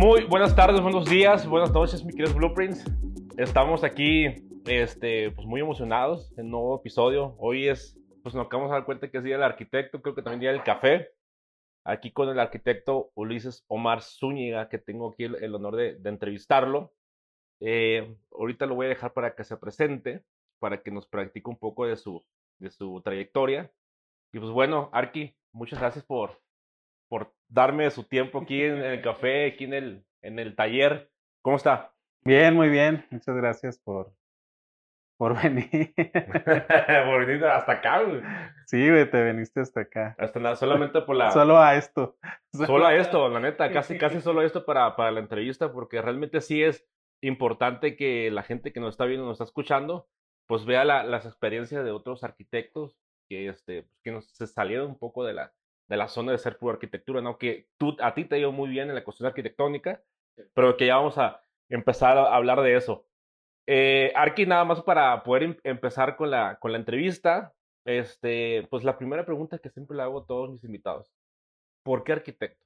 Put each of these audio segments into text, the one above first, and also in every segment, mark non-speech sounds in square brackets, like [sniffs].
Muy buenas tardes, buenos días, buenas noches, mis queridos Blueprints. Estamos aquí, este, pues muy emocionados en nuevo episodio. Hoy es, pues nos acabamos de dar cuenta que es Día del Arquitecto, creo que también Día del Café. Aquí con el arquitecto Ulises Omar Zúñiga, que tengo aquí el, honor de, de entrevistarlo. Eh, ahorita lo voy a dejar para que se presente, para que nos practique un poco de su, de su trayectoria. Y pues bueno, Arqui, muchas gracias por, por darme su tiempo aquí en, el café, aquí en el, en el taller. ¿Cómo está? Bien, muy bien. Muchas gracias por, por [laughs] venir. [laughs] por venir hasta acá, güey. Sí, güey, te viniste hasta acá. Hasta nada, solamente por la... Solo a esto. [laughs] Solo a esto, la neta, casi, casi solo esto para, para la entrevista, porque realmente sí es importante que la gente que nos está viendo, nos está escuchando, pues vea la, las experiencias de otros arquitectos que, este, que nos se salieron un poco de la, de la zona de ser pura arquitectura, ¿no? Que tú, a ti te ha ido muy bien en la cuestión arquitectónica, pero que ya vamos a empezar a hablar de eso. Eh, Arki, nada más para poder em empezar con la, con la entrevista, este, pues la primera pregunta que siempre le hago a todos mis invitados. ¿Por qué arquitecto?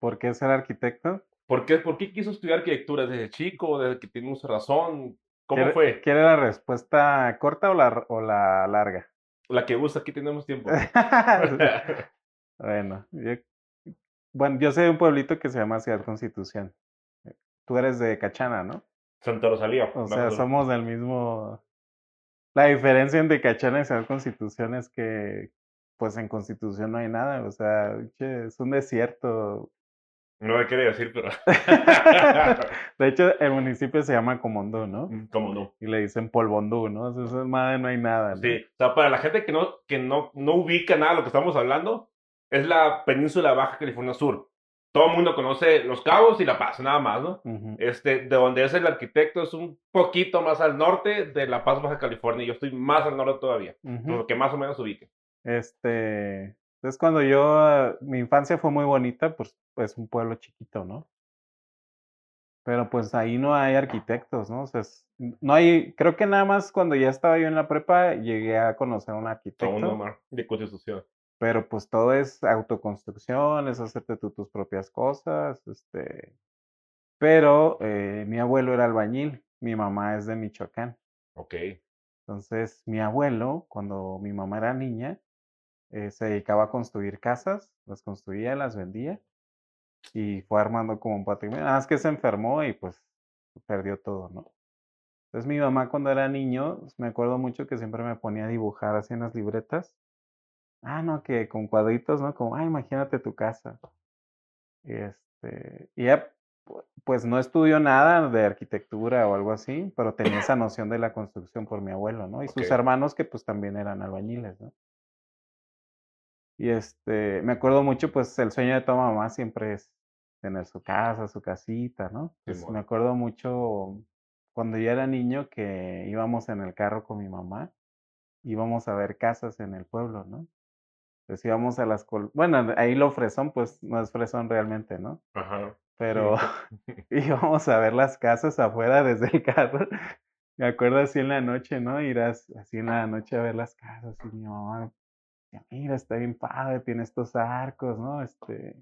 ¿Por qué ser arquitecto? ¿Por qué, ¿Por qué quiso estudiar arquitectura desde chico, desde que tiene razón? ¿Cómo ¿Quiere, fue? ¿Quiere la respuesta corta o la, o la larga? La que gusta, aquí tenemos tiempo. [laughs] [laughs] bueno, yo, bueno, yo soy de un pueblito que se llama Ciudad Constitución. Tú eres de Cachana, ¿no? Santa Rosalía. O sea, somos del mismo... La diferencia entre Cachana y Ciudad Constitución es que, pues en Constitución no hay nada, o sea, che, es un desierto. No me quería decir, pero... [laughs] de hecho, el municipio se llama Comondú, ¿no? Comondú. Y le dicen Polvondú, ¿no? O sea, eso es madre, no hay nada. ¿no? Sí, o sea, para la gente que no, que no, no ubica nada de lo que estamos hablando, es la península Baja California Sur. Todo el mundo conoce Los Cabos y La Paz, nada más, ¿no? Uh -huh. Este, de donde es el arquitecto es un poquito más al norte de La Paz, Baja California. Yo estoy más al norte todavía, uh -huh. lo que más o menos ubique. Este, entonces cuando yo, mi infancia fue muy bonita, pues, pues un pueblo chiquito, ¿no? Pero pues ahí no hay arquitectos, ¿no? O sea, es, no hay, creo que nada más cuando ya estaba yo en la prepa llegué a conocer a un arquitecto. Un de constitución. Pero pues todo es autoconstrucción, es hacerte tú tus propias cosas, este. Pero eh, mi abuelo era albañil, mi mamá es de Michoacán. Ok. Entonces, mi abuelo, cuando mi mamá era niña, eh, se dedicaba a construir casas, las construía, las vendía y fue armando como un patrimonio. Nada más que se enfermó y pues perdió todo, ¿no? Entonces mi mamá cuando era niño, me acuerdo mucho que siempre me ponía a dibujar así en las libretas. Ah, no, que con cuadritos, ¿no? Como, ah, imagínate tu casa. Y este, y ella pues no estudió nada de arquitectura o algo así, pero tenía esa noción de la construcción por mi abuelo, ¿no? Y okay. sus hermanos que pues también eran albañiles, ¿no? Y este, me acuerdo mucho, pues el sueño de toda mamá siempre es tener su casa, su casita, ¿no? Pues, me acuerdo mucho cuando yo era niño que íbamos en el carro con mi mamá, íbamos a ver casas en el pueblo, ¿no? Pues íbamos a las... Col bueno, ahí lo fresón, pues no es fresón realmente, ¿no? Ajá. Pero [laughs] íbamos a ver las casas afuera desde el carro. Me acuerdo así en la noche, ¿no? Irás así en la noche a ver las casas y mi mamá mira, está bien padre, tiene estos arcos, ¿no? Este.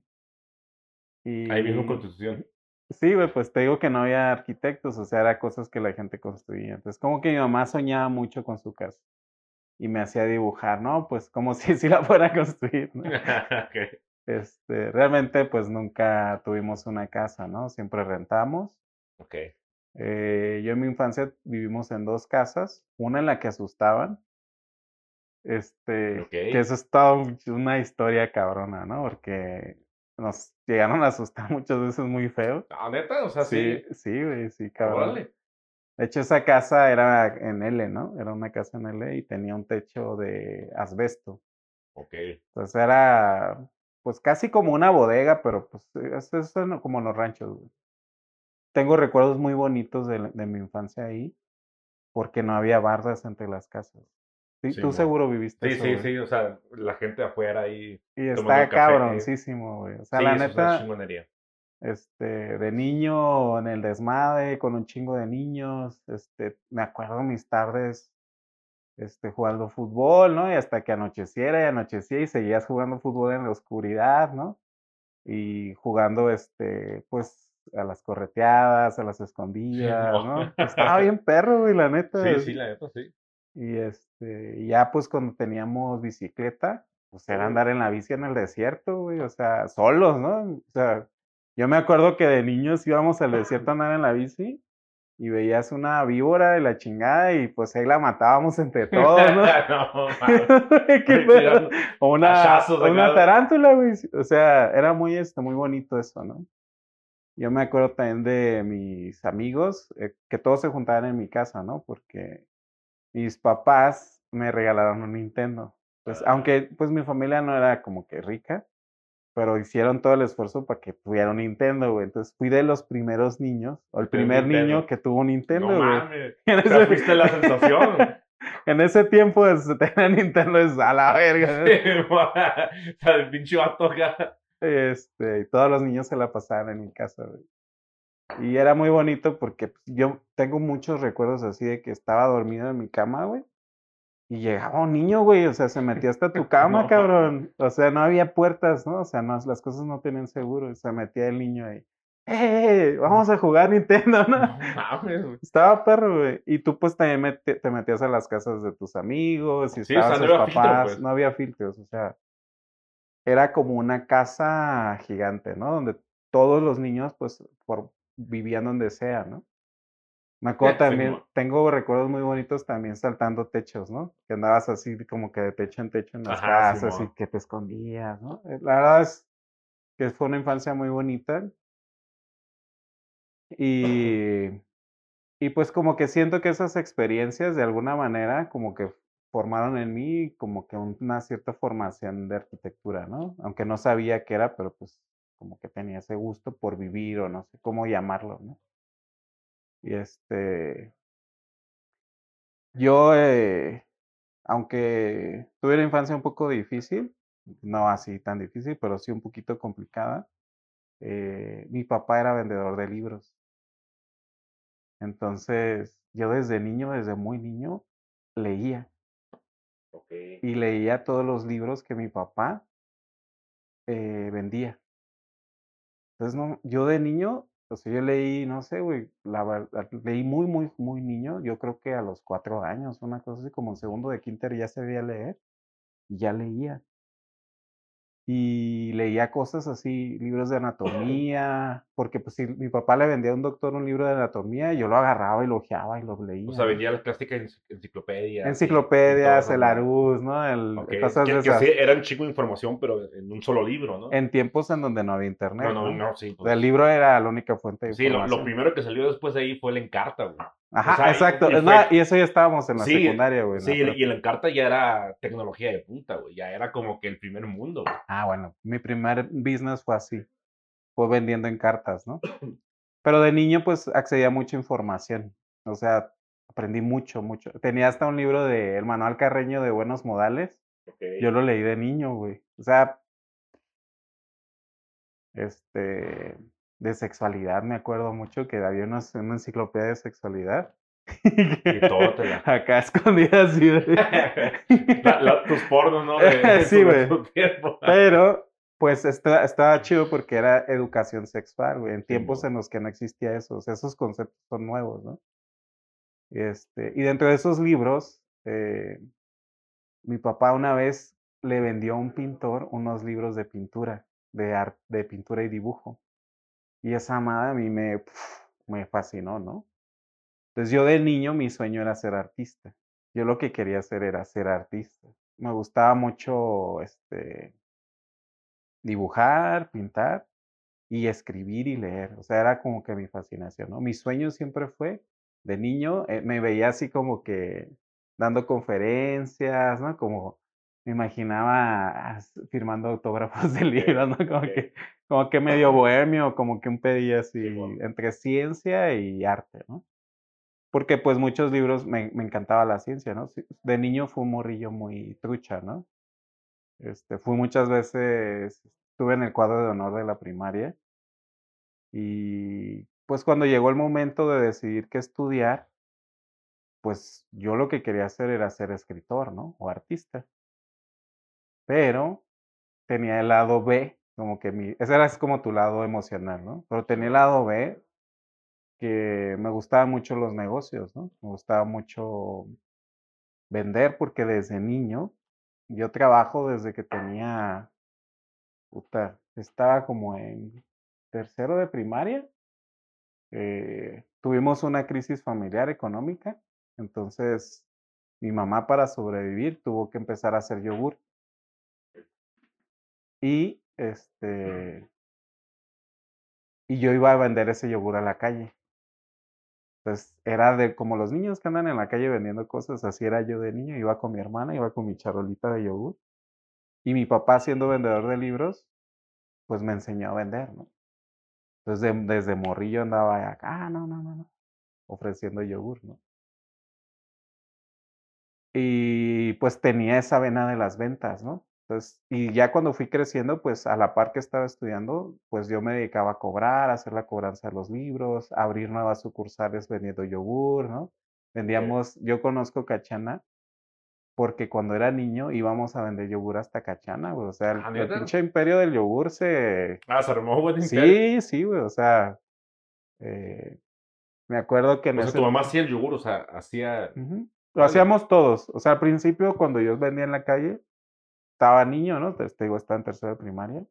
Y... Ahí mismo Constitución. Sí, güey, pues te digo que no había arquitectos, o sea, era cosas que la gente construía. Entonces, como que mi mamá soñaba mucho con su casa y me hacía dibujar, ¿no? Pues como [laughs] si, si la fuera a construir, ¿no? [laughs] okay. Este, realmente, pues nunca tuvimos una casa, ¿no? Siempre rentamos. Ok. Eh, yo en mi infancia vivimos en dos casas, una en la que asustaban, este, okay. que eso es toda una historia cabrona, ¿no? Porque nos llegaron a asustar [laughs] muchas veces muy feo. ¿Ah, neta? O sea, sí. Sí, sí, güey, sí, cabrón. Órale. De hecho, esa casa era en L, ¿no? Era una casa en L y tenía un techo de asbesto. Ok. Entonces era, pues casi como una bodega, pero pues es, es como en los ranchos, güey. Tengo recuerdos muy bonitos de, de mi infancia ahí, porque no había bardas entre las casas. Sí, Sí, tú seguro viviste Sí, eso, sí, güey. sí, o sea, la gente afuera ahí. Y está cabroncísimo, güey. O sea, sí, la eso es una neta, chingonería. este, de niño en el desmadre, con un chingo de niños, este, me acuerdo mis tardes, este, jugando fútbol, ¿no? Y hasta que anocheciera y anochecía y seguías jugando fútbol en la oscuridad, ¿no? y jugando, este, pues, a las correteadas, a las [laughs] escondidas, ¿no? Estaba bien perro, güey, la neta. Sí, sí, la neta, sí. Y este, ya pues cuando teníamos bicicleta, pues era andar en la bici en el desierto, güey, o sea, solos, ¿no? O sea, yo me acuerdo que de niños íbamos al desierto a andar en la bici y veías una víbora de la chingada y pues ahí la matábamos entre todos, ¿no? [laughs] [laughs] o una, una tarántula, güey. O sea, era muy, este, muy bonito eso, ¿no? Yo me acuerdo también de mis amigos, eh, que todos se juntaban en mi casa, ¿no? Porque mis papás me regalaron un Nintendo. Pues, Ah. aunque pues mi familia no era como que rica, pero hicieron todo el esfuerzo para que tuviera un Nintendo, güey. Entonces fui de los primeros niños, o el primer niño que tuvo un Nintendo, No güey. mames. [laughs] En ese- fuiste la sensación. [laughs] En ese tiempo, pues, tener Nintendo es a la verga. ¿no? [laughs] o sea, el pinche vato acá. Este, y todos los niños se la pasaban en mi casa, güey. Y era muy bonito porque pues, yo tengo muchos recuerdos así de que estaba dormido en mi cama, güey. Y llegaba un niño, güey, o sea, se metía hasta tu [laughs] cama, No. cabrón. O sea, no había puertas, ¿no? O sea, no, las cosas no tenían seguro. Se metía el niño ahí. ¡Eh! Vamos a jugar Nintendo, [laughs] ¿no? No mames, güey. Estaba perro, güey. Y tú pues también meti- te metías a las casas de tus amigos y Sí, o sea, no sus había filtro, papás. pues. No había filtros, o sea, era como una casa gigante, ¿no? Donde todos los niños pues por, vivían donde sea, ¿no? Me acuerdo Sí, también, tengo recuerdos muy bonitos también saltando techos, ¿no? Que andabas así como que de techo en techo en las Ajá, casas y Simón. que te escondías, ¿no? Eh, La verdad es que fue una infancia muy bonita. Y, y pues como que siento que esas experiencias de alguna manera como que formaron en mí como que un- una cierta formación de arquitectura, ¿no? Aunque no sabía qué era, pero pues como que tenía ese gusto por vivir o no sé cómo llamarlo, ¿no? Y este, yo, eh, aunque tuve una infancia un poco difícil, no así tan difícil, pero sí un poquito complicada, eh, mi papá era vendedor de libros. Entonces, yo desde niño, desde muy niño, leía y leía todos los libros que mi papá eh, vendía. Entonces, no, yo de niño, o sea, yo leí, no sé, güey, la verdad, leí muy, muy, muy niño, yo creo que a los cuatro años, una cosa así, como en segundo de quinter ya sabía leer y ya leía. Y leía cosas así, libros de anatomía, porque pues si mi papá le vendía a un doctor un libro de anatomía, yo lo agarraba y lo ojeaba y lo leía. O sea, ¿no? venía las clásicas enci- enciclopedias. Enciclopedias, el. Arús, ¿no? El, Ok, cosas que, de que esas. sí, era un chico de información, pero en un solo libro, ¿no? En tiempos en donde no había internet. no, no, ¿no? no, sí. Pues, el libro era la única fuente de sí, lo, lo información. primero que salió después de ahí fue el Encarta, güey. Ajá, o sea, y- exacto. y No, fue- y eso ya estábamos en la Sí, secundaria, güey. ¿no? Sí, Pero- y el Encarta ya era tecnología de punta, güey. Ya era como que el primer mundo, güey. Ah, bueno, mi primer business fue así. Fue vendiendo en cartas, ¿no? Pero de niño, pues, accedía a mucha información. O sea, aprendí mucho, mucho. Tenía hasta un libro de El Manual Carreño de Buenos Modales. Yo lo leí de niño, güey. O sea, este, de sexualidad, me acuerdo mucho que había una enciclopedia de sexualidad. Y todo te la- [laughs] Acá escondida así. güey. [laughs] La- la- tus pornos, ¿no? De- de [laughs] Sí, güey. Pero, pues, está- estaba chido porque era educación sexual, güey, en tiempos en los que no existía eso. O sea, esos conceptos son nuevos, ¿no? Este, y dentro de esos libros, eh, mi papá una vez le vendió a un pintor unos libros de pintura, de, ar- de pintura y dibujo. Y esa amada a mí me, pf, me fascinó, ¿no? Entonces yo de niño mi sueño era ser artista. Yo lo que quería hacer era ser artista. Me gustaba mucho este, dibujar, pintar y escribir y leer. O sea, era como que mi fascinación, ¿no? Mi sueño siempre fue, de niño, eh, me veía así como que dando conferencias, ¿no? Como me imaginaba firmando autógrafos [laughs] de libros, ¿no? Como que, como que medio bohemio, como que un pedillo así entre ciencia y arte, ¿no? Porque pues muchos libros me, me encantaba la ciencia, ¿no? De niño fui un morrillo muy trucha, ¿no? Este, fui muchas veces, estuve en el cuadro de honor de la primaria y pues cuando llegó el momento de decidir qué estudiar, pues yo lo que quería hacer era ser escritor, ¿no? O artista. Pero tenía el lado B Como que mi, ese era como tu lado emocional, ¿no? Pero tenía el lado B, que me gustaban mucho los negocios, ¿no? Me gustaba mucho vender porque desde niño, yo trabajo desde que tenía, puta, estaba como en tercero de primaria. eh, tuvimos una crisis familiar económica, entonces mi mamá para sobrevivir tuvo que empezar a hacer yogur. Y este y yo iba a vender ese yogur a la calle. Entonces era de como los niños que andan en la calle vendiendo cosas, así era yo de niño, iba con mi hermana, iba con mi charolita de yogur. Y mi papá siendo vendedor de libros, pues me enseñó a vender, ¿no? Entonces de- desde morrillo andaba acá, ah, no, no, no, no, ofreciendo yogur, ¿no? Y pues tenía esa vena de las ventas, ¿no? Entonces, y ya cuando fui creciendo, pues a la par que estaba estudiando, pues yo me dedicaba a cobrar, a hacer la cobranza de los libros, a abrir nuevas sucursales vendiendo yogur, ¿no? Vendíamos, yo conozco Cachana porque cuando era niño íbamos a vender yogur hasta Cachana, güey. O sea, el, Ah, el pinche imperio del yogur se... Ah, se armó buen imperio. Sí, sí, güey. O sea, eh, me acuerdo que en O sea, ese... tu mamá hacía el yogur, o sea, hacía. Lo hacíamos todos. O sea, al principio, cuando yo vendía en la calle, estaba niño, ¿no? Te, digo, estaba en tercero de primaria.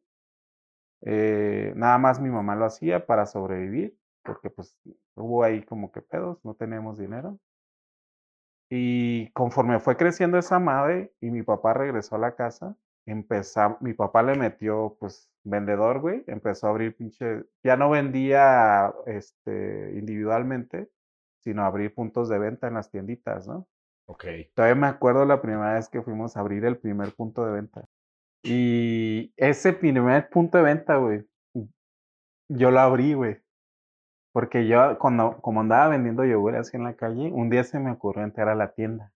Eh, nada más mi mamá lo hacía para sobrevivir, porque pues hubo ahí como que pedos, no teníamos dinero. Y conforme fue creciendo esa madre y mi papá regresó a la casa, empezó, mi papá le metió, pues, vendedor, güey, empezó a abrir pinche, ya no vendía este, individualmente, sino abrir puntos de venta en las tienditas, ¿no? Ok. Todavía me acuerdo la primera vez que fuimos a abrir el primer punto de venta. Y ese primer punto de venta, güey, yo lo abrí, güey. Porque yo, cuando, como andaba vendiendo yogur así en la calle, un día se me ocurrió entrar a la tienda.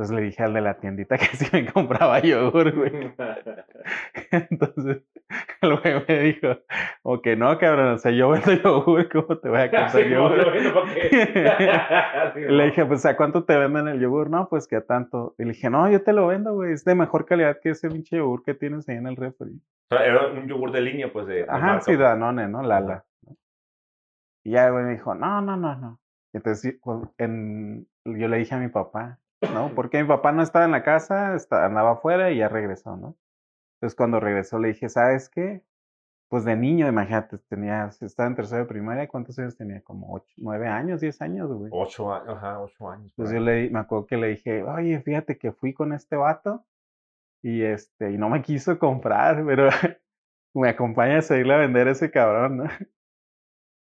Entonces le dije al de la tiendita [laughs] que si me compraba yogur, güey. [laughs] Entonces [laughs] el güey me dijo, o que no, cabrón, o sea, yo vendo yogur, ¿cómo te voy a comprar Sí, no, yogur? Sí, Le dije, pues, ¿a cuánto te venden el yogur? No, pues, que a tanto. Y le dije, no, yo te lo vendo, güey. Es de mejor calidad que ese pinche yogur que tienes ahí en el refri. O sea, era un yogur de línea, pues, de. de Ajá, marca, sí, pues. Danone, ¿no? Lala. ¿no? Y ya, güey, me dijo, no, no, no, no. Entonces, sí, pues, en, yo le dije a mi papá, ¿no? Porque mi papá no estaba en la casa, esta- andaba afuera y ya regresó, ¿no? Entonces, cuando regresó, le dije, ¿sabes qué? Pues de niño, imagínate, tenía, estaba en tercero de primaria, ¿cuántos años tenía? Como ocho, nueve años, diez años, güey. Ocho años, ajá, ocho años. ahí. yo le, me acuerdo que le dije, oye, fíjate que fui con este vato y este, y no me quiso comprar, pero [laughs] me acompaña a seguirle a vender ese cabrón, ¿no?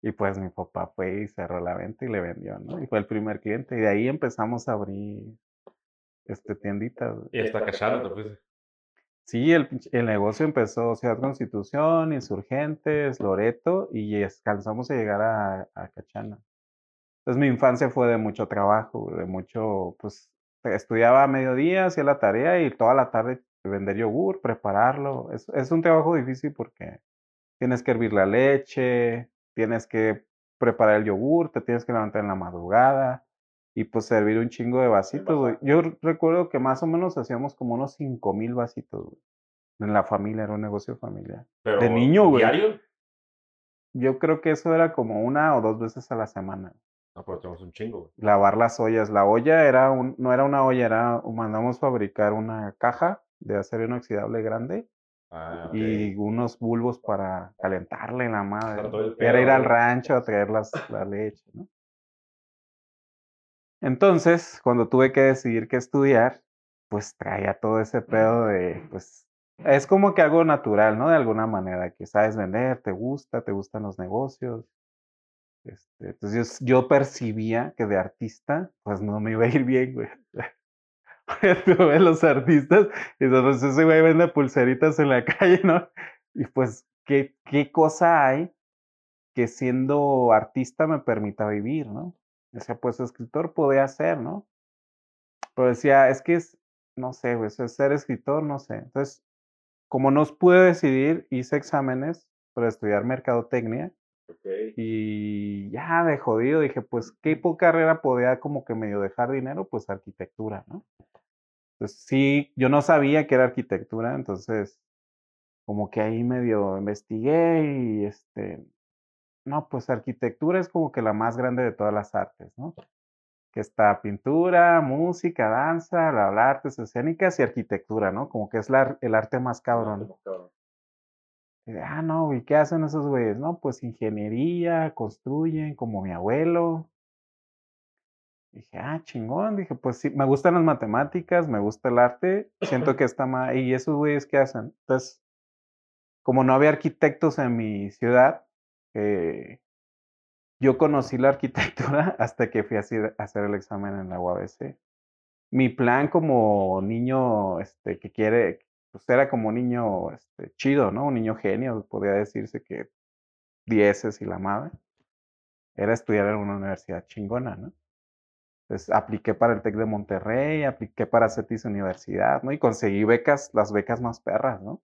Y pues mi papá fue y cerró la venta y le vendió, ¿no? Y fue el primer cliente. Y de ahí empezamos a abrir este tienditas. Y hasta cachando, pues. Sí, el, el negocio empezó Ciudad Constitución, Insurgentes, Loreto y alcanzamos a llegar a, a Cachana. Entonces mi infancia fue de mucho trabajo, de mucho, pues estudiaba a mediodía, hacía la tarea y toda la tarde vender yogur, prepararlo. Es, es un trabajo difícil porque tienes que hervir la leche, tienes que preparar el yogur, te tienes que levantar en la madrugada y pues servir un chingo de vasitos, güey. Yo recuerdo que más o menos hacíamos como unos cinco mil vasitos, güey. En la familia, era un negocio familiar. Pero, De niño, güey. ¿Diario? Yo creo que eso era como una o dos veces a la semana. No, pero tenemos un chingo, güey. lavar las ollas. La olla era un, no era una olla, era, mandamos fabricar una caja de acero inoxidable grande Ah, y unos bulbos para calentarle la madre. Era ir al rancho a traer las, la leche, ¿no? Entonces, cuando tuve que decidir qué estudiar, pues traía todo ese pedo de, pues, es como que algo natural, ¿no? De alguna manera, que sabes vender, te gusta, te gustan los negocios. Este, entonces yo, yo percibía que de artista, pues no me iba a ir bien, güey. [laughs] Tú los artistas y dices, pues ese güey vende pulseritas en la [laughs] calle, ¿no? Y pues, ¿qué, qué cosa hay que siendo artista me permita vivir, ¿no? O sea, pues escritor podía ser, ¿no? Pero decía, es que es, no sé, güey, ser escritor, no sé. Entonces, como no pude decidir, hice exámenes para estudiar mercadotecnia Y ya de jodido dije, pues, ¿qué carrera podía como que medio dejar dinero? Pues arquitectura, ¿no? Entonces, sí, yo no sabía que era arquitectura, entonces como que ahí medio investigué y este, no, pues arquitectura es como que la más grande de todas las artes, ¿no? Que está pintura, música, danza, la, la artes escénicas y arquitectura, ¿no? Como que es la, el arte más cabrón. Y de, ah, no, ¿y qué hacen esos güeyes? No, pues ingeniería, construyen, como mi abuelo. Dije, ah, chingón. Dije, pues sí, me gustan las matemáticas, me gusta el arte, siento que está más. ¿Y esos güeyes qué hacen? Entonces, como no había arquitectos en mi ciudad, eh, yo conocí la arquitectura [laughs] hasta que fui a hacer el examen en la UABC. Mi plan como niño este, que quiere, pues era como niño este, chido, ¿no? Un niño genio, podría decirse que dieces y la madre. Era estudiar en una universidad chingona, ¿no? Entonces apliqué para el TEC de Monterrey, apliqué para CETIS Universidad, ¿no? Y conseguí becas, las becas más perras, ¿no?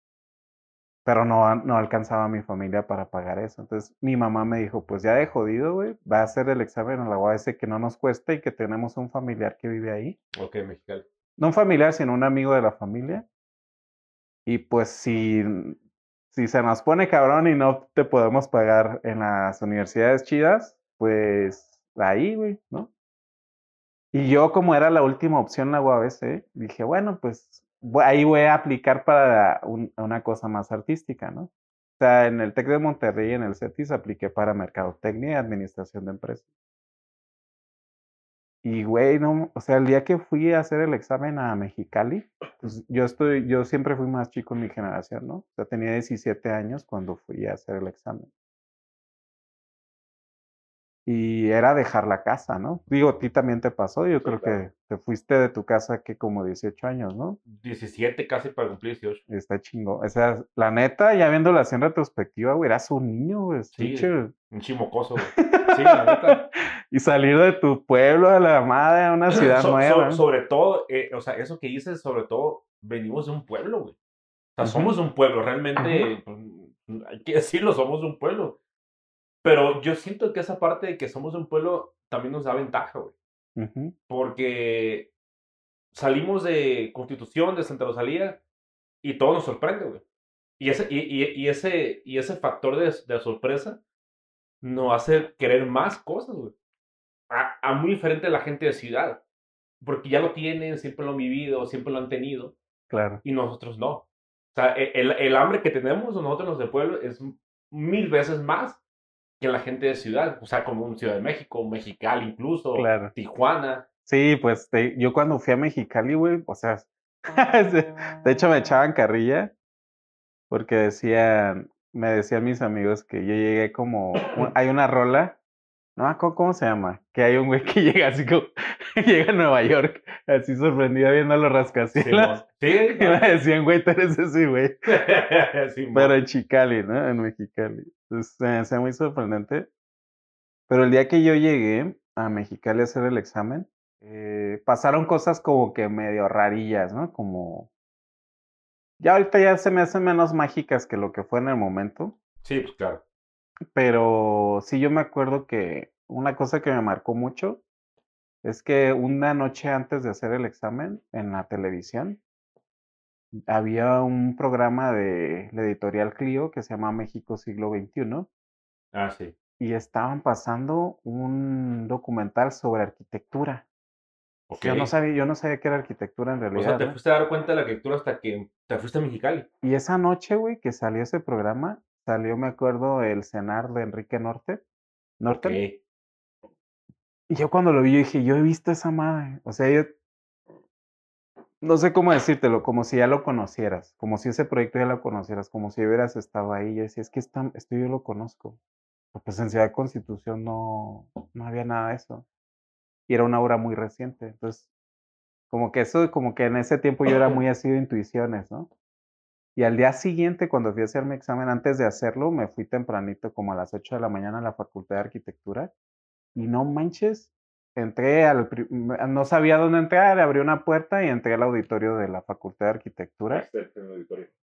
Pero no, no alcanzaba mi familia para pagar eso. Entonces mi mamá me dijo, pues ya de jodido, güey, va a hacer el examen en la UAS que no nos cuesta y que tenemos un familiar que vive ahí. Ok, mexicano. No un familiar, sino un amigo de la familia. Y pues si, si se nos pone cabrón y no te podemos pagar en las universidades chidas, pues ahí, güey, ¿no? Y yo, como era la última opción la UABC, dije, bueno, pues ahí voy a aplicar para una cosa más artística, ¿no? O sea, en el TEC de Monterrey, en el CETIS, apliqué para Mercadotecnia y Administración de Empresas. Y, güey, no, o sea, el día que fui a hacer el examen a Mexicali, pues yo estoy, yo siempre fui más chico en mi generación, ¿no? O sea, tenía 17 años cuando fui a hacer el examen y era dejar la casa, ¿no? Digo, a ti también te pasó, yo creo que te fuiste de tu casa que como 18 años, ¿no? 17 casi para cumplir 18. Está chingo. O sea, la neta, ya viéndola así en retrospectiva, güey, eras un niño, güey. Sí, un chimocoso, güey. Sí, [laughs] la neta. y salir de tu pueblo a la madre a una [clears throat] ciudad nueva. sobre todo, eh, o sea, eso que dices, sobre todo, venimos de un pueblo, güey. O sea, somos un pueblo, realmente, pues, hay que decirlo, somos un pueblo. Pero yo siento que esa parte de que somos un pueblo también nos da ventaja, güey. Porque salimos de Constitución, de Santa Rosalía, y todo nos sorprende, güey. Y ese, y, y, ese, y ese factor de, de, sorpresa nos hace querer más cosas, güey. A, a, muy diferente de la gente de ciudad. Porque ya lo tienen, siempre lo han vivido, siempre lo han tenido. Claro. Y nosotros no. O sea, e, el, el hambre que tenemos nosotros los de pueblo es mil veces más que la gente de ciudad, o sea, como un Ciudad de México, Mexicali incluso, Tijuana. Sí, pues yo cuando fui a Mexicali, güey, o sea, [laughs] de hecho me echaban carrilla porque decían, me decían mis amigos que yo llegué como, hay una rola, no, ¿cómo, se llama? Que hay un güey que [laughs] llega así como, [laughs] llega a Nueva York, así sorprendida viendo los rascacielos. Sí, [laughs] y me decían, güey, tú eres ese güey. Pero en Chicali, ¿no? En Mexicali. Entonces, se muy sorprendente. Pero el día que yo llegué a Mexicali a hacer el examen, eh, pasaron cosas como que medio rarillas, ¿no? Como... Ya ahorita ya se me hacen menos mágicas que lo que fue en el momento. Sí, pues claro. Pero sí yo me acuerdo que una cosa que me marcó mucho es que una noche antes de hacer el examen en la televisión, había un programa de la editorial Clio que se llama México Siglo XXI. Ah, sí. Y estaban pasando un documental sobre arquitectura. Yo, no sabía, yo no sabía que era arquitectura en realidad. O sea, te fuiste a dar cuenta de la arquitectura hasta que te fuiste a Mexicali. Y esa noche, güey, que salió ese programa, salió, me acuerdo, el cenar de Enrique Norte. Norte. Y yo cuando lo vi, yo dije, yo he visto esa madre. O sea, yo no sé cómo decírtelo, como si ya lo conocieras, como si ese proyecto ya lo conocieras, como si hubieras estado ahí. Yo decía, es que esto yo lo conozco. Pues en Ciudad de Constitución no, no había nada de eso. Y era una obra muy reciente. Entonces, como que eso, como que en ese tiempo yo era muy [laughs] así de intuiciones, ¿no? Y al día siguiente, cuando fui a hacer mi examen, antes de hacerlo, me fui tempranito, como a las 8 de la mañana a la Facultad de Arquitectura. Y no manches, entré al, no sabía dónde entrar, abrí una puerta y entré al auditorio de la Facultad de Arquitectura.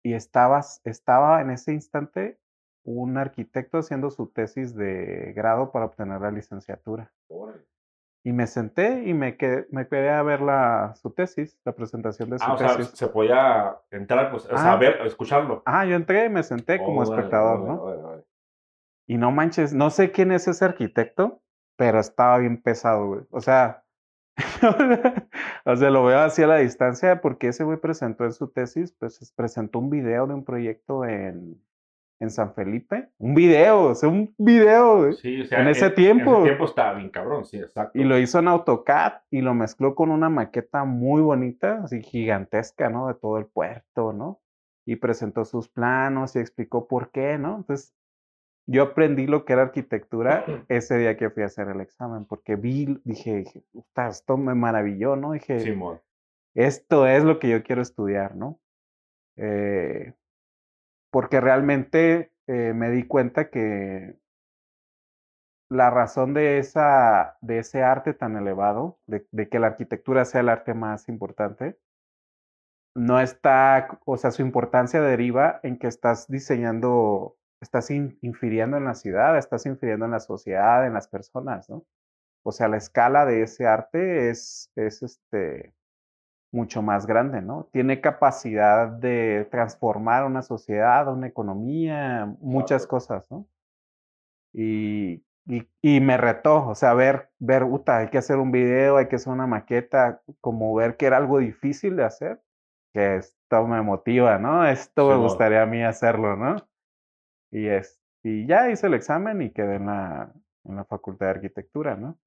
Y estaba, estaba en ese instante un arquitecto haciendo su tesis de grado para obtener la licenciatura. Y me senté y me quedé, me quedé a ver la, su tesis, la presentación de su Ah, o sea, tesis. se podía entrar, pues, o sea, Ah. ver, escucharlo. Ah, yo entré y me senté como Órale, espectador, órale, ¿no? órale. Y no manches, no sé quién es ese arquitecto, pero estaba bien pesado, güey. O sea, [laughs] o sea, lo veo así a la distancia porque ese güey presentó en su tesis, pues presentó un video de un proyecto en, en San Felipe. Un video, o sea, un video. Sí, o sea, En ese En tiempo. ese tiempo estaba bien cabrón, sí, exacto. Y lo hizo en AutoCAD y lo mezcló con una maqueta muy bonita, así gigantesca, ¿no? De todo el puerto, ¿no? Y presentó sus planos y explicó por qué, ¿no? Entonces, yo aprendí lo que era arquitectura [clears throat] ese día que fui a hacer el examen, porque vi, dije, dije, "Puta, esto me maravilló, ¿no? Dije, Simón. esto es lo que yo quiero estudiar, ¿no? Eh, porque realmente eh, me di cuenta que la razón de, esa, de ese arte tan elevado, de, que la arquitectura sea el arte más importante, no está, o sea, su importancia deriva en que estás diseñando, estás in- infiriendo en la ciudad, estás infiriendo en la sociedad, en las personas, ¿no? O sea, la escala de ese arte es, es este, mucho más grande, ¿no? Tiene capacidad de transformar una sociedad, una economía, muchas cosas, ¿no? Y, y, y me retó, o sea, ver, ver, uta, hay que hacer un video, hay que hacer una maqueta, como ver que era algo difícil de hacer, que esto me motiva, ¿no? Esto me gustaría a mí hacerlo, ¿no? Y, es, y ya hice el examen y quedé en la, en la Facultad de Arquitectura, ¿no?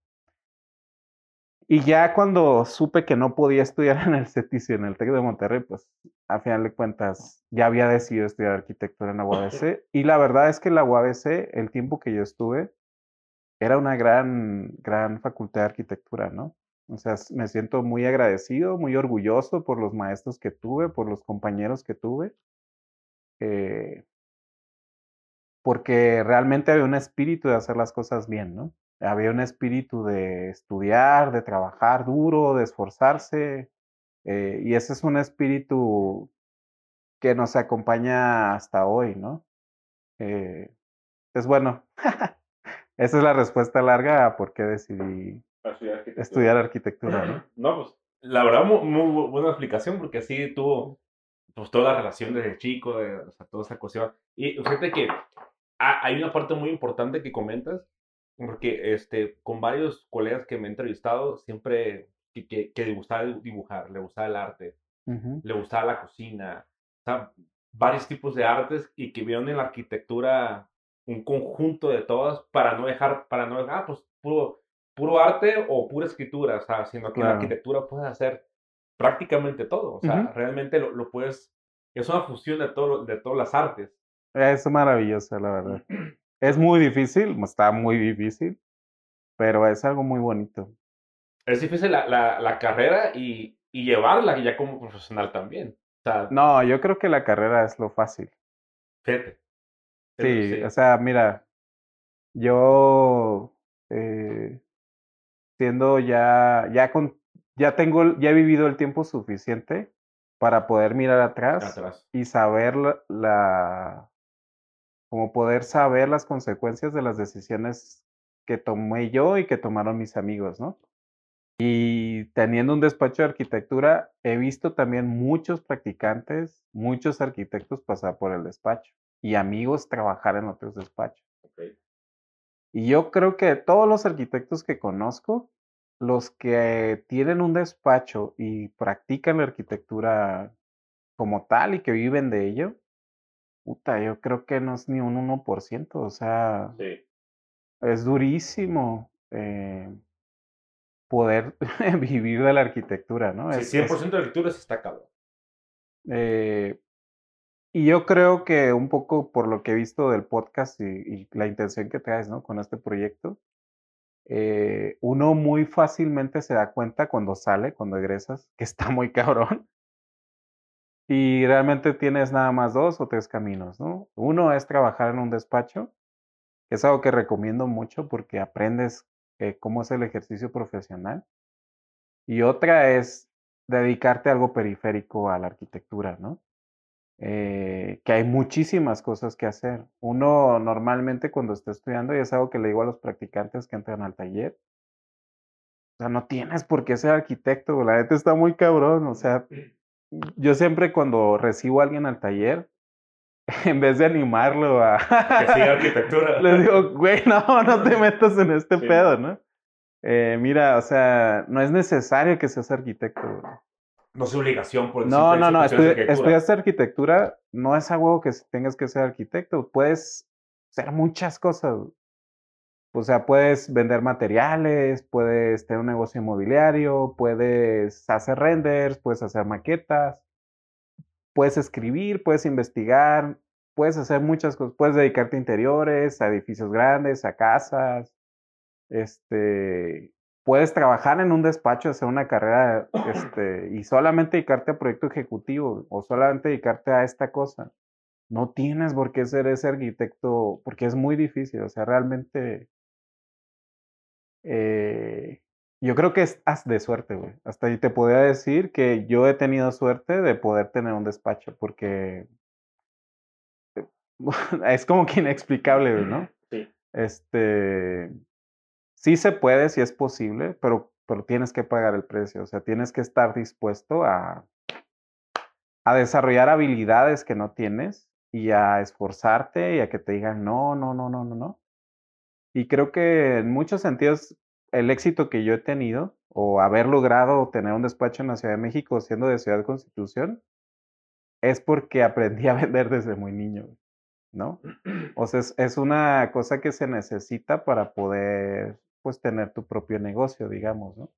Y ya cuando supe que no podía estudiar en el CETIS y en el TEC de Monterrey, pues a final de cuentas ya había decidido estudiar arquitectura en la UABC. Y la verdad es que la UABC, el tiempo que yo estuve, era una gran, gran facultad de arquitectura, ¿no? O sea, me siento muy agradecido, muy orgulloso por los maestros que tuve, por los compañeros que tuve, eh, porque realmente había un espíritu de hacer las cosas bien, ¿no? Había un espíritu de estudiar, de trabajar duro, de esforzarse, eh, y ese es un espíritu que nos acompaña hasta hoy, ¿no? Eh, es bueno, [laughs] esa es la respuesta larga a por qué decidí estudiar arquitectura. estudiar arquitectura, ¿no? [clears throat] No, pues, la verdad, muy, muy bu- buena explicación, porque así tuvo, pues, toda la relación desde chico, de, o sea, toda esa cuestión. Y fíjate que ha- hay una parte muy importante que comentas, porque, este, con varios colegas que me he entrevistado, siempre que, que, gustaba dibujar, le gustaba el arte, le gustaba la cocina, o sea, varios tipos de artes y que vieron en la arquitectura un conjunto de todas para no dejar, para no dejar, ah, pues puro, puro arte o pura escritura, o sea, sino que en la Claro. arquitectura puedes hacer prácticamente todo, o sea, realmente lo, lo puedes, es una fusión de, todo, de todas las artes. Es maravilloso, la verdad. Es muy difícil, está muy difícil, pero es algo muy bonito. Es difícil la, la, la carrera y, y llevarla ya como profesional también. O sea, No, yo creo que la carrera es lo fácil. fíjate. Sí, Sí. o sea, mira, yo eh, siendo ya, ya con, ya tengo, ya he vivido el tiempo suficiente para poder mirar atrás atrás. y saber la, la- como poder saber las consecuencias de las decisiones que tomé yo y que tomaron mis amigos, ¿no? Y teniendo un despacho de arquitectura, he visto también muchos practicantes, muchos arquitectos pasar por el despacho y amigos trabajar en otros despachos. Y yo creo que todos los arquitectos que conozco, los que tienen un despacho y practican la arquitectura como tal y que viven de ello, puta, yo creo que no es ni un 1%, o sea, Sí. es durísimo eh, poder [laughs] vivir de la arquitectura, ¿no? Sí, Es- 100% de lecturas está cabrón. Eh, y yo creo que un poco por lo que he visto del podcast y, y la intención que traes, ¿no? Con este proyecto, eh, uno muy fácilmente se da cuenta cuando sale, cuando egresas, que está muy cabrón. Y realmente tienes nada más dos o tres caminos, ¿no? Uno es trabajar en un despacho, es algo que recomiendo mucho porque aprendes eh, cómo es el ejercicio profesional. Y otra es dedicarte a algo periférico a la arquitectura, ¿no? Eh, que hay muchísimas cosas que hacer. Uno normalmente cuando está estudiando, y es algo que le digo a los practicantes que entran al taller, sea, no tienes por qué ser arquitecto, la gente está muy cabrón, o sea, yo siempre cuando recibo a alguien al taller, [laughs] en vez de animarlo a... que siga [laughs] arquitectura. Le digo, güey, [laughs] no, no te metas en este pedo, ¿no? Eh, mira, o sea, no es necesario que seas arquitecto. No es obligación por No, no, no, estudiaste arquitectura, no es algo que tengas que ser arquitecto, puedes ser muchas cosas. O sea, puedes vender materiales, puedes tener un negocio inmobiliario, puedes hacer renders, puedes hacer maquetas, puedes escribir, puedes investigar, puedes hacer muchas cosas, puedes dedicarte a interiores, a edificios grandes, a casas, este, puedes trabajar en un despacho, hacer una carrera este, y solamente dedicarte a proyecto ejecutivo o solamente dedicarte a esta cosa. No tienes por qué ser ese arquitecto porque es muy difícil, o sea, realmente eh, yo creo que es de suerte, güey. Hasta ahí te podría decir que yo he tenido suerte de poder tener un despacho, porque [laughs] es como que inexplicable, ¿no? Sí. Este, sí se puede, sí es posible, pero, pero tienes que pagar el precio, o sea, tienes que estar dispuesto a, a desarrollar habilidades que no tienes y a esforzarte y a que te digan no, no, no, no, no, no. Y creo que en muchos sentidos el éxito que yo he tenido o haber logrado tener un despacho en la Ciudad de México siendo de Ciudad Constitución es porque aprendí [laughs] a vender desde muy niño, ¿no? O sea, es, una cosa que se necesita para poder, pues, tener tu propio negocio, digamos, ¿no?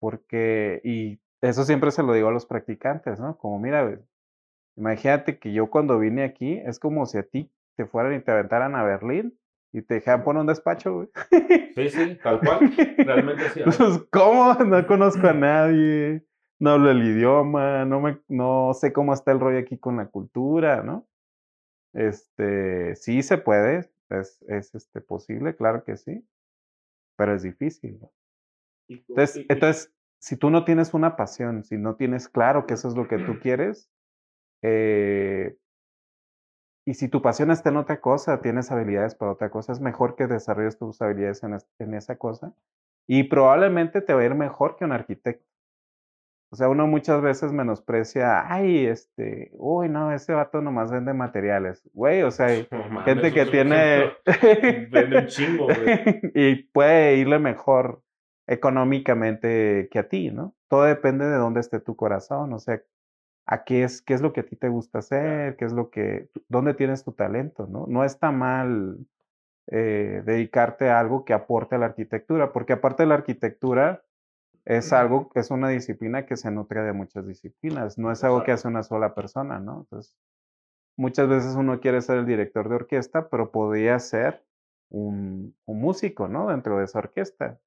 Porque, y eso siempre se lo digo a los practicantes, ¿no? Como, mira, imagínate que yo cuando vine aquí, es como si a ti te fueran y te aventaran a Berlín y te dejan poner un despacho, güey. Sí, sí, tal cual. Realmente sí. [laughs] Pues, ¿cómo? No conozco a nadie, no hablo el idioma, no, me, no sé cómo está el rollo aquí con la cultura, ¿no? Este, sí se puede, es, es este, posible, claro que sí, pero es difícil, ¿no? Entonces, entonces, si tú no tienes una pasión, si no tienes claro que eso es lo que tú quieres, eh, y si tu pasión está en otra cosa, tienes habilidades para otra cosa, es mejor que desarrolles tus habilidades en, esa cosa. Y probablemente te va a ir mejor que un arquitecto. O sea, uno muchas veces menosprecia, ay, este, uy, no, ese vato nomás vende materiales. Güey, o sea, [laughs] hay gente que tiene... vende un chingo, güey. [laughs] y puede irle mejor económicamente que a ti, ¿no? Todo depende de dónde esté tu corazón. O sea, a qué es, qué es lo que a ti te gusta hacer, qué es lo que, dónde tienes tu talento, ¿no? No está mal eh, dedicarte a algo que aporte a la arquitectura, porque aparte de la arquitectura es algo, es una disciplina que se nutre de muchas disciplinas, no es algo que hace una sola persona, ¿no? Entonces, muchas veces uno quiere ser el director de orquesta, pero podría ser un, un músico, ¿no? Dentro de esa orquesta.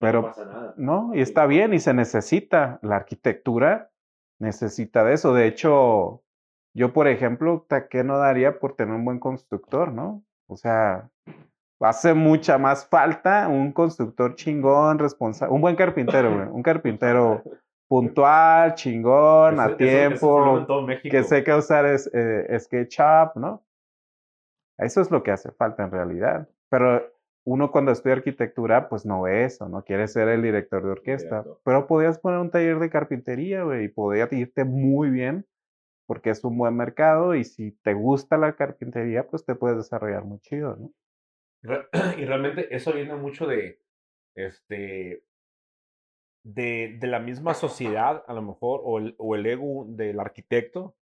Pero, no, pasa nada. no, y está bien y se necesita. La arquitectura necesita de eso. De hecho, yo, por ejemplo, ¿qué no daría por tener un buen constructor, no? O sea, hace mucha más falta un constructor chingón, responsable, un buen carpintero, güey, un carpintero puntual, [laughs] chingón, a tiempo, que sepa usar es, eh, SketchUp, ¿no? Eso es lo que hace falta en realidad. Pero uno cuando estudia arquitectura, pues no ve eso, no quiere ser el director de orquesta. Pero podías poner un taller de carpintería, güey, y podía irte muy bien, porque es un buen mercado, y si te gusta la carpintería, pues te puedes desarrollar muy chido, ¿no? [clears throat] Y realmente eso viene mucho de, este, de, de la misma sociedad, a lo mejor, o el, o el ego del arquitecto,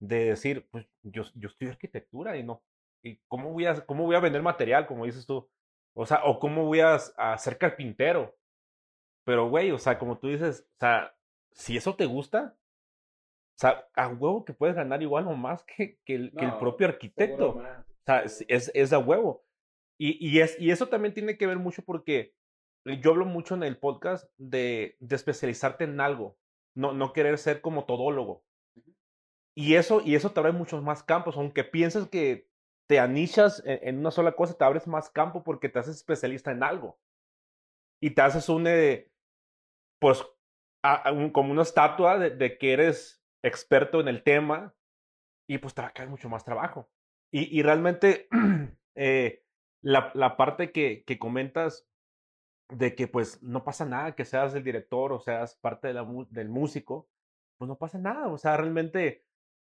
de decir, pues yo, yo estudio arquitectura y no, ¿y cómo voy, a, cómo voy a vender material, como dices tú? O sea, o cómo voy a, ser carpintero. Pero, güey, o sea, como tú dices, o sea, si eso te gusta, o sea, a huevo que puedes ganar igual o más que, que, el, propio arquitecto. O sea, es, es, a huevo. Y, y, es, y eso también tiene que ver mucho porque yo hablo mucho en el podcast de, de especializarte en algo, no, no querer ser como todólogo. Y eso, y eso te abre muchos más campos, aunque pienses que te anichas en, una sola cosa, te abres más campo porque te haces especialista en algo. Y te haces un, eh, pues, como una estatua de, que eres experto en el tema y pues te va a caer mucho más trabajo. Y, realmente [clears throat] eh, la, parte que, comentas de que pues no pasa nada que seas el director o seas parte del músico, pues no pasa nada, o sea, realmente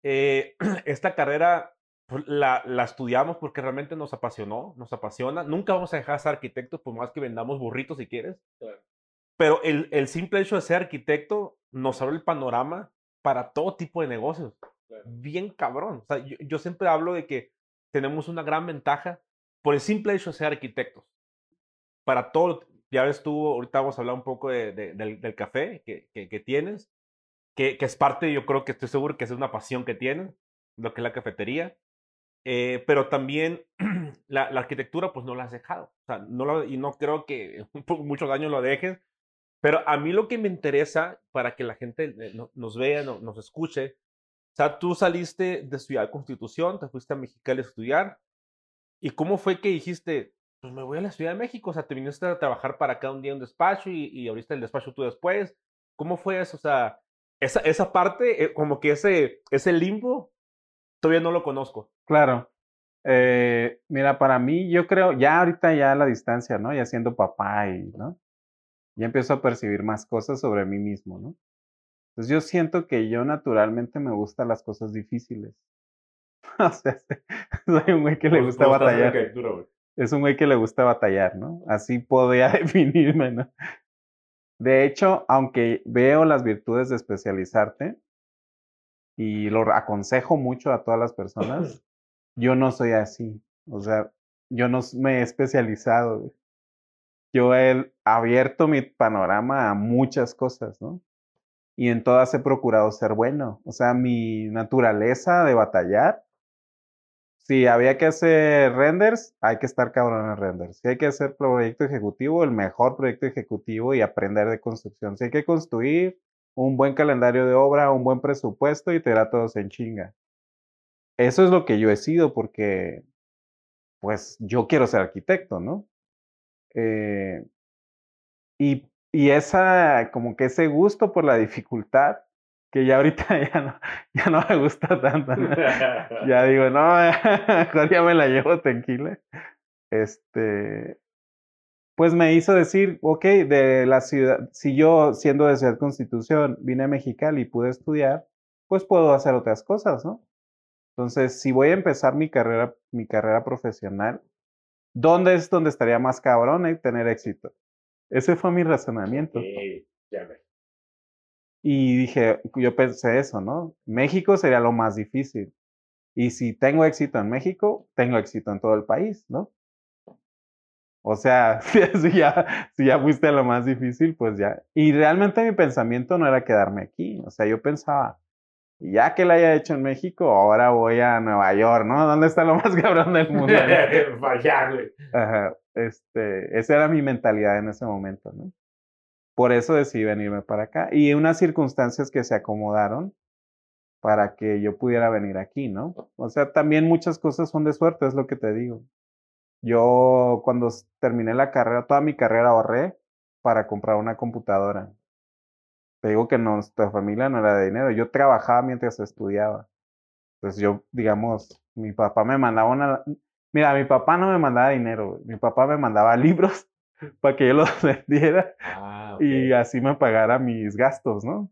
eh, [clears throat] esta carrera la, la, estudiamos porque realmente nos apasionó, nos apasiona, nunca vamos a dejar de ser arquitectos por más que vendamos burritos si quieres, pero el, el, simple hecho de ser arquitecto nos abre el panorama para todo tipo de negocios, bien cabrón, o sea, yo, yo siempre hablo de que tenemos una gran ventaja por el simple hecho de ser arquitectos. Para todo, ya ves tú, ahorita vamos a hablar un poco de, del, del, café que, que, que tienes, que, que, es parte, yo creo que estoy seguro que es una pasión que tienen, lo que es la cafetería. Eh, pero también [clears throat] la, la, arquitectura, pues no la has dejado. O sea, no lo, y no creo que [laughs] muchos años lo dejes. Pero a mí lo que me interesa para que la gente eh, nos vea, nos escuche, o sea, tú saliste de estudiar Constitución, te fuiste a Mexicali a estudiar. ¿Y cómo fue que dijiste, pues me voy a la Ciudad de México? O sea, te viniste a trabajar para acá un día en un despacho y, y abriste el despacho tú después. ¿Cómo fue eso? O sea, esa, esa parte, eh, como que ese, ese limbo, todavía no lo conozco. Claro. Eh, mira, para mí, yo creo, ya ahorita ya a la distancia, ¿no? Ya siendo papá y, ¿no? Ya empiezo a percibir más cosas sobre mí mismo, ¿no? Entonces yo siento que yo naturalmente me gustan las cosas difíciles. [laughs] o sea, [laughs] soy un güey que le gusta batallar. es un güey que le gusta batallar, ¿no? Así podría [laughs] definirme, ¿no? De hecho, aunque veo las virtudes de especializarte y lo aconsejo mucho a todas las personas, yo no soy así. O sea, yo no me he especializado. Yo he abierto mi panorama a muchas cosas, ¿no? y en todas he procurado ser bueno. O sea, mi naturaleza de batallar, si había que hacer renders, hay que estar cabrón en renders. Si hay que hacer proyecto ejecutivo, el mejor proyecto ejecutivo y aprender de construcción. Si hay que construir un buen calendario de obra, un buen presupuesto y te todos en chinga. Eso es lo que yo he sido porque, pues, yo quiero ser arquitecto, ¿no? Eh, y y esa, como que ese gusto por la dificultad, que ya ahorita [laughs] ya no, ya no me gusta tanto. [laughs] ya digo, no, [laughs] mejor ya me la llevo tranquila. Este, pues me hizo decir, ok, de la ciudad, si yo siendo de Ciudad Constitución vine a Mexicali y pude estudiar, pues puedo hacer otras cosas, ¿no? Entonces, si voy a empezar mi carrera, mi carrera profesional, ¿dónde es donde estaría más cabrón y tener éxito? Ese fue mi razonamiento. Y dije, yo pensé eso, ¿no? México sería lo más difícil. Y si tengo éxito en México, tengo éxito en todo el país, ¿no? O sea, [laughs] si ya, si ya fuiste a lo más difícil, pues ya. Y realmente mi pensamiento no era quedarme aquí. O sea, yo pensaba, ya que la haya hecho en México, ahora voy a Nueva York, ¿no? ¿Dónde está lo más [laughs] cabrón del mundo? [laughs] Ajá. Este, esa era mi mentalidad en ese momento, ¿no? Por eso decidí venirme para acá. Y unas circunstancias que se acomodaron para que yo pudiera venir aquí, ¿no? O sea, también muchas cosas son de suerte, es lo que te digo. Yo cuando terminé la carrera, toda mi carrera ahorré para comprar una computadora. Te digo que nuestra familia no era de dinero. Yo trabajaba mientras estudiaba. Entonces yo, digamos, mi papá me mandaba una... Mira, mi papá no me mandaba dinero. Mi papá me mandaba [laughs] libros para que yo los [laughs] vendiera ah, y así me pagara mis gastos, ¿no?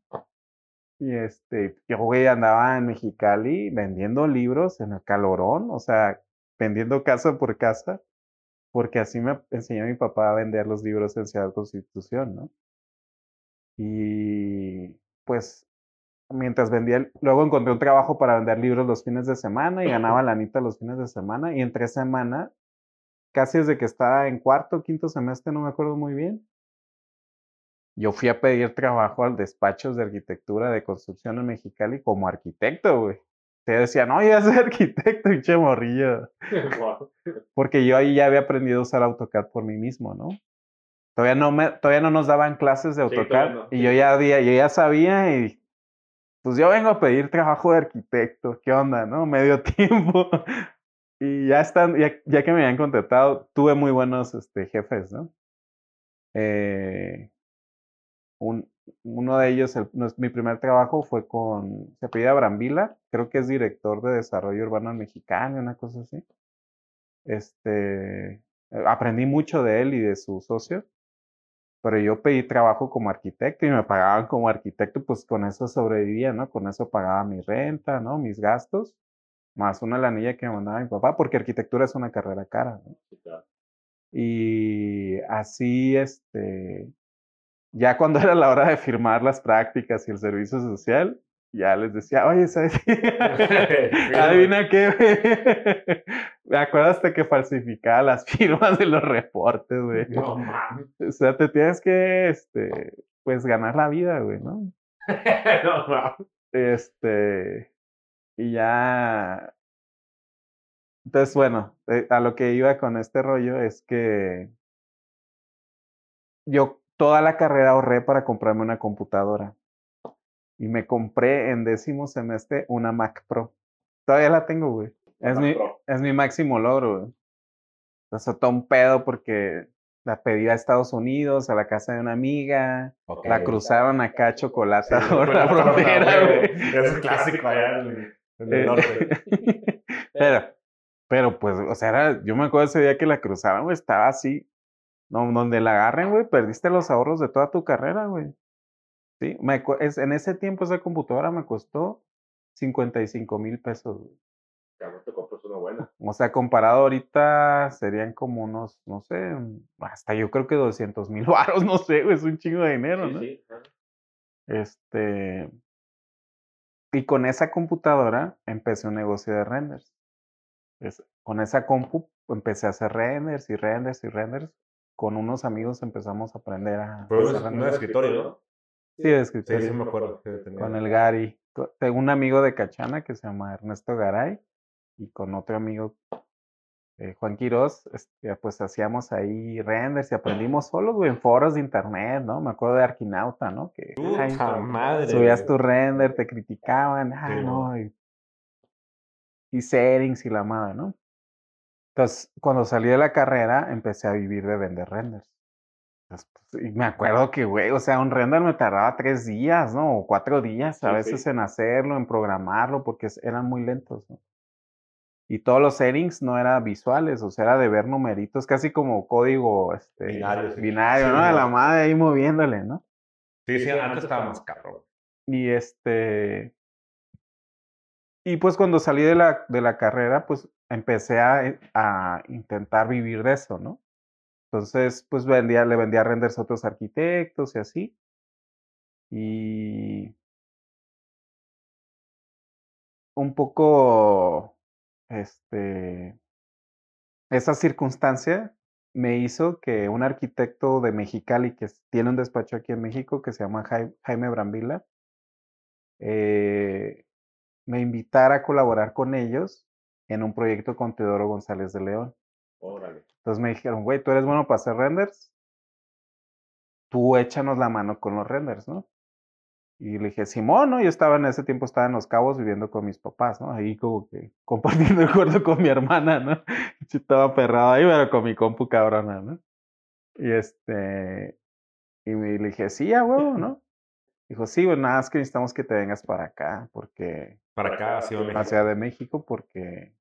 Y este, yo, güey, andaba en Mexicali vendiendo libros en el calorón, o sea, vendiendo casa por casa, porque así me enseñó mi papá a vender los libros en Ciudad Constitución, ¿no? Y pues mientras vendía, luego encontré un trabajo para vender libros los fines de semana y ganaba la anita los fines de semana y entre semana, casi desde que estaba en cuarto, quinto semestre, no me acuerdo muy bien, yo fui a pedir trabajo al despacho de arquitectura de construcción en Mexicali como arquitecto, güey. Se decía, no, ya soy [laughs] arquitecto, y che morrillo. [laughs] Porque yo ahí ya había aprendido a usar AutoCAD por mí mismo, ¿no? Todavía no, me, todavía no nos daban clases de AutoCAD y yo ya, yo ya sabía y pues yo vengo a pedir trabajo de arquitecto, ¿qué onda, no? [laughs] Medio tiempo. y ya están, ya, ya, que me habían contratado, tuve muy buenos este, jefes, ¿no? Eh, un, uno de ellos, el, mi primer trabajo fue con, se apellida Brambila, creo que es director de desarrollo urbano mexicano, una cosa así. Este, aprendí mucho de él y de su socio Pero yo pedí trabajo como arquitecto y me pagaban como arquitecto, pues con eso sobrevivía, ¿no? Con eso pagaba mi renta, ¿no? Mis gastos, más una lanilla que me mandaba mi papá, porque arquitectura es una carrera cara, ¿no? Y así, este, ya cuando [laughs] era la hora de firmar las prácticas y el servicio social, ya les decía, oye, ¿sabes? [laughs] Adivina qué, [laughs] Me acuerdo hasta que falsificaba las [laughs] firmas de los reportes, güey. No mames. O sea, te tienes que, este, pues ganar la vida, güey, ¿no? no mames. Este, y ya. Entonces, bueno, eh, a lo que iba con este rollo es que yo toda la carrera ahorré para comprarme una computadora. Y me compré en décimo semestre una Mac Pro. Todavía la tengo, güey. Es mi, Pro. es mi máximo logro, güey. Todo un pedo porque la pedí a Estados Unidos, a la casa de una amiga. La cruzaron acá chocolate Sí, por la chocolate, frontera, güey. es clásico allá en, en el Eh, norte. [laughs] pero, pero pues, o sea, era- yo me acuerdo ese día que la cruzaron, güey, estaba así. No, donde la agarren, güey, perdiste los ahorros de toda tu carrera, güey. Sí, me, es, en ese tiempo esa computadora me costó 55 mil pesos, güey. Cabrón, te compras una buena. [laughs] O sea, comparado ahorita serían como unos, no sé, hasta yo creo que 200 mil [laughs] baros, no sé, es un chingo de dinero, Sí, ¿no? sí. ajá. Este. Y con esa computadora empecé un negocio de renders. Es- con esa compu empecé a hacer renders y renders y renders. Con unos amigos empezamos a aprender a Pero hacer es un escritorio, ¿no? Sí, de Sí, escritorio. sí me acuerdo. que tenía. Con el Gary. Tengo un amigo de Cachana que se llama Ernesto Garay. Y con otro amigo, eh, Juan Quiroz, este, pues hacíamos ahí renders y aprendimos solos, güey, en foros de internet, ¿no? Me acuerdo de Arquinauta, ¿no? Que ay, Puta madre. subías tu render, te criticaban, ah, Sí, no, y, y settings y la madre, ¿no? Entonces, cuando salí de la carrera, empecé a vivir de vender renders. Pues, y me acuerdo que, güey, o sea, un render me tardaba tres días, ¿no? O cuatro días a Sí, veces sí. en hacerlo, en programarlo, porque eran muy lentos, ¿no? Y todos los settings no eran visuales, o sea, era de ver numeritos, casi como código este, Binario, sí. binario, Sí, ¿no? De la madre ahí moviéndole, ¿no? Sí, sí, antes estaba más cabrón. Y este. Y pues cuando salí de la, de la carrera, pues empecé a, eh, a intentar vivir de eso, ¿no? Entonces, pues vendía, le vendía renders a otros arquitectos y así. Y un poco, este, esa circunstancia me hizo que un arquitecto de Mexicali que tiene un despacho aquí en México que se llama Jai- Jaime Brambila, eh, me invitara a colaborar con ellos en un proyecto con Teodoro González de León. Órale. Entonces me dijeron, güey, tú eres bueno para hacer renders, tú échanos la mano con los renders, ¿no? Y le dije, Simón, ¿no? Yo estaba en ese tiempo, estaba en Los Cabos viviendo con mis papás, ¿no? Ahí como que [laughs] compartiendo el cuarto con mi hermana, ¿no? [laughs] Yo estaba perrado ahí, pero con mi compu cabrona, ¿no? Y este, y me le dije, sí, a huevo, ¿no? Dijo, sí, pues nada, es que necesitamos que te vengas para acá, porque, Para acá ha sido a México. Ciudad de México, porque,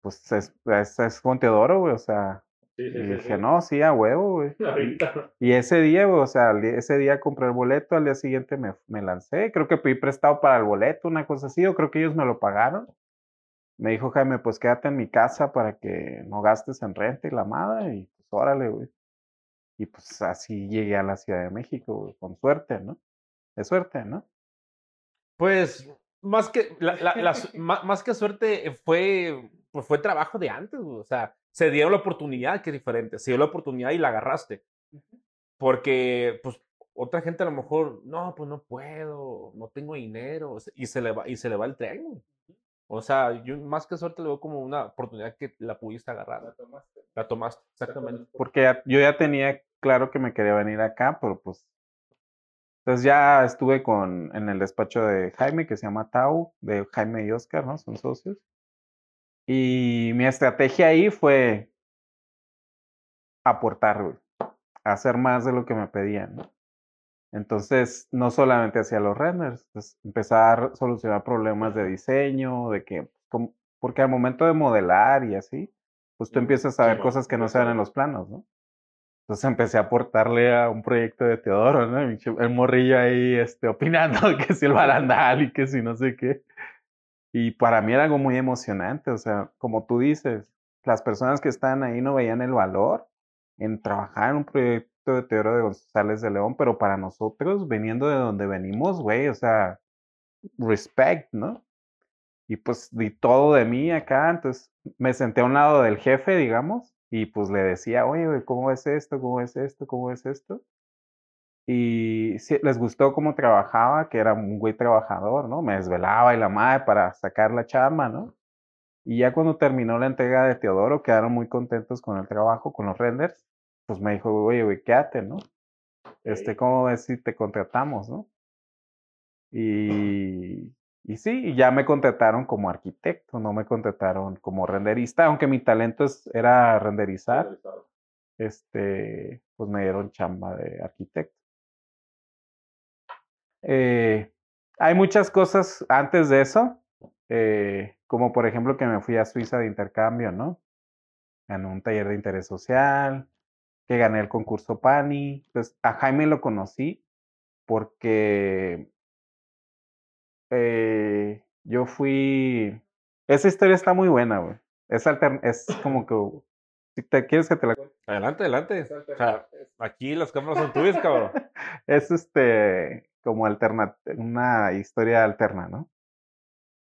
pues es, es, es con Teodoro, güey, o sea, Sí, y dije, no, sí, a huevo, güey. Y- [laughs] Ahorita. y ese día, güey, o sea, ese día compré el boleto, al día siguiente me, me lancé. Creo que pedí prestado para el boleto, una cosa así, o creo que ellos me lo pagaron. Me dijo Jaime, pues quédate en mi casa para que no gastes en renta y la madre, y pues órale, güey. Y pues así llegué a la Ciudad de México, güey, con suerte, ¿no? De suerte, ¿no? Pues, más que, la, la- la su- [laughs] ma- más, que suerte, eh, fue, pues fue trabajo de antes, güey. O sea, se dieron la oportunidad, que es diferente. Se dio la oportunidad y la agarraste. Porque, pues, otra gente a lo mejor, no, pues no puedo, no tengo dinero, y se le va, y se le va el tren. O sea, yo más que suerte le veo como una oportunidad que la pudiste agarrar. La tomaste. La tomaste, exactamente. Porque ya- yo ya tenía claro que me quería venir acá, pero pues. Entonces ya estuve con, en el despacho de Jaime, que se llama Tau, de Jaime y Oscar, ¿no? Son socios. Y mi estrategia ahí fue aportar, güey, hacer más de lo que me pedían, ¿no? Entonces, no solamente hacía los renders, pues, empezar a solucionar problemas de diseño, de que, como- porque al momento de modelar y así, pues tú empiezas a ver cosas que no se ven en los planos, ¿no? Entonces empecé a aportarle a un proyecto de Teodoro, ¿no? El morrillo ahí este, opinando [laughs] que si el barandal y que si no sé qué. Y para mí era algo muy emocionante, o sea, como tú dices, las personas que estaban ahí no veían el valor en trabajar en un proyecto de Teodoro de González de León, pero para nosotros, viniendo de donde venimos, güey, o sea, respect, ¿no? Y pues di todo de mí acá, entonces me senté a un lado del jefe, digamos, y pues le decía, oye, güey, ¿cómo es esto? ¿Cómo es esto? ¿Cómo es esto? Y les gustó cómo trabajaba, que era un güey trabajador, ¿no? Me desvelaba y la madre para sacar la chamba, ¿no? Y ya cuando terminó la entrega de Teodoro, quedaron muy contentos con el trabajo, con los renders. Pues me dijo, oye, güey, quédate, ¿no? Este, ¿cómo ves si te contratamos, no? Y, y sí, y ya me contrataron como arquitecto, no me contrataron como renderista, aunque mi talento es, era renderizar. Este, pues me dieron chamba de arquitecto. Eh, hay muchas cosas antes de eso, eh, como por ejemplo que me fui a Suiza de intercambio, ¿no? En un taller de interés social, que gané el concurso PANI. Pues a Jaime lo conocí porque eh, yo fui... Esa historia está muy buena, güey. Es, es como que... Si te quieres que te la Adelante, adelante. O sea, aquí las cámaras son tuyas, cabrón. [laughs] es este como alterna una historia alterna, ¿no?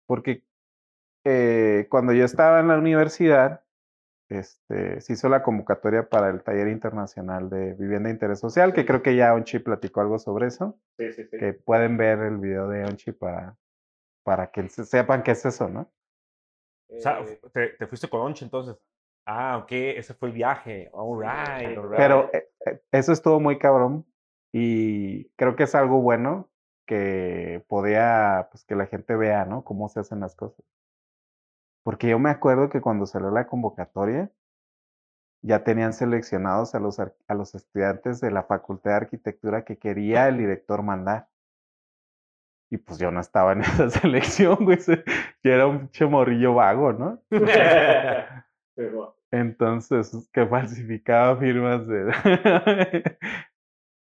Porque eh, cuando yo estaba en la universidad, este, se hizo la convocatoria para el taller internacional de vivienda de interés social, que creo que ya Onchi platicó algo sobre eso. Sí, sí, sí. Que pueden ver el video de Onchi para, para que sepan qué es eso, ¿no? O sea, eh te, te, fuiste con Onchi entonces. Ah, ok, ese fue el viaje. All right, all right. Pero eh, eh, eso estuvo muy cabrón y creo que es algo bueno que podía, pues que la gente vea, ¿no? Cómo se hacen las cosas. Porque yo me acuerdo que cuando salió la convocatoria, ya tenían seleccionados a los, a los estudiantes de la Facultad de Arquitectura que quería el director mandar. Y pues yo no estaba en [laughs] esa selección, güey. Yo era un chemorrillo vago, ¿no? [laughs] Entonces, que falsificaba firmas de... [laughs]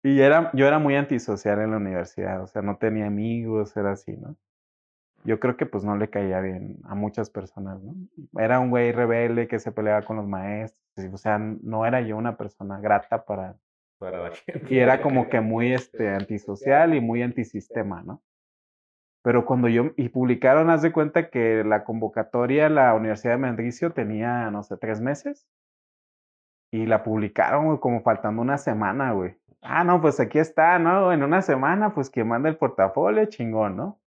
Y era, yo era muy antisocial en la universidad, o sea, no tenía amigos, era así, ¿no? Yo creo que pues no le caía bien a muchas personas, ¿no? Era un güey rebelde que se peleaba con los maestros, o sea, no era yo una persona grata para... para la [laughs] gente. Y era como que muy este, antisocial y muy antisistema, ¿no? Pero cuando yo, y publicaron, haz de cuenta que la convocatoria la Universidad de Mendricio tenía, no sé, tres meses. Y la publicaron, como faltando una semana, güey. Ah, no, pues aquí está, ¿no? En una semana, pues quien manda el portafolio, chingón, ¿no?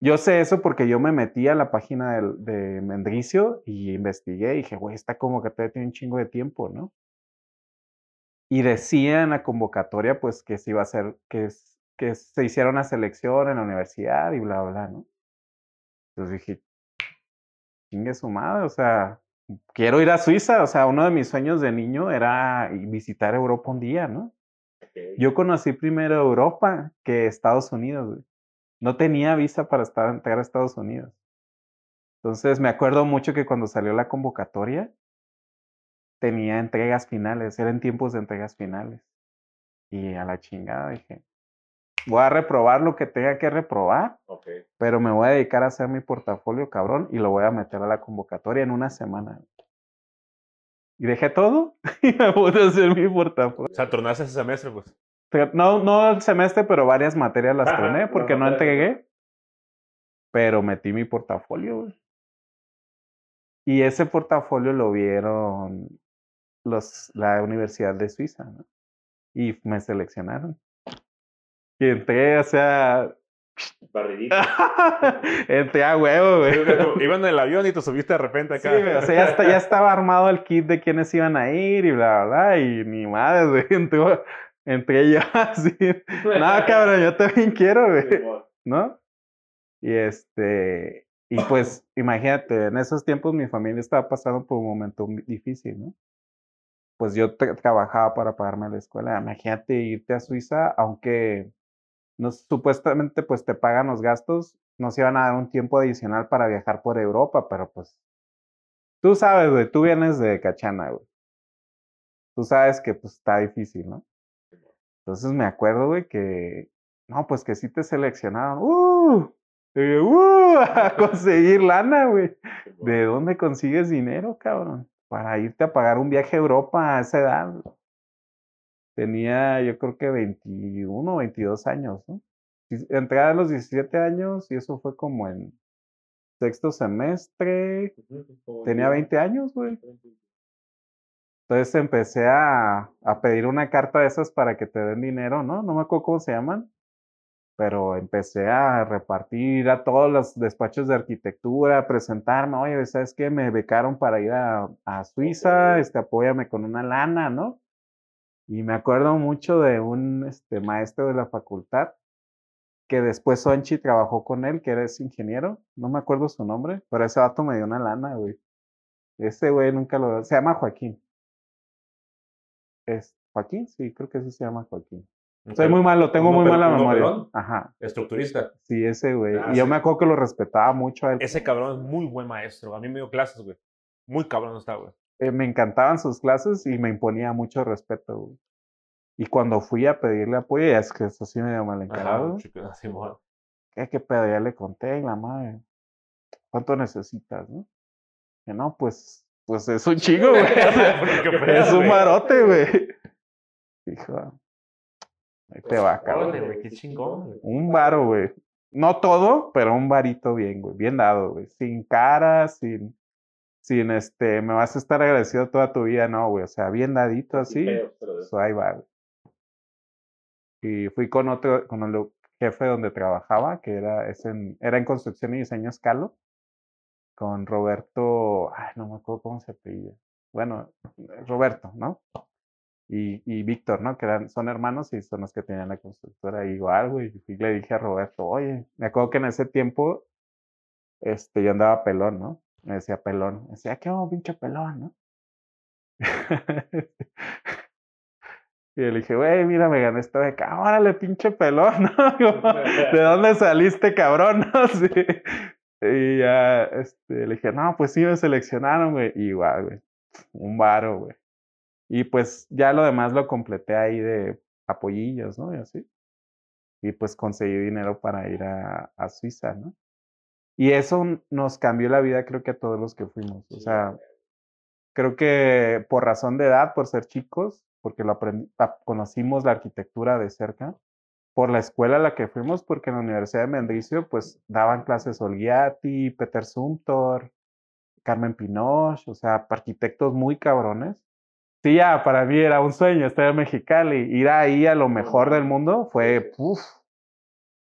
Yo sé eso porque yo me metí a la página de, de Mendricio y investigué y dije, güey, esta convocatoria tiene un chingo de tiempo, ¿no? Y decía en la convocatoria, pues, que se iba a hacer, que, que se hiciera una selección en la universidad y bla, bla, ¿no? Entonces dije, chingue su madre, o sea, quiero ir a Suiza, o sea, uno de mis sueños de niño era visitar Europa un día, ¿no? Yo conocí primero Europa que Estados Unidos, güey. No tenía visa para estar, entrar a Estados Unidos. Entonces me acuerdo mucho que cuando salió la convocatoria, tenía entregas finales, eran tiempos de entregas finales. Y a la chingada dije, voy a reprobar lo que tenga que reprobar, pero me voy a dedicar a hacer mi portafolio, cabrón, y lo voy a meter a la convocatoria en una semana. Y dejé todo [laughs] y me pude hacer mi portafolio. O sea, tronaste ese semestre, pues. No, no el semestre, pero varias materias las troné porque no entregué. Pero metí mi portafolio, güey. Y ese portafolio lo vieron los, la Universidad de Suiza, ¿no? Y me seleccionaron. Y entré, o sea, Barridita. Entré a huevo, güey. Iban en el avión y te subiste de repente acá. Sí, o sea, ya, estaba armado el kit de quiénes iban a ir y bla, bla, bla. Y ni madre, güey. Entré, entré yo así. No, cabrón, yo también quiero, güey. ¿No? Y este. Y pues, imagínate, en esos tiempos mi familia estaba pasando por un momento difícil, ¿no? Pues yo trabajaba para pagarme la escuela. Imagínate irte a Suiza, aunque supuestamente pues te pagan los gastos, nos iban a dar un tiempo adicional para viajar por Europa, pero pues tú sabes, güey, tú vienes de Cachana, güey. tú sabes que pues está difícil, ¿no? Entonces me acuerdo, güey, que, no, pues que sí te seleccionaron, ¡uh! Y, ¡uh! A [laughs] conseguir lana, güey. ¿De dónde consigues dinero, cabrón? Para irte a pagar un viaje a Europa a esa edad. Tenía, yo creo que 21, 22 años, ¿no? Entré a los 17 años y eso fue como en sexto semestre. Tenía 20 años, güey. Entonces empecé a, a, pedir una carta de esas para que te den dinero, ¿no? No me acuerdo cómo se llaman, pero empecé a repartir a todos los despachos de arquitectura, a presentarme, oye, ¿sabes qué? Me becaron para ir a, a Suiza, este, apóyame con una lana, ¿no? Y me acuerdo mucho de un este, maestro de la facultad que después Sonchi trabajó con él, que era ese ingeniero, no me acuerdo su nombre, pero ese vato me dio una lana, güey. Ese güey nunca lo... Se llama Joaquín. ¿Es Joaquín? Sí, creo que sí se llama Joaquín. Soy muy malo, tengo muy mala memoria. Ajá. Estructurista. Sí, ese güey. y yo me acuerdo que lo respetaba mucho a él. Ese cabrón es muy buen maestro. A mí me dio clases, güey. Muy cabrón está, güey. Eh, me encantaban sus clases y me imponía mucho respeto, güey. Y cuando fui a pedirle apoyo, es que eso sí me dio mal encarado. [laughs] ¿Qué, ¿Qué pedo? Ya le conté, la madre. ¿Cuánto necesitas, no? Que no, pues, pues es un chingo, güey. [laughs] [laughs] es un marote, güey. Dijo, ahí te va, cabrón. qué chingón, Un varo, güey. No todo, pero un varito bien, güey. Bien dado, güey. Sin cara, sin sin este, me vas a estar agradecido toda tu vida, no, güey, o sea, bien dadito así, pues ahí va, güey. Y fui con otro, con el jefe donde trabajaba, que era, es en, era en construcción y diseño escalo, con Roberto, ay, no me acuerdo cómo se apellida. Bueno, Roberto, ¿no? Y, y Víctor, ¿no? Que eran, son hermanos y son los que tenían la constructora igual, güey. Y le dije a Roberto, oye, me acuerdo que en ese tiempo, este, yo andaba pelón, ¿no? Me decía pelón. Me decía, ¿qué hago, pinche pelón, no? [laughs] y le dije, güey, mira, me gané esta beca. Órale, pinche pelón, [laughs] ¿no? ¿De dónde saliste, cabrón? [laughs] sí. Y ya, este, le dije, no, pues sí me seleccionaron, güey. Y igual, güey. Un varo, güey. Y pues ya lo demás lo completé ahí de apoyillos, ¿no? Y así. Y pues conseguí dinero para ir a, a Suiza, ¿no? Y eso nos cambió la vida, creo que a todos los que fuimos. O sea, creo que por razón de edad, por ser chicos, porque lo conocimos la arquitectura de cerca, por la escuela a la que fuimos, porque en la Universidad de Mendricio, pues daban clases Olgiati, Peter Sumtor, Carmen Pinoche, o sea, arquitectos muy cabrones. Sí, ya, para mí era un sueño estar en Mexicali, ir ahí a lo mejor del mundo fue.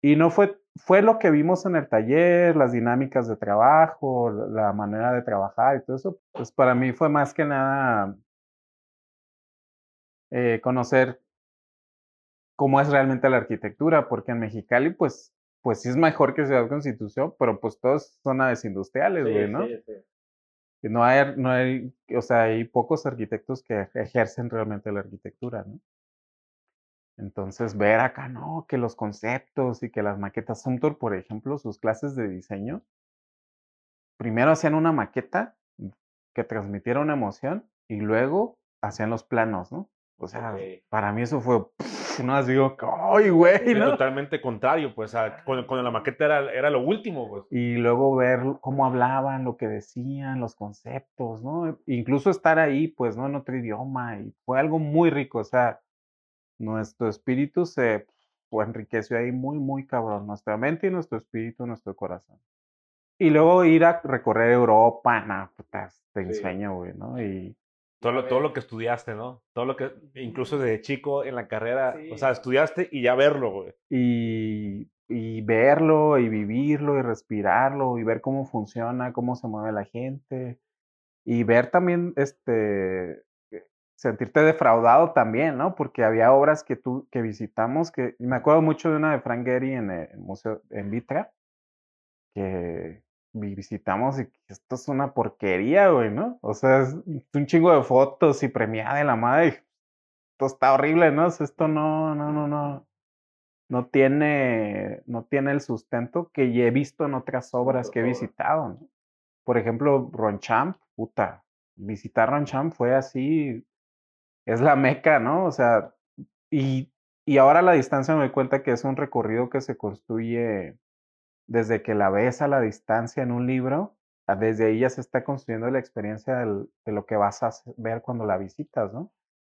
Y no fue fue lo que vimos en el taller, las dinámicas de trabajo, la manera de trabajar y todo eso, pues para mí fue más que nada eh, conocer cómo es realmente la arquitectura, porque en Mexicali, pues, pues sí es mejor que Ciudad Constitución, pero pues todos son zonas industriales, güey, ¿no? Sí, sí. Y no hay, no hay, o sea, hay pocos arquitectos que ejercen realmente la arquitectura, ¿no? Entonces, ver acá, ¿no? Que los conceptos y que las maquetas, Sumtor, por ejemplo, sus clases de diseño, primero hacían una maqueta que transmitiera una emoción y luego hacían los planos, ¿no? O sea, para mí eso fue, no así digo, ¡ay, güey! ¿no? Totalmente contrario, pues, cuando, la maqueta era, era, lo último, pues. Y luego ver cómo hablaban, lo que decían, los conceptos, ¿no? Incluso estar ahí, pues, ¿no? En otro idioma, y fue algo muy rico, o sea, nuestro espíritu se pues, enriqueció ahí muy, muy cabrón. Nuestra mente y nuestro espíritu, nuestro corazón. Y luego ir a recorrer Europa, puta, te enseño, güey, ¿no? Y... Todo lo, todo lo que estudiaste, ¿no? Todo lo que, incluso desde chico en la carrera, o sea, estudiaste y ya verlo, güey. Y, y verlo y vivirlo y respirarlo y ver cómo funciona, cómo se mueve la gente. Y ver también, este, sentirte defraudado también, ¿no? Porque había obras que tú, que visitamos, que me acuerdo mucho de una de Frank Gehry en el museo, en Vitra, que visitamos y esto es una porquería, güey, ¿no? O sea, es un chingo de fotos y premiada de la madre. Esto está horrible, ¿no? esto no, no, no, no. No tiene, no tiene el sustento que he visto en otras obras que he visitado, ¿no? Por ejemplo, Ronchamp, puta, visitar Ronchamp fue así es la meca, ¿no? O sea, y, y ahora la distancia me doy cuenta que es un recorrido que se construye desde que la ves a la distancia en un libro, desde ahí ya se está construyendo la experiencia de lo que vas a ver cuando la visitas, ¿no?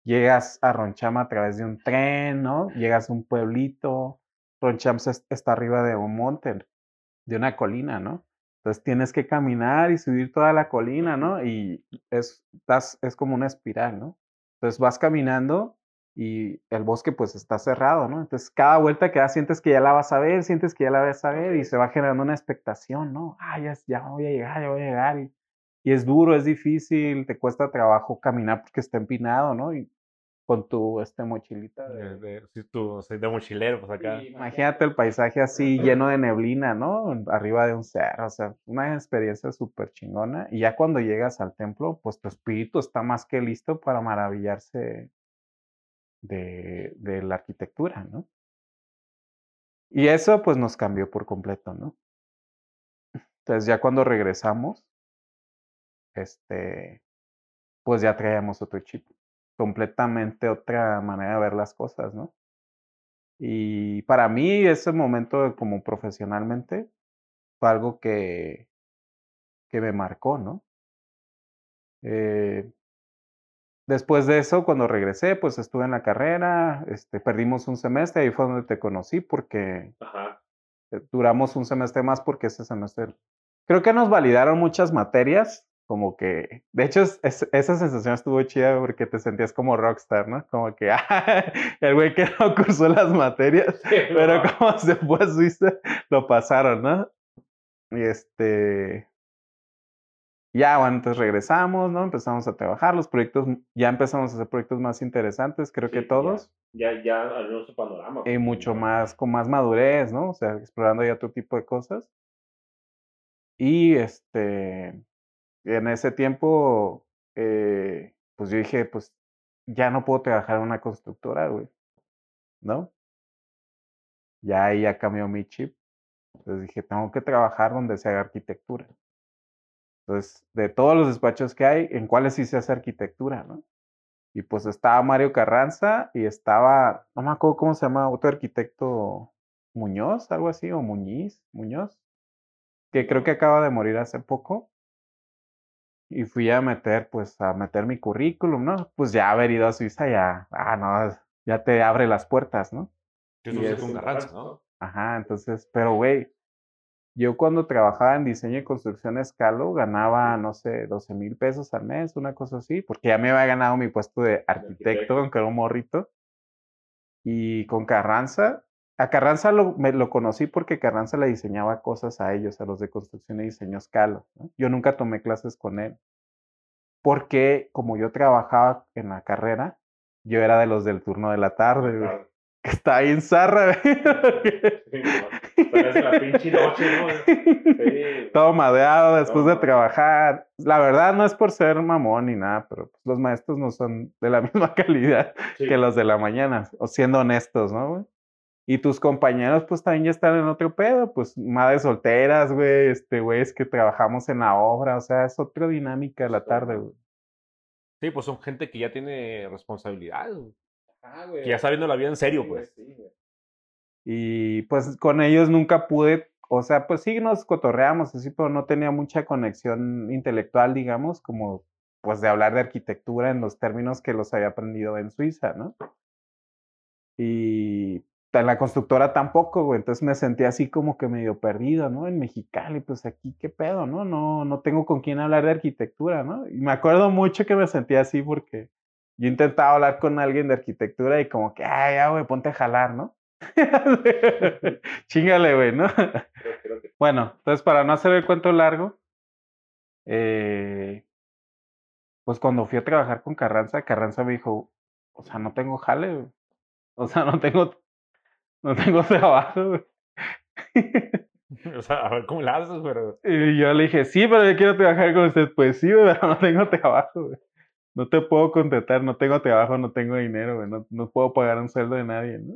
Llegas a Roncham a través de un tren, ¿no? Llegas a un pueblito, Roncham está arriba de un monte, de una colina, ¿no? Entonces tienes que caminar y subir toda la colina, ¿no? Y es, es como una espiral, ¿no? Entonces vas caminando y el bosque pues está cerrado, ¿no? Entonces cada vuelta que das sientes que ya la vas a ver, sientes que ya la vas a ver y se va generando una expectación, ¿no? Ah, ya, ya voy a llegar, ya voy a llegar. Y, y es duro, es difícil, te cuesta trabajo caminar porque está empinado, ¿no? Y con tu este mochilita de, de, si tú de mochilero, pues acá. imagínate el paisaje así lleno de neblina, ¿no? Arriba de un cerro, o sea, una experiencia súper chingona. Y ya cuando llegas al templo, pues tu espíritu está más que listo para maravillarse de, de la arquitectura, ¿no? Y eso pues nos cambió por completo, ¿no? Entonces ya cuando regresamos, este, pues ya traíamos otro chip completamente otra manera de ver las cosas, ¿no? Y para mí ese momento como profesionalmente fue algo que, que me marcó, ¿no? Eh, después de eso, cuando regresé, pues estuve en la carrera, este, perdimos un semestre, ahí fue donde te conocí porque duramos un semestre más porque ese semestre, creo que nos validaron muchas materias como que, de hecho, esa sensación estuvo chida porque te sentías como rockstar, ¿no? Como que, [laughs] ah, el güey que no cursó las materias, pero como se fue a Suiza, lo pasaron, ¿no? Y este, ya, bueno, entonces regresamos, ¿no? Empezamos a trabajar, los proyectos, ya empezamos a hacer proyectos más interesantes, creo que todos. Ya, ya, al menos panorama. Y mucho más, con más madurez, ¿no? O sea, explorando ya otro tipo de cosas. Y este, en ese tiempo, eh, pues yo dije, pues ya no puedo trabajar en una constructora, güey. ¿No? Ya ahí ya cambió mi chip. Entonces dije, tengo que trabajar donde se haga arquitectura. Entonces, de todos los despachos que hay, ¿en cuáles sí se hace arquitectura, no? Y pues estaba Mario Carranza y estaba, no me acuerdo cómo se llama, otro arquitecto Muñoz, algo así, o Muñiz, Muñoz, que creo que acaba de morir hace poco y fui a meter, pues, a meter mi currículum, ¿no? Pues ya haber ido a Suiza ya, ah, no, ya te abre las puertas, ¿no? Eso es un garrancho, ¿no? Ajá, entonces, pero güey, yo cuando trabajaba en diseño y construcción escalo ganaba, no sé, 12 mil pesos al mes, una cosa así, porque ya me había ganado mi puesto de arquitecto, aunque era un morrito. Y con Carranza, a Carranza lo, me, lo conocí porque Carranza le diseñaba cosas a ellos, a los de construcción y diseño escalo. Yo nunca tomé clases con él, porque como yo trabajaba en la carrera, yo era de los del turno de la tarde, que [laughs] está ahí en zarra, la pinche noche, ¿no? [laughs] Todo madeado después de trabajar. La verdad no es por ser mamón ni nada, pero pues, los maestros no son de la [laughs] misma calidad que los de la mañana, o siendo honestos, ¿no, güey? Y tus compañeros, pues también ya están en otro pedo, pues madres solteras, güey, este, güey, es que trabajamos en la obra, o sea, es otra dinámica de la tarde, güey. Sí, pues son gente que ya tiene responsabilidad, güey. Que ya está viendo la vida en serio, pues. Y pues con ellos nunca pude, o sea, pues sí nos cotorreamos así, pero no tenía mucha conexión intelectual, digamos, como pues de hablar de arquitectura en los términos que los había aprendido en Suiza, ¿no? Y la constructora tampoco, güey, entonces me sentí así como que medio perdido, ¿no? En Mexicali, pues aquí qué pedo, ¿no? No, no tengo con quién hablar de arquitectura, ¿no? Y me acuerdo mucho que me sentía así porque yo intentaba hablar con alguien de arquitectura y como que, ay, ya, güey, ponte a jalar, ¿no? [laughs] Chingale, güey, ¿no? Bueno, entonces para no hacer el cuento largo, eh, pues cuando fui a trabajar con Carranza, Carranza me dijo, o sea, no tengo jale, O sea, no tengo, no tengo [laughs] trabajo, güey. [laughs] O sea, a ver cómo la haces, pero. Y yo le dije, sí, pero yo quiero trabajar con usted. Pues sí, [laughs] pero no tengo trabajo, güey. No te puedo contratar, no tengo trabajo, no tengo dinero, güey. No, no puedo pagar un sueldo de nadie, ¿no?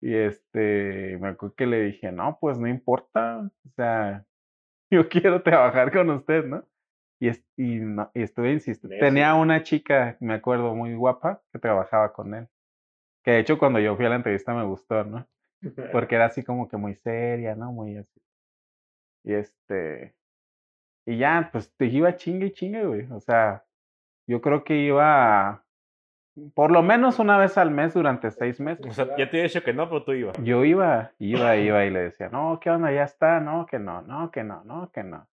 Y este, me acuerdo que le dije, no, pues no importa, o sea, yo quiero trabajar con usted, ¿no? Y, es- y, no- y estuve insistiendo. Tenía una chica, me acuerdo, muy guapa, que trabajaba con él. Que de hecho cuando yo fui a la entrevista me gustó, ¿no? [laughs] Porque era así como que muy seria, ¿no? Muy así. Y este. Y ya, pues te iba chingue y chingue, güey. O sea, yo creo que iba por lo menos una vez al mes durante seis meses. O sea, ya te he dicho que no, pero tú ibas. Yo iba, iba, [laughs] iba y le decía, no, ¿qué onda? Ya está, no, que no, no, que no, no, que no.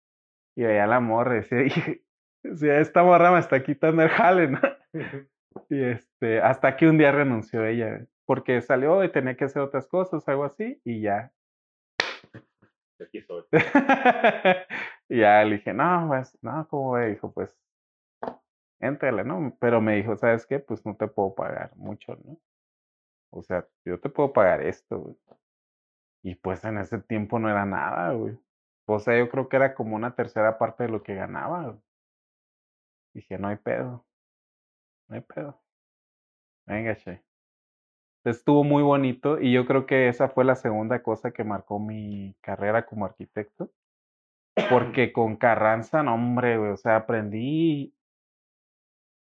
Y veía la morra y decía, [laughs] "Hije, decía, esta morra me está quitando el jale, ¿no? Y este, hasta que un día renunció ella, porque salió y tenía que hacer otras cosas, algo así, y ya. Aquí [laughs] y ya le dije, no, pues, no, ¿cómo ve? Dijo, pues, éntrale, ¿no? Pero me dijo, ¿sabes qué? Pues no te puedo pagar mucho, ¿no? O sea, yo te puedo pagar esto, güey. Y pues en ese tiempo no era nada, güey. O sea, yo creo que era como una tercera parte de lo que ganaba, güey. Dije, no hay pedo. No hay pedo. Venga, che. Estuvo muy bonito y yo creo que esa fue la segunda cosa que marcó mi carrera como arquitecto. [coughs] Porque con Carranza, no, hombre, güey, o sea, aprendí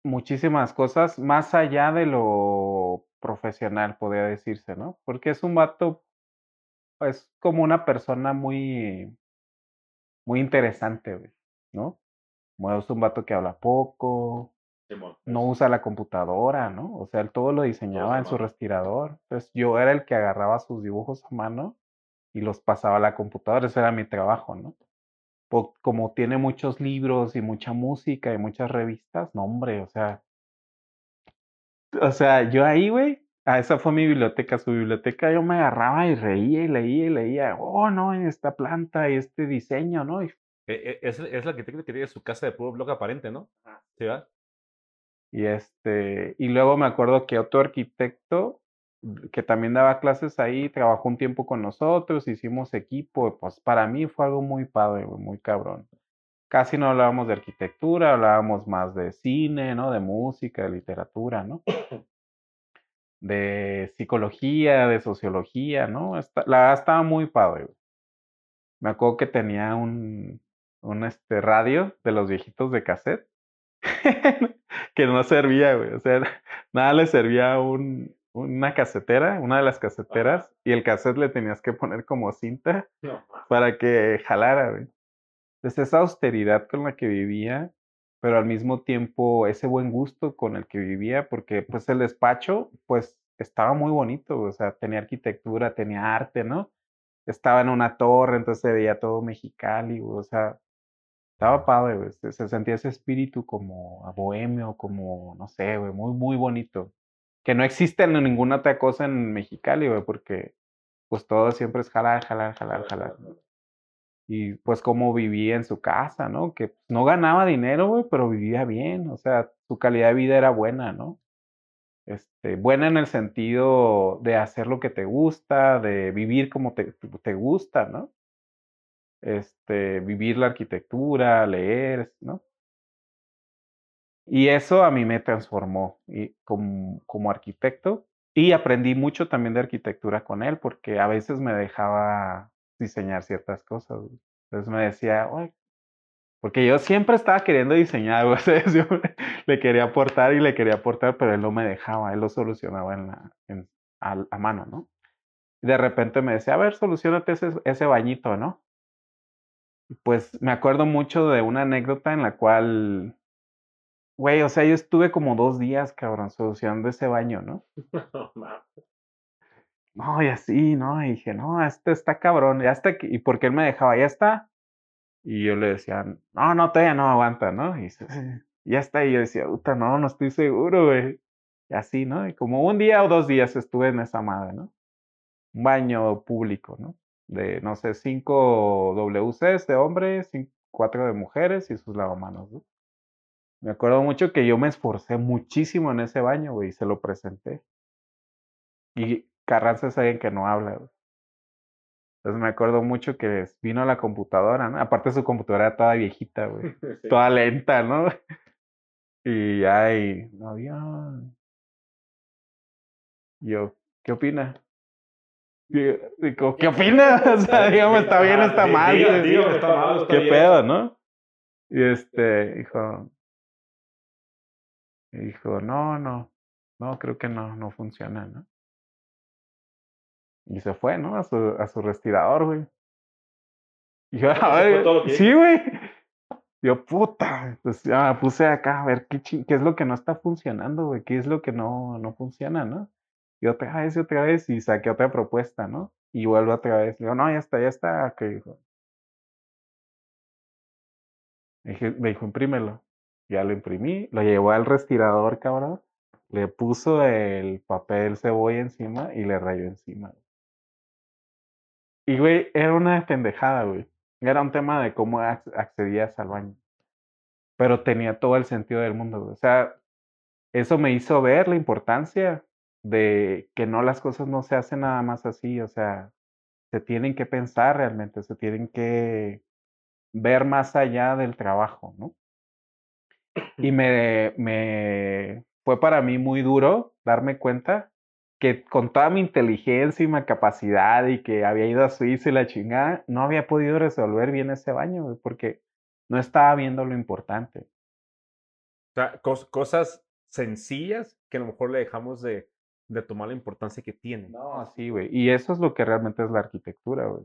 muchísimas cosas más allá de lo profesional, podría decirse, ¿no? Porque es un vato, es como una persona muy, muy interesante, güey, ¿no? Es un vato que habla poco. No usa la computadora, ¿no? O sea, él todo lo diseñaba en su respirador. Entonces yo era el que agarraba sus dibujos a mano y los pasaba a la computadora. Ese era mi trabajo, ¿no? Como tiene muchos libros y mucha música y muchas revistas, no, hombre, o sea. O sea, yo ahí, güey, ah, esa fue mi biblioteca. Su biblioteca yo me agarraba y reía y leía y leía. Oh, no, esta planta y este diseño, ¿no? Y Eh, eh, Es, es la que tiene su casa de puro bloque aparente, ¿no? ¿Sí, va? Y este, y luego me acuerdo que otro arquitecto que también daba clases ahí, trabajó un tiempo con nosotros, hicimos equipo, pues para mí fue algo muy padre, muy cabrón. Casi no hablábamos de arquitectura, hablábamos más de cine, ¿no? De música, de literatura, ¿no? [coughs] De psicología, de sociología, ¿no? Esta- la verdad estaba muy padre. Me acuerdo que tenía un, un este radio de los viejitos de cassette [laughs] [laughs] que no servía, güey. O sea, [laughs] nada le servía un, una casetera, una de las caseteras, y el cassette le tenías que poner como cinta No. para que jalara, güey. Entonces esa austeridad con la que vivía, pero al mismo tiempo ese buen gusto con el que vivía, porque pues el despacho, pues estaba muy bonito, o sea, tenía arquitectura, tenía arte, ¿no? Estaba en una torre, entonces se veía todo Mexicali, güey, o sea, estaba padre, güey, se, se sentía ese espíritu como a bohemio, como, no sé, güey, muy, muy bonito. Que no existe en ninguna otra cosa en Mexicali, güey, porque pues todo siempre es jalar, jalar, jalar, jalar. Y pues cómo vivía en su casa, ¿no? Que pues, no ganaba dinero, güey, pero vivía bien, o sea, su calidad de vida era buena, ¿no? Este, buena en el sentido de hacer lo que te gusta, de vivir como te, te gusta, ¿no? Este, vivir la arquitectura, leer, ¿no? Y eso a mí me transformó y como, arquitecto y aprendí mucho también de arquitectura con él porque a veces me dejaba diseñar ciertas cosas. Entonces me decía, porque yo siempre estaba queriendo diseñar, o [laughs] le quería aportar y le quería aportar, pero él no me dejaba, él lo solucionaba en la, a mano, ¿no? Y de repente me decía, a ver, solucionate ese, ese bañito, ¿no? Pues me acuerdo mucho de una anécdota en la cual, güey, o sea, yo estuve como dos días, cabrón, solucionando ese baño, ¿no? [laughs] No, y así, ¿no? Y dije, no, este está cabrón, ya está. ¿Y por qué él me dejaba? Ya está. Y yo le decía, no, no, todavía no aguanta, ¿no? Y dice, "Sí, ya está. Y yo decía, puta, no, no estoy seguro, güey. Y así, ¿no? Y como un día o dos días estuve en esa madre, ¿no? Un baño público, ¿no? De, no sé, cinco WCs de hombres, cin- cuatro de mujeres y sus lavamanos, ¿no? Me acuerdo mucho que yo me esforcé muchísimo en ese baño, güey, y se lo presenté. Y Carranza es alguien que no habla, güey. Entonces me acuerdo mucho que vino a la computadora, ¿no? Aparte su computadora era toda viejita, güey. [laughs] Toda lenta, ¿no? [laughs] Y ay, no había. Yo, ¿qué opina? Digo, ¿qué opina? [laughs] O sea, dígame, está bien, está mal. Que está mal, está ¿Qué bien. pedo, no? Y este, dijo, dijo, no, no, no, creo que no, no funciona, ¿no? Y se fue, ¿no? A su, a su respirador, güey. Y yo, sí, güey. Yo, puta, pues ya puse acá a ver qué, qué es lo que no está funcionando, güey, qué es lo que no, no funciona, ¿no? Y otra vez y otra vez y saqué otra propuesta, ¿no? Y vuelvo otra vez. Digo, no, ya está, ya está. Me dijo, imprímelo. Ya lo imprimí, lo llevó al respirador, cabrón. Le puso el papel cebolla encima y le rayó encima. Y, güey, era una pendejada, güey. Era un tema de cómo accedías al baño. Pero tenía todo el sentido del mundo, güey. O sea, eso me hizo ver la importancia de que no las cosas no se hacen nada más así, o sea, se tienen que pensar realmente, se tienen que ver más allá del trabajo, ¿no? Y me, me fue para mí muy duro darme cuenta que con toda mi inteligencia y mi capacidad y que había ido a Suiza y la chingada, no había podido resolver bien ese baño, porque no estaba viendo lo importante. O sea, cosas sencillas que a lo mejor le dejamos de, de tomar la importancia que tiene. No, sí, güey. Y eso es lo que realmente es la arquitectura, güey.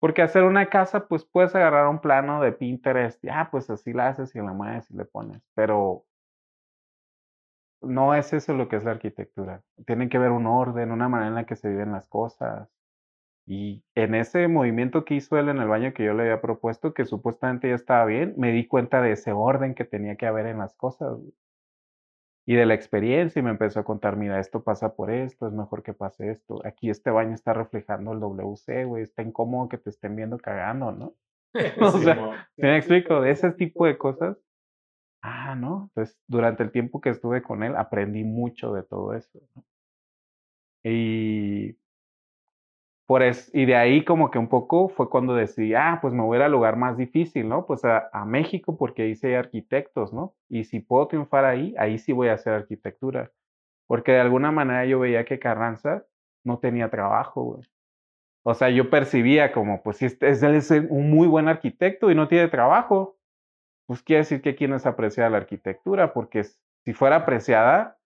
Porque hacer una casa, pues puedes agarrar un plano de Pinterest, ya, pues así la haces y la mueves y le pones. Pero no es eso lo que es la arquitectura. Tiene que haber un orden, una manera en la que se viven las cosas. Y en ese movimiento que hizo él en el baño que yo le había propuesto, que supuestamente ya estaba bien, me di cuenta de ese orden que tenía que haber en las cosas. Güey y de la experiencia y me empezó a contar, mira, esto pasa por esto, es mejor que pase esto. Aquí este baño está reflejando el WC, güey, está incómodo que te estén viendo cagando, ¿no? [laughs] [laughs] o sea, me explico? De ese tipo de cosas. Ah, ¿no? Entonces, durante el tiempo que estuve con él, aprendí mucho de todo eso. ¿no? Y y de ahí como que un poco fue cuando decidí, ah, pues me voy a ir al lugar más difícil, ¿no? Pues a, México porque ahí sí hay arquitectos, ¿no? Y si puedo triunfar ahí, ahí sí voy a hacer arquitectura. Porque de alguna manera yo veía que Carranza no tenía trabajo, güey. O sea, yo percibía como, pues si es, es un muy buen arquitecto y no tiene trabajo, pues quiere decir que aquí no es apreciada la arquitectura, porque si fuera apreciada,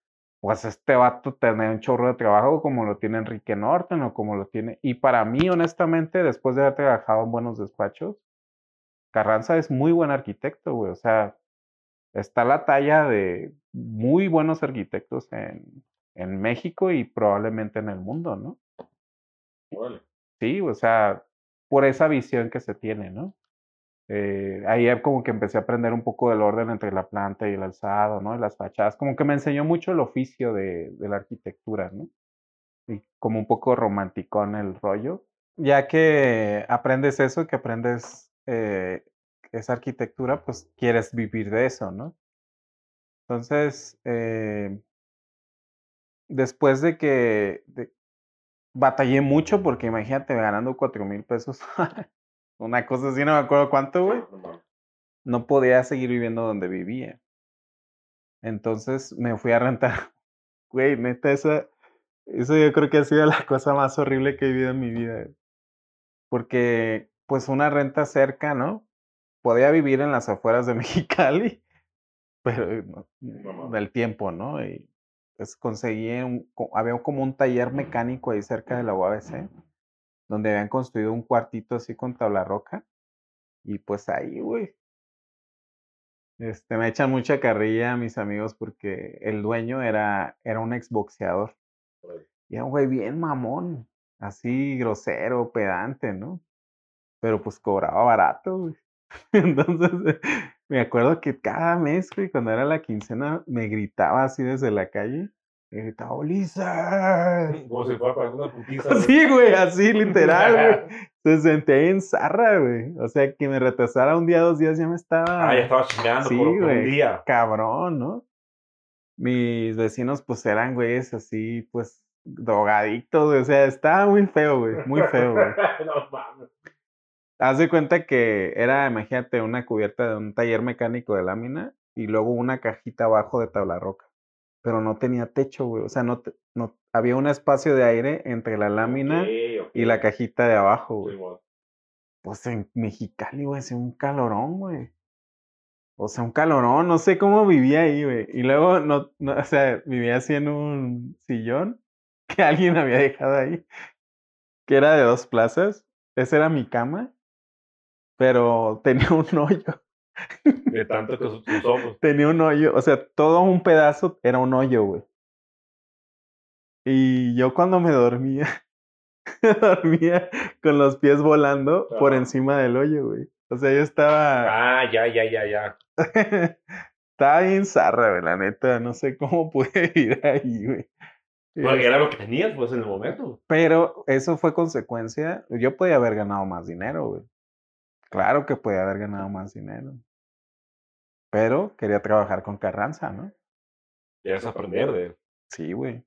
pues este vato tener un chorro de trabajo como lo tiene Enrique Norton o como lo tiene. Y para mí, honestamente, después de haber trabajado en buenos despachos, Carranza es muy buen arquitecto, güey. O sea, está la talla de muy buenos arquitectos en, en México y probablemente en el mundo, ¿no? Sí, o sea, por esa visión que se tiene, ¿no? Eh, ahí como que empecé a aprender un poco del orden entre la planta y el alzado, ¿no? Y las fachadas, como que me enseñó mucho el oficio de, la arquitectura, ¿no? Y como un poco romántico en el rollo. Ya que aprendes eso, que aprendes eh, esa arquitectura, pues quieres vivir de eso, ¿no? Entonces, eh, después de que batallé mucho, porque imagínate ganando cuatro mil pesos [laughs] Una cosa así, no me acuerdo cuánto, güey. No podía seguir viviendo donde vivía. Entonces me fui a rentar. [laughs] Güey, neta, eso, eso yo creo que ha sido la cosa más horrible que he vivido en mi vida. Porque, pues, una renta cerca, ¿no? Podía vivir en las afueras de [laughs] Mexicali, pero del tiempo, ¿no? Y pues conseguí, un, había como un taller mecánico ahí cerca de la UABC donde habían construido un cuartito así con tabla roca. Y pues ahí, güey. Este, me echan mucha carrilla a mis amigos porque el dueño era, era un exboxeador. Y era un güey bien mamón, así grosero, pedante, ¿no? Pero pues cobraba barato, güey. [laughs] Entonces, me acuerdo que cada mes, güey, cuando era la quincena, me gritaba así desde la calle gritaba Ulises. Como si fuera para una putiza. [laughs] Sí, güey, así literal, güey. [laughs] Se sentía en zarra, güey. O sea, que me retrasara un día, dos días, ya me estaba. Ah, ya estaba chingeando sí, por, un día. Cabrón, ¿no? Mis vecinos, pues eran güeyes así, pues, drogadictos, güey. O sea, estaba muy feo, güey. Muy feo, güey. [laughs] no mames. Haz de cuenta que era, imagínate, una cubierta de un taller mecánico de lámina y luego una cajita abajo de tabla roca pero no tenía techo, güey. O sea, no, no había un espacio de aire entre la lámina y la cajita de abajo, güey. pues en Mexicali, güey, hacía un calorón, güey. O sea, un calorón, no sé cómo vivía ahí, güey. Y luego, no, no, o sea, vivía así en un sillón [laughs] que alguien había dejado ahí, que era de dos plazas. Esa era mi cama, pero tenía un [laughs] hoyo. De [laughs] tanto que sus [laughs] sus ojos. Tenía un hoyo, o sea, todo un pedazo era un hoyo, güey. Y yo cuando me dormía, [laughs] dormía con los pies volando por encima del hoyo, güey. O sea, yo estaba, Ah, ya, ya, ya, ya. estaba bien zarra, güey, la neta. No sé cómo pude ir ahí, güey. Porque era lo que tenías, pues, en el momento. Pero eso fue consecuencia. Yo podía haber ganado más dinero, güey. Claro que podía haber ganado más dinero. Pero quería trabajar con Carranza, ¿no? Debes aprender de. Sí, güey.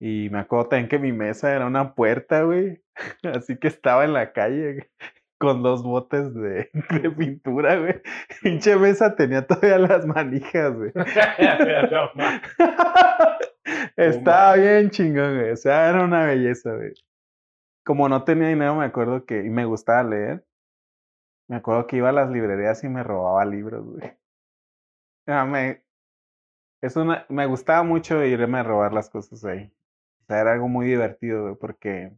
Y me acuerdo también que mi mesa era una puerta, güey. [laughs] Así que estaba en la calle con dos botes de, [laughs] de pintura, güey. Pinche mesa tenía todavía las manijas, güey. [laughs] Estaba bien chingón, güey. O sea, era una belleza, güey. Como no tenía dinero, me acuerdo que, y me gustaba leer, me acuerdo que iba a las librerías y me robaba libros, güey. Ah, me, es una, me gustaba mucho irme a robar las cosas ahí. O sea, era algo muy divertido, güey, porque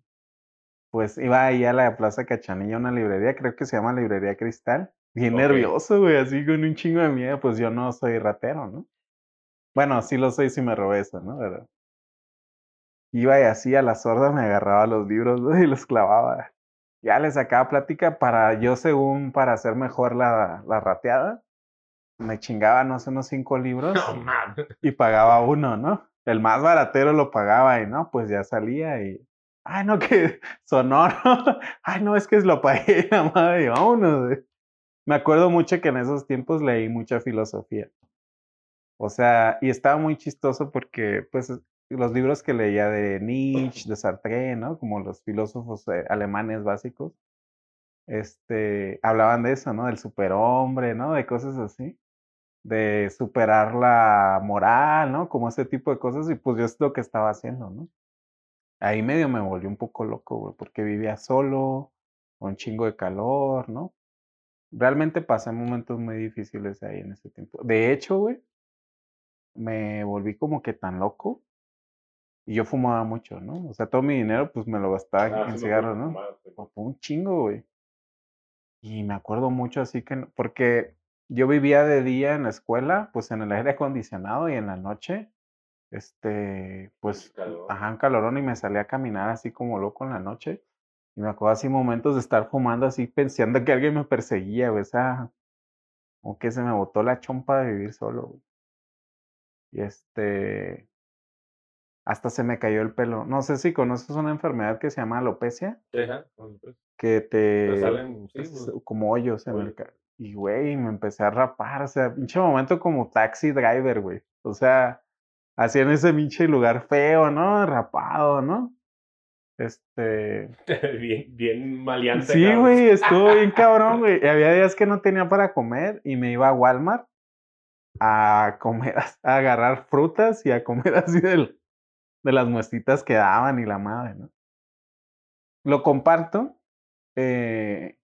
pues iba ahí a la Plaza Cachanilla, una librería, creo que se llama Librería Cristal. Bien nervioso, güey, así con un chingo de miedo, pues yo no soy ratero, ¿no? Bueno, sí lo soy si me robé eso, ¿no? Pero iba y así a la sorda me agarraba los libros [laughs] güey, y los clavaba. Ya le sacaba plática para yo, según, para hacer mejor la, la rateada. Me chingaba, no sé, unos cinco [laughs] libros No, y pagaba uno, ¿no? El más baratero lo pagaba y no, pues ya salía y. Ay, no, [laughs] que sonoro. Ay, no, es que lo pagué [laughs] la madre y vámonos. güey. Me acuerdo mucho que en esos tiempos leí mucha filosofía. O sea, y estaba muy chistoso porque, pues, los libros que leía de Nietzsche, de Sartre, ¿no? Como los filósofos eh, alemanes básicos, este, hablaban de eso, ¿no? Del superhombre, ¿no? De cosas así de superar la moral, ¿no? Como ese tipo de cosas, y pues yo es lo que estaba haciendo, ¿no? Ahí medio me volvió un poco loco, güey, porque vivía solo, con un chingo de calor, ¿no? Realmente pasé momentos muy difíciles ahí en ese tiempo. De hecho, güey, me volví como que tan loco, y yo fumaba mucho, ¿no? O sea, todo mi dinero, pues me lo gastaba Ah, en cigarros, ¿no? mamá, sí. Pues, fue un chingo, güey. Y me acuerdo mucho así que, porque yo vivía de día en la escuela, pues en el [laughs] aire acondicionado y en la noche, este, pues, calor. ajá, un calorón y me salía a caminar así como loco en la noche. Y me acuerdo así momentos de estar fumando así pensando que alguien me perseguía, güey, o sea, como que se me botó la chompa de vivir solo, güey. Y este, hasta se me cayó el pelo. No sé si conoces una enfermedad que se llama alopecia ajá, que te, Te salen, sí, pues, como hoyos en el hoyos. ca- y güey, me empecé a rapar, o sea, pinche momento como taxi driver, güey. O sea, así en ese pinche lugar feo, ¿no? Rapado, ¿no? Este, [laughs] bien, bien maleante. sí, güey, estuvo bien [laughs] cabrón, güey. Y había días que no tenía para comer y me iba a Walmart a comer, [laughs] a agarrar frutas y a comer así del- de las muestritas que daban y la madre, ¿no? Lo comparto eh,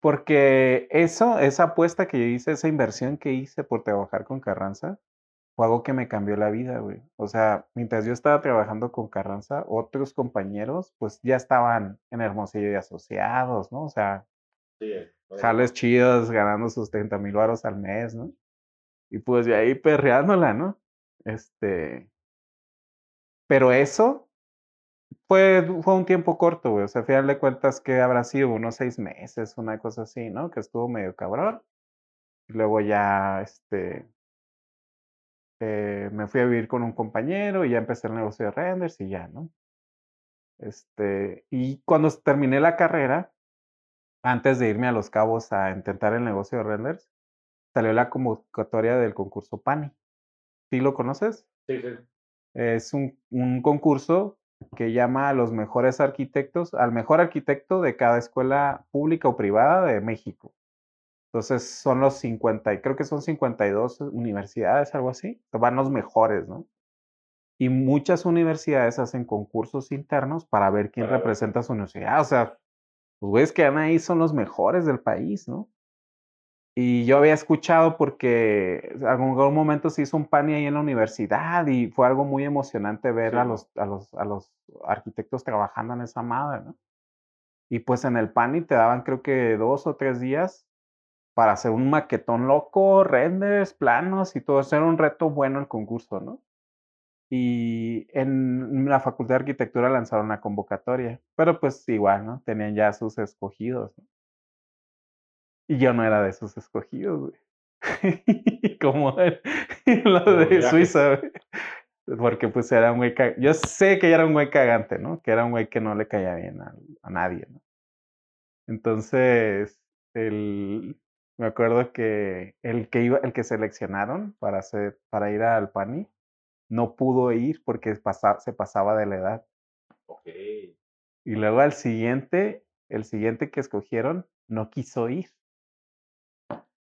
porque eso, esa apuesta que yo hice, esa inversión que hice por trabajar con Carranza, fue algo que me cambió la vida, güey. O sea, mientras yo estaba trabajando con Carranza, otros compañeros, pues ya estaban en Hermosillo y asociados, ¿no? O sea, Sí, eh, jales chidos, ganando sus 30 mil varos al mes, ¿no? Y pues de ahí perreándola, ¿no? Este. Pero eso fue, fue un tiempo corto, güey. O sea, a final de cuentas, que habrá sido? Unos seis meses, una cosa así, ¿no? Que estuvo medio cabrón. Y luego ya, este. eh, me fui a vivir con un compañero y ya empecé el negocio de renders y ya, ¿no? Este. Y cuando terminé la carrera, antes de irme a Los Cabos a intentar el negocio de renders, salió la convocatoria del concurso PANI. ¿Sí lo conoces? Sí, sí. Es un, un concurso que llama a los mejores arquitectos, al mejor arquitecto de cada escuela pública o privada de México. Entonces son los 50, y creo que son 52 universidades, algo así. Van los mejores, ¿no? Y muchas universidades hacen concursos internos para ver quién representa su universidad. O sea, los güeyes que van ahí son los mejores del país, ¿no? Y yo había escuchado porque en algún momento se hizo un PANI ahí en la universidad y fue algo muy emocionante ver a, los, a, los, a los arquitectos trabajando en esa madre, ¿no? Y pues en el PANI te daban creo que dos o tres días para hacer un maquetón loco, renders, planos y todo eso. Era un reto bueno el concurso, ¿no? Y en la Facultad de Arquitectura lanzaron una convocatoria, pero pues igual, ¿no? Tenían ya sus escogidos. ¿no? Y yo no era de esos escogidos, güey. [laughs] Como [laughs] lo de Suiza, güey. Porque pues era un güey Yo sé que era un güey cagante, ¿no? Que era un güey que no le caía bien a, a nadie, ¿no? Entonces, el, me acuerdo que el que iba, el que seleccionaron para hacer, para ir al PANI, no pudo ir porque se pasaba de la edad. Ok. Y luego al siguiente, el siguiente que escogieron, no quiso ir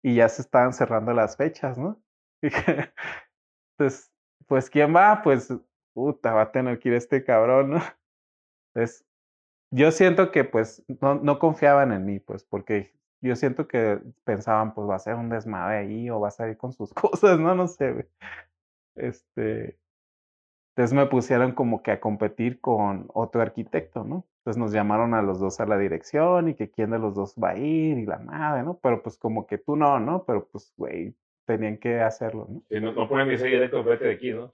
y ya se estaban cerrando las fechas, ¿no? [laughs] Entonces, pues, ¿quién va? Pues, puta, va a tener que ir este cabrón, ¿no? [laughs] Entonces, yo siento que, pues, no, no confiaban en mí, pues, porque yo siento que pensaban, pues, va a ser un desmadre ahí o va a salir con sus [laughs] cosas, ¿no? No sé. Este, entonces me pusieron como que a competir con otro arquitecto, ¿no? Entonces nos llamaron a los dos a la dirección y que quién de los dos va a ir y la madre, ¿no? Pero pues como que tú no, ¿no? Pero pues, güey, tenían que hacerlo, ¿no? Sí, no, no pueden decir directo, vete de aquí, ¿no?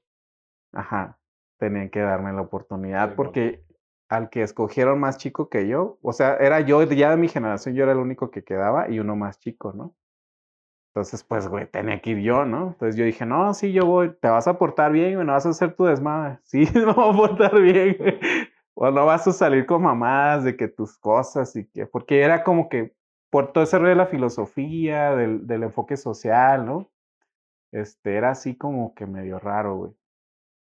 Ajá, tenían que darme la oportunidad porque al que escogieron más chico que yo, o sea, era yo, ya de mi generación, yo era el único que quedaba y uno más chico, ¿no? Entonces, pues, güey, tenía que ir yo, ¿no? Entonces yo dije, no, sí, yo voy, te vas a portar bien, güey, no vas a hacer tu desmadre. [laughs] Sí, [laughs] me voy a portar bien. O no vas a salir con mamadas de que tus cosas y que, porque era como que por todo ese rollo de la filosofía, del, del enfoque social, ¿no? Este, era así como que medio raro, güey.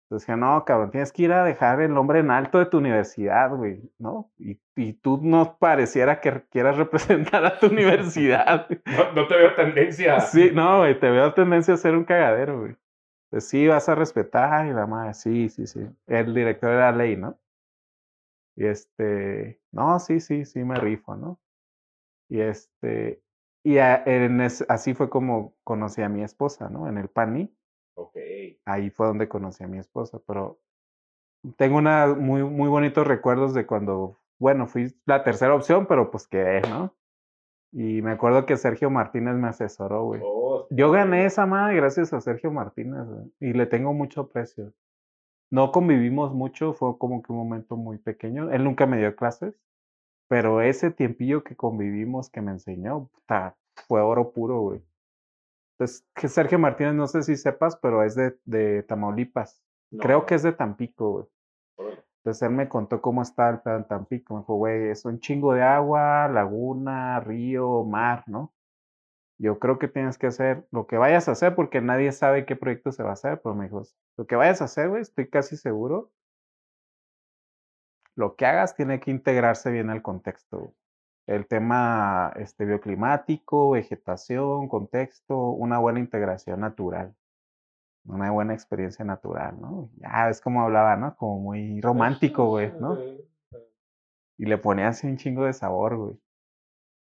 Entonces dije, no, cabrón, tienes que ir a dejar el nombre en alto de tu universidad, güey, ¿no? Y, y tú no pareciera que quieras [laughs] representar a tu universidad. No, te veo tendencia. [laughs] Sí, no, güey, te veo tendencia a ser un cagadero, güey. Pues sí, vas a respetar y la madre, sí, sí, sí. El director era ley, ¿no? Y este, no, sí, sí, sí me rifo, ¿no? Y este, y en así fue como conocí a mi esposa, ¿no? En el PANI Ok. Ahí fue donde conocí a mi esposa, pero tengo una muy, muy bonitos recuerdos de cuando, bueno, fui la tercera opción, pero pues quedé, ¿no? Y me acuerdo que Sergio Martínez me asesoró, güey. Oh, Yo gané esa madre gracias a Sergio Martínez, güey, y le tengo mucho aprecio. No convivimos mucho, fue como que un momento muy pequeño. Él nunca me dio clases, pero ese tiempillo que convivimos, que me enseñó, puta, fue oro puro, güey. Entonces, que Sergio Martínez, no sé si sepas, pero es de, de Tamaulipas. Creo que es de Tampico, güey. Entonces él me contó cómo está el pedo en Tampico. Me dijo, güey, es un chingo de agua, laguna, río, mar, ¿no? Yo creo que tienes que hacer lo que vayas a hacer porque nadie sabe qué proyecto se va a hacer, pero me dijo, lo que vayas a hacer, güey, estoy casi seguro. Lo que hagas tiene que integrarse bien al contexto el tema este, bioclimático, vegetación, contexto, una buena integración natural, una buena experiencia natural, ¿no? Ya es como hablaba, ¿no? Como muy romántico, güey, ¿no? Y le ponía así un chingo de sabor, güey.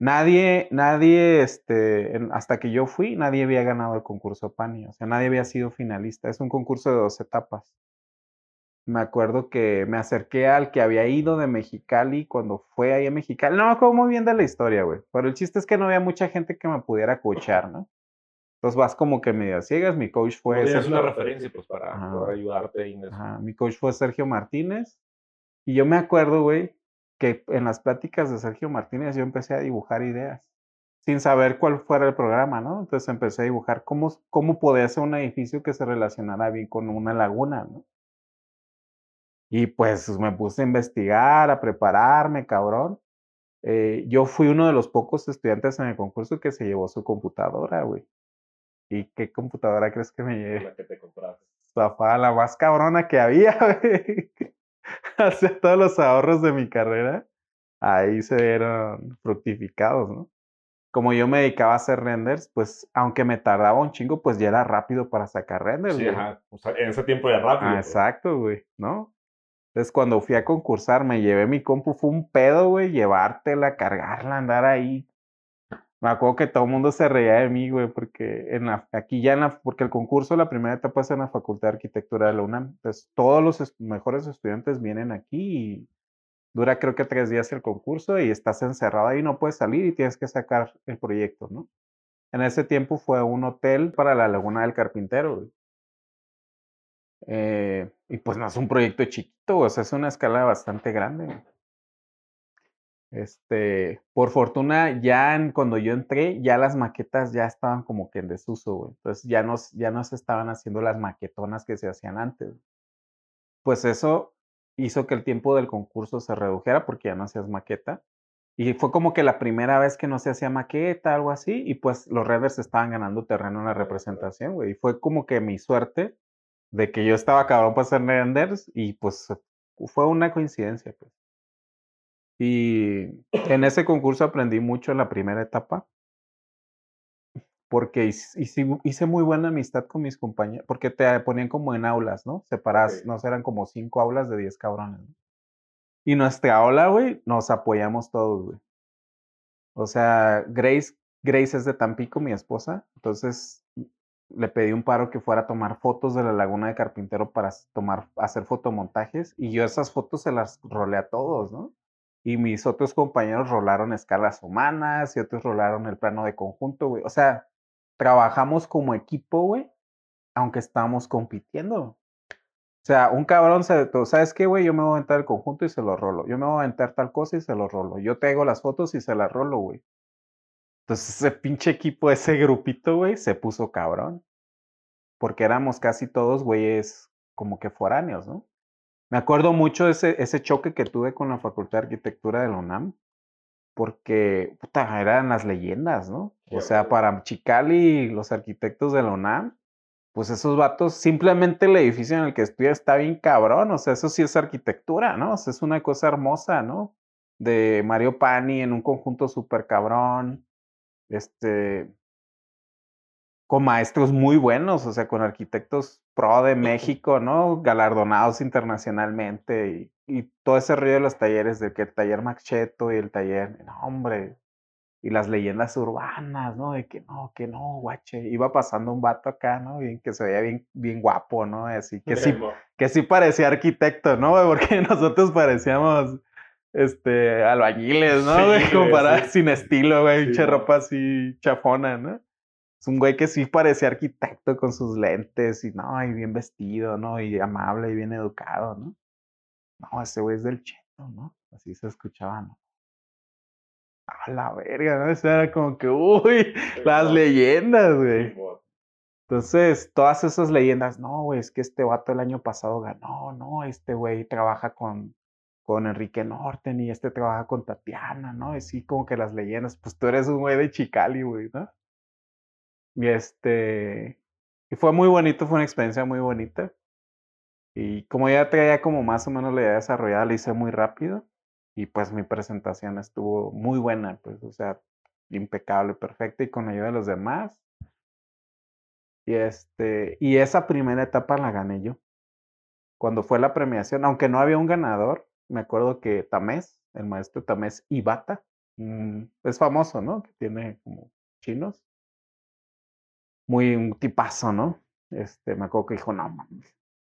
Nadie, nadie, este, hasta que yo fui, nadie había ganado el concurso PANI, o sea, nadie había sido finalista. Es un concurso de dos etapas me acuerdo que me acerqué al que había ido de Mexicali cuando fue ahí a Mexicali. No me acuerdo muy bien de la historia, güey. Pero el chiste es que no había mucha gente que me pudiera coachar, ¿no? Entonces vas como que medio ciegas. Mi coach fue. Es una referencia, pues, para, ayudarte. Inés. Ajá. Mi coach fue Sergio Martínez. Y yo me acuerdo, güey, que en las pláticas de Sergio Martínez yo empecé a dibujar ideas. Sin saber cuál fuera el programa, ¿no? Entonces empecé a dibujar cómo, cómo podía ser un edificio que se relacionara bien con una laguna, ¿no? Y pues me puse a investigar, a prepararme, cabrón. Eh, yo fui uno de los pocos estudiantes en el concurso que se llevó su computadora, güey. ¿Y qué computadora crees que me llevé? La que te compraste. la más cabrona que había, [laughs] güey. [laughs] Hace todos los ahorros de mi carrera, ahí se vieron fructificados, ¿no? Como yo me dedicaba a hacer renders, pues aunque me tardaba un chingo, pues ya era rápido para sacar renders. Sí, ajá. O sea, en ese tiempo ya rápido. Ah, pues. exacto, güey, ¿no? Entonces, cuando fui a concursar, me llevé mi compu, fue un pedo, güey, llevártela, cargarla, andar ahí Me acuerdo que todo el mundo se reía de mí, güey, porque aquí ya en la, porque el concurso, la primera etapa es en la Facultad de Arquitectura de la UNAM. Entonces, todos los mejores estudiantes vienen aquí y dura creo que tres días el concurso y estás encerrado ahí, no puedes salir y tienes que sacar el proyecto, ¿no? En ese tiempo fue un hotel para la Laguna del Carpintero, güey. Eh, y pues no es un proyecto chiquito, o sea, es una escala bastante grande. Este, por fortuna, ya en, cuando yo entré, ya las maquetas ya estaban como que en desuso, güey. Entonces ya no, ya no se estaban haciendo las maquetonas que se hacían antes. Pues eso hizo que el tiempo del concurso se redujera porque ya no hacías maqueta. Y fue como que la primera vez que no se hacía maqueta, algo así, y pues los Revers estaban ganando terreno en la representación, güey. Y fue como que mi suerte de que yo estaba cabrón para hacer renders y pues fue una coincidencia, pues. Y en ese concurso aprendí mucho en la primera etapa porque hice, muy buena amistad con mis compañeros, porque te ponían como en aulas, ¿no? Separadas, no eran como cinco aulas de diez cabrones. ¿no? Y nuestra aula, güey, nos apoyamos todos, güey. O sea, Grace, Grace es de Tampico, mi esposa, entonces le pedí un paro que fuera a tomar fotos de la laguna de Carpintero para tomar, hacer fotomontajes, y yo esas fotos se las rolé a todos, ¿no? Y mis otros compañeros rolaron escalas humanas y otros rolaron el plano de conjunto, güey. O sea, trabajamos como equipo, güey, aunque estábamos compitiendo. O sea, un cabrón se, ¿sabes qué, güey? Yo me voy a aventar el conjunto y se lo rolo. Yo me voy a aventar tal cosa y se lo rolo. Yo te hago las fotos y se las rolo, güey. Entonces ese pinche equipo, ese grupito, güey, se puso cabrón. Porque éramos casi todos, güeyes, como que foráneos, ¿no? Me acuerdo mucho de ese, ese choque que tuve con la Facultad de Arquitectura de la UNAM porque puta, eran las leyendas, ¿no? O sea, para Chicali, los arquitectos de la UNAM, pues esos vatos, simplemente el edificio en el que estudia está bien cabrón, o sea, eso sí es arquitectura, ¿no? O sea, es una cosa hermosa, ¿no? De Mario Pani en un conjunto súper cabrón, este, con maestros muy buenos, o sea, con arquitectos pro de México, ¿no? Galardonados internacionalmente y, y todo ese río de los talleres, de que el taller Macheto y el taller, no, hombre, y las leyendas urbanas, ¿no? De que no, que no, guache, iba pasando un vato acá, ¿no? Bien, que se veía bien, bien guapo, ¿no? Así que sí, que sí parecía arquitecto, ¿no? [laughs] Porque nosotros parecíamos, este, albañiles, ¿no? [laughs] Sí, Comparar sin estilo, güey, pinche ropa así chafona, ¿no? Es un güey que sí parecía arquitecto con sus lentes y no, y bien vestido, ¿no? Y amable y bien educado, ¿no? No, ese güey es del cheto, ¿no? Así se escuchaba, ¿no? A la verga, ¿no? Eso era como que, uy, las leyendas, güey. Entonces, todas esas leyendas, no, güey, es que este vato el año pasado ganó, no, este güey trabaja con, con Enrique Norten y este trabaja con Tatiana, ¿no? Y sí, como que las leyendas, pues tú eres un güey de Chicali, güey, ¿no? Y este, y fue muy bonito, fue una experiencia muy bonita. Y como ya traía como más o menos la idea desarrollada, la hice muy rápido. Y pues mi presentación estuvo muy buena, pues, o sea, impecable, perfecta y con ayuda de los demás. Y este, y esa primera etapa la gané yo. Cuando fue la premiación, aunque no había un ganador, me acuerdo que Tamés, el maestro Tamés Ibata, mm, es famoso, ¿no? Que tiene como chinos muy un tipazo, ¿no? Este, me acuerdo que dijo, no,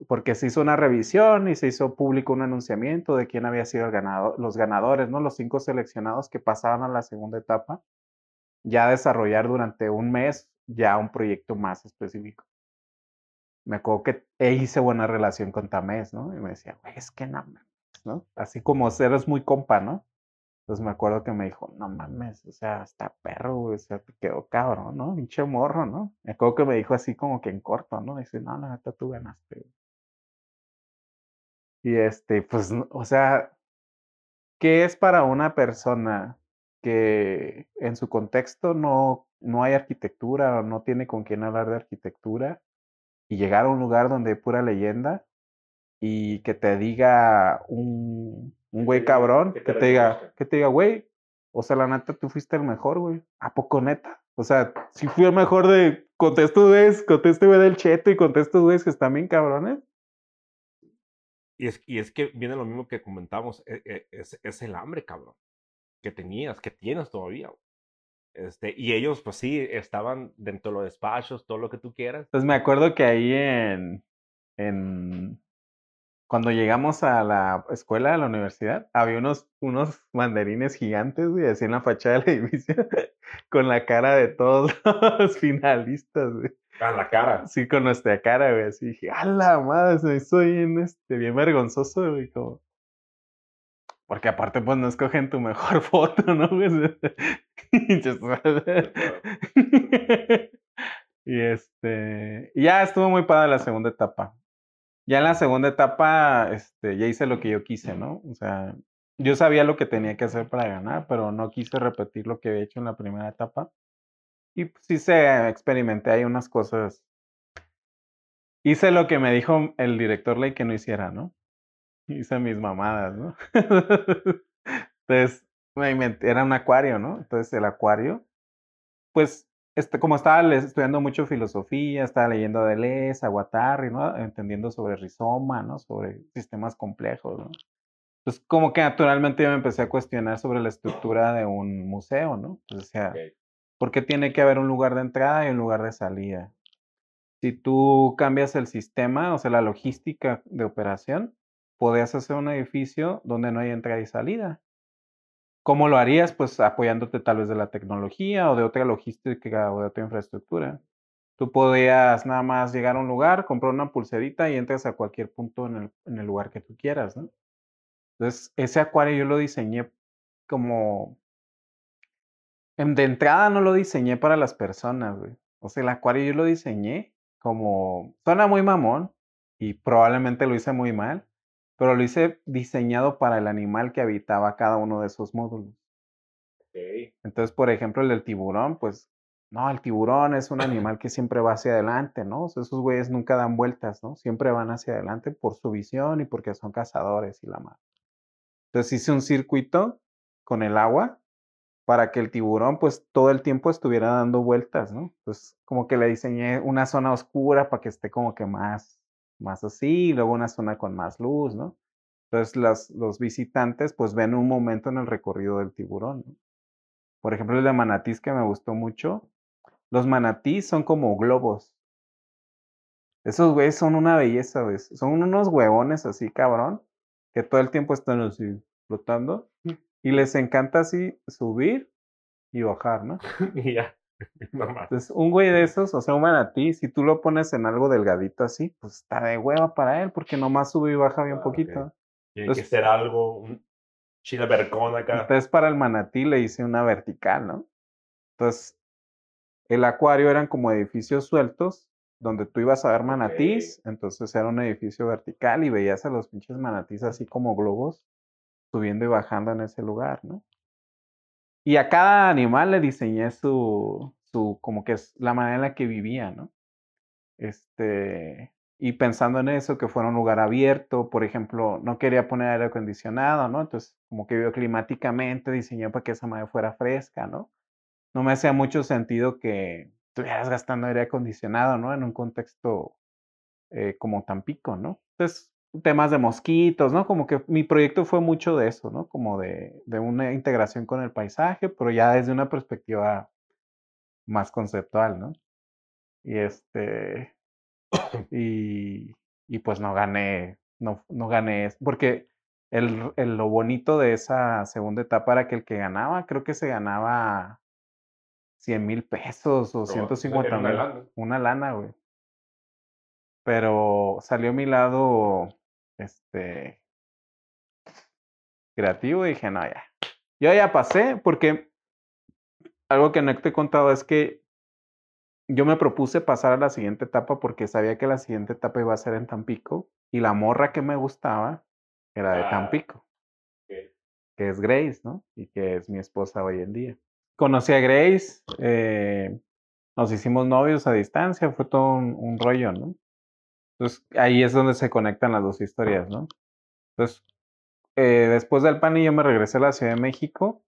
porque se hizo una revisión y se hizo público un anunciamiento de quién había sido el ganador, los ganadores, ¿no? Los cinco seleccionados que pasaban a la segunda etapa, ya desarrollar durante un mes ya un proyecto más específico. Me acuerdo que e hice buena relación con Tamés, ¿no? Y me decía, güey, es que no, ¿no? Así como eres muy compa, ¿no? Entonces me acuerdo que me dijo, no mames, o sea, está perro, o sea, te quedó cabrón, ¿no? Pinche morro, ¿no? Me acuerdo que me dijo así como que en corto, ¿no? Dice, no, la neta, tú ganaste. Y este, pues, o sea, ¿qué es para una persona que en su contexto no, no hay arquitectura o no tiene con quién hablar de arquitectura y llegar a un lugar donde hay pura leyenda y que te diga un, un güey cabrón que, te diga, que te diga, güey, o sea, la neta, tú fuiste el mejor, güey. ¿A poco neta? O sea, si fui el mejor de, contesto güeyes, contesto güey del cheto y contesto güeyes que están bien cabrones. Y es, y es que viene lo mismo que comentamos, e, e, es, es, el hambre, cabrón, que tenías, que tienes todavía. Este, y ellos, pues sí, estaban dentro de los despachos, todo lo que tú quieras. Entonces me acuerdo que ahí en, en cuando llegamos a la escuela, a la universidad, había unos, unos banderines gigantes, güey, así en la fachada del [laughs] edificio, con la cara de todos [laughs] los finalistas, güey. A la cara. Sí, con nuestra cara, güey. Así dije, ¡a la madre! Se me hizo bien, este, bien vergonzoso, güey. Como... Porque aparte, pues no escogen tu mejor [laughs] foto, ¿no? y este. Y ya estuvo muy padre la segunda etapa. Ya en la segunda etapa, este, ya hice lo que yo quise, ¿no? O sea, yo sabía lo que tenía que hacer para ganar, pero no quise repetir lo que había hecho en la primera etapa. Y pues, sí se experimenté ahí unas cosas. Hice lo que me dijo el director Ley que no hiciera, ¿no? Hice mis mamadas, ¿no? [laughs] Entonces, era un acuario, ¿no? Entonces, el acuario, pues, este, como estaba estudiando mucho filosofía, estaba leyendo a Deleuze, a Guattari, ¿no? Entendiendo sobre rizoma, ¿no? Sobre sistemas complejos, ¿no? Pues como que naturalmente yo me empecé a cuestionar sobre la estructura de un museo, ¿no? Pues, o sea, ¿Por qué tiene que haber un lugar de entrada y un lugar de salida? Si tú cambias el sistema, o sea, la logística de operación, podrías hacer un edificio donde no hay entrada y salida. ¿Cómo lo harías? Pues apoyándote tal vez de la tecnología o de otra logística o de otra infraestructura. Tú podías nada más llegar a un lugar, comprar una pulserita y entras a cualquier punto en el, en el lugar que tú quieras, ¿no? Entonces, ese acuario yo lo diseñé como de entrada no lo diseñé para las personas, güey. O sea, el acuario yo lo diseñé como... Suena muy mamón y probablemente lo hice muy mal, pero lo hice diseñado para el animal que habitaba cada uno de esos módulos. Entonces, por ejemplo, el del tiburón, pues, no, el tiburón es un [laughs] animal que siempre va hacia adelante, ¿no? O sea, esos güeyes nunca dan vueltas, ¿no? Siempre van hacia adelante por su visión y porque son cazadores y la madre. Entonces hice un circuito con el agua para que el tiburón pues todo el tiempo estuviera dando vueltas, ¿no? Pues como que le diseñé una zona oscura para que esté como que más, más así, y luego una zona con más luz, ¿no? Entonces las, los visitantes pues ven un momento en el recorrido del tiburón, ¿no? Por ejemplo, el de manatís que me gustó mucho. Los manatís son como globos. Esos güeyes son una belleza, güey. Son unos huevones así, cabrón, que todo el tiempo están así flotando. Mm. Y les encanta así subir y bajar, ¿no? [laughs] y ya. [laughs] Entonces, un güey de esos, o sea, un manatí, si tú lo pones en algo delgadito así, pues está de hueva para él, porque nomás sube y baja bien ah, poquito. Tiene que ser algo, un chile vercón acá. Entonces, para el manatí le hice una vertical, ¿no? Entonces, el acuario eran como edificios sueltos, donde tú ibas a ver manatís, entonces era un edificio vertical y veías a los pinches manatís así como globos subiendo y bajando en ese lugar, ¿no? Y a cada animal le diseñé su, su, como que es la manera en la que vivía, ¿no? Este, y pensando en eso, que fuera un lugar abierto, por ejemplo, no quería poner aire acondicionado, ¿no? Entonces, como que bioclimáticamente diseñé para que esa madre fuera fresca, ¿no? No me hacía mucho sentido que estuvieras gastando aire acondicionado, ¿no? En un contexto eh, como Tampico, ¿no? Entonces, temas de mosquitos, ¿no? Como que mi proyecto fue mucho de eso, ¿no? Como de, de una integración con el paisaje, pero ya desde una perspectiva más conceptual, ¿no? Y este, [coughs] y, y pues no gané, no, no gané, porque el, el, lo bonito de esa segunda etapa era que el que ganaba, creo que se ganaba 100 mil pesos o 150 mil. Una lana, güey. Pero salió mi lado este, creativo y dije, no, ya. Yo ya pasé porque algo que no te he contado es que yo me propuse pasar a la siguiente etapa porque sabía que la siguiente etapa iba a ser en Tampico y la morra que me gustaba era de ah, Tampico, que es Grace, ¿no? Y que es mi esposa hoy en día. Conocí a Grace, eh, nos hicimos novios a distancia, fue todo un rollo, ¿no? Entonces ahí es donde se conectan las dos historias, ¿no? Entonces, eh, después del PAN y yo me regresé a la Ciudad de México,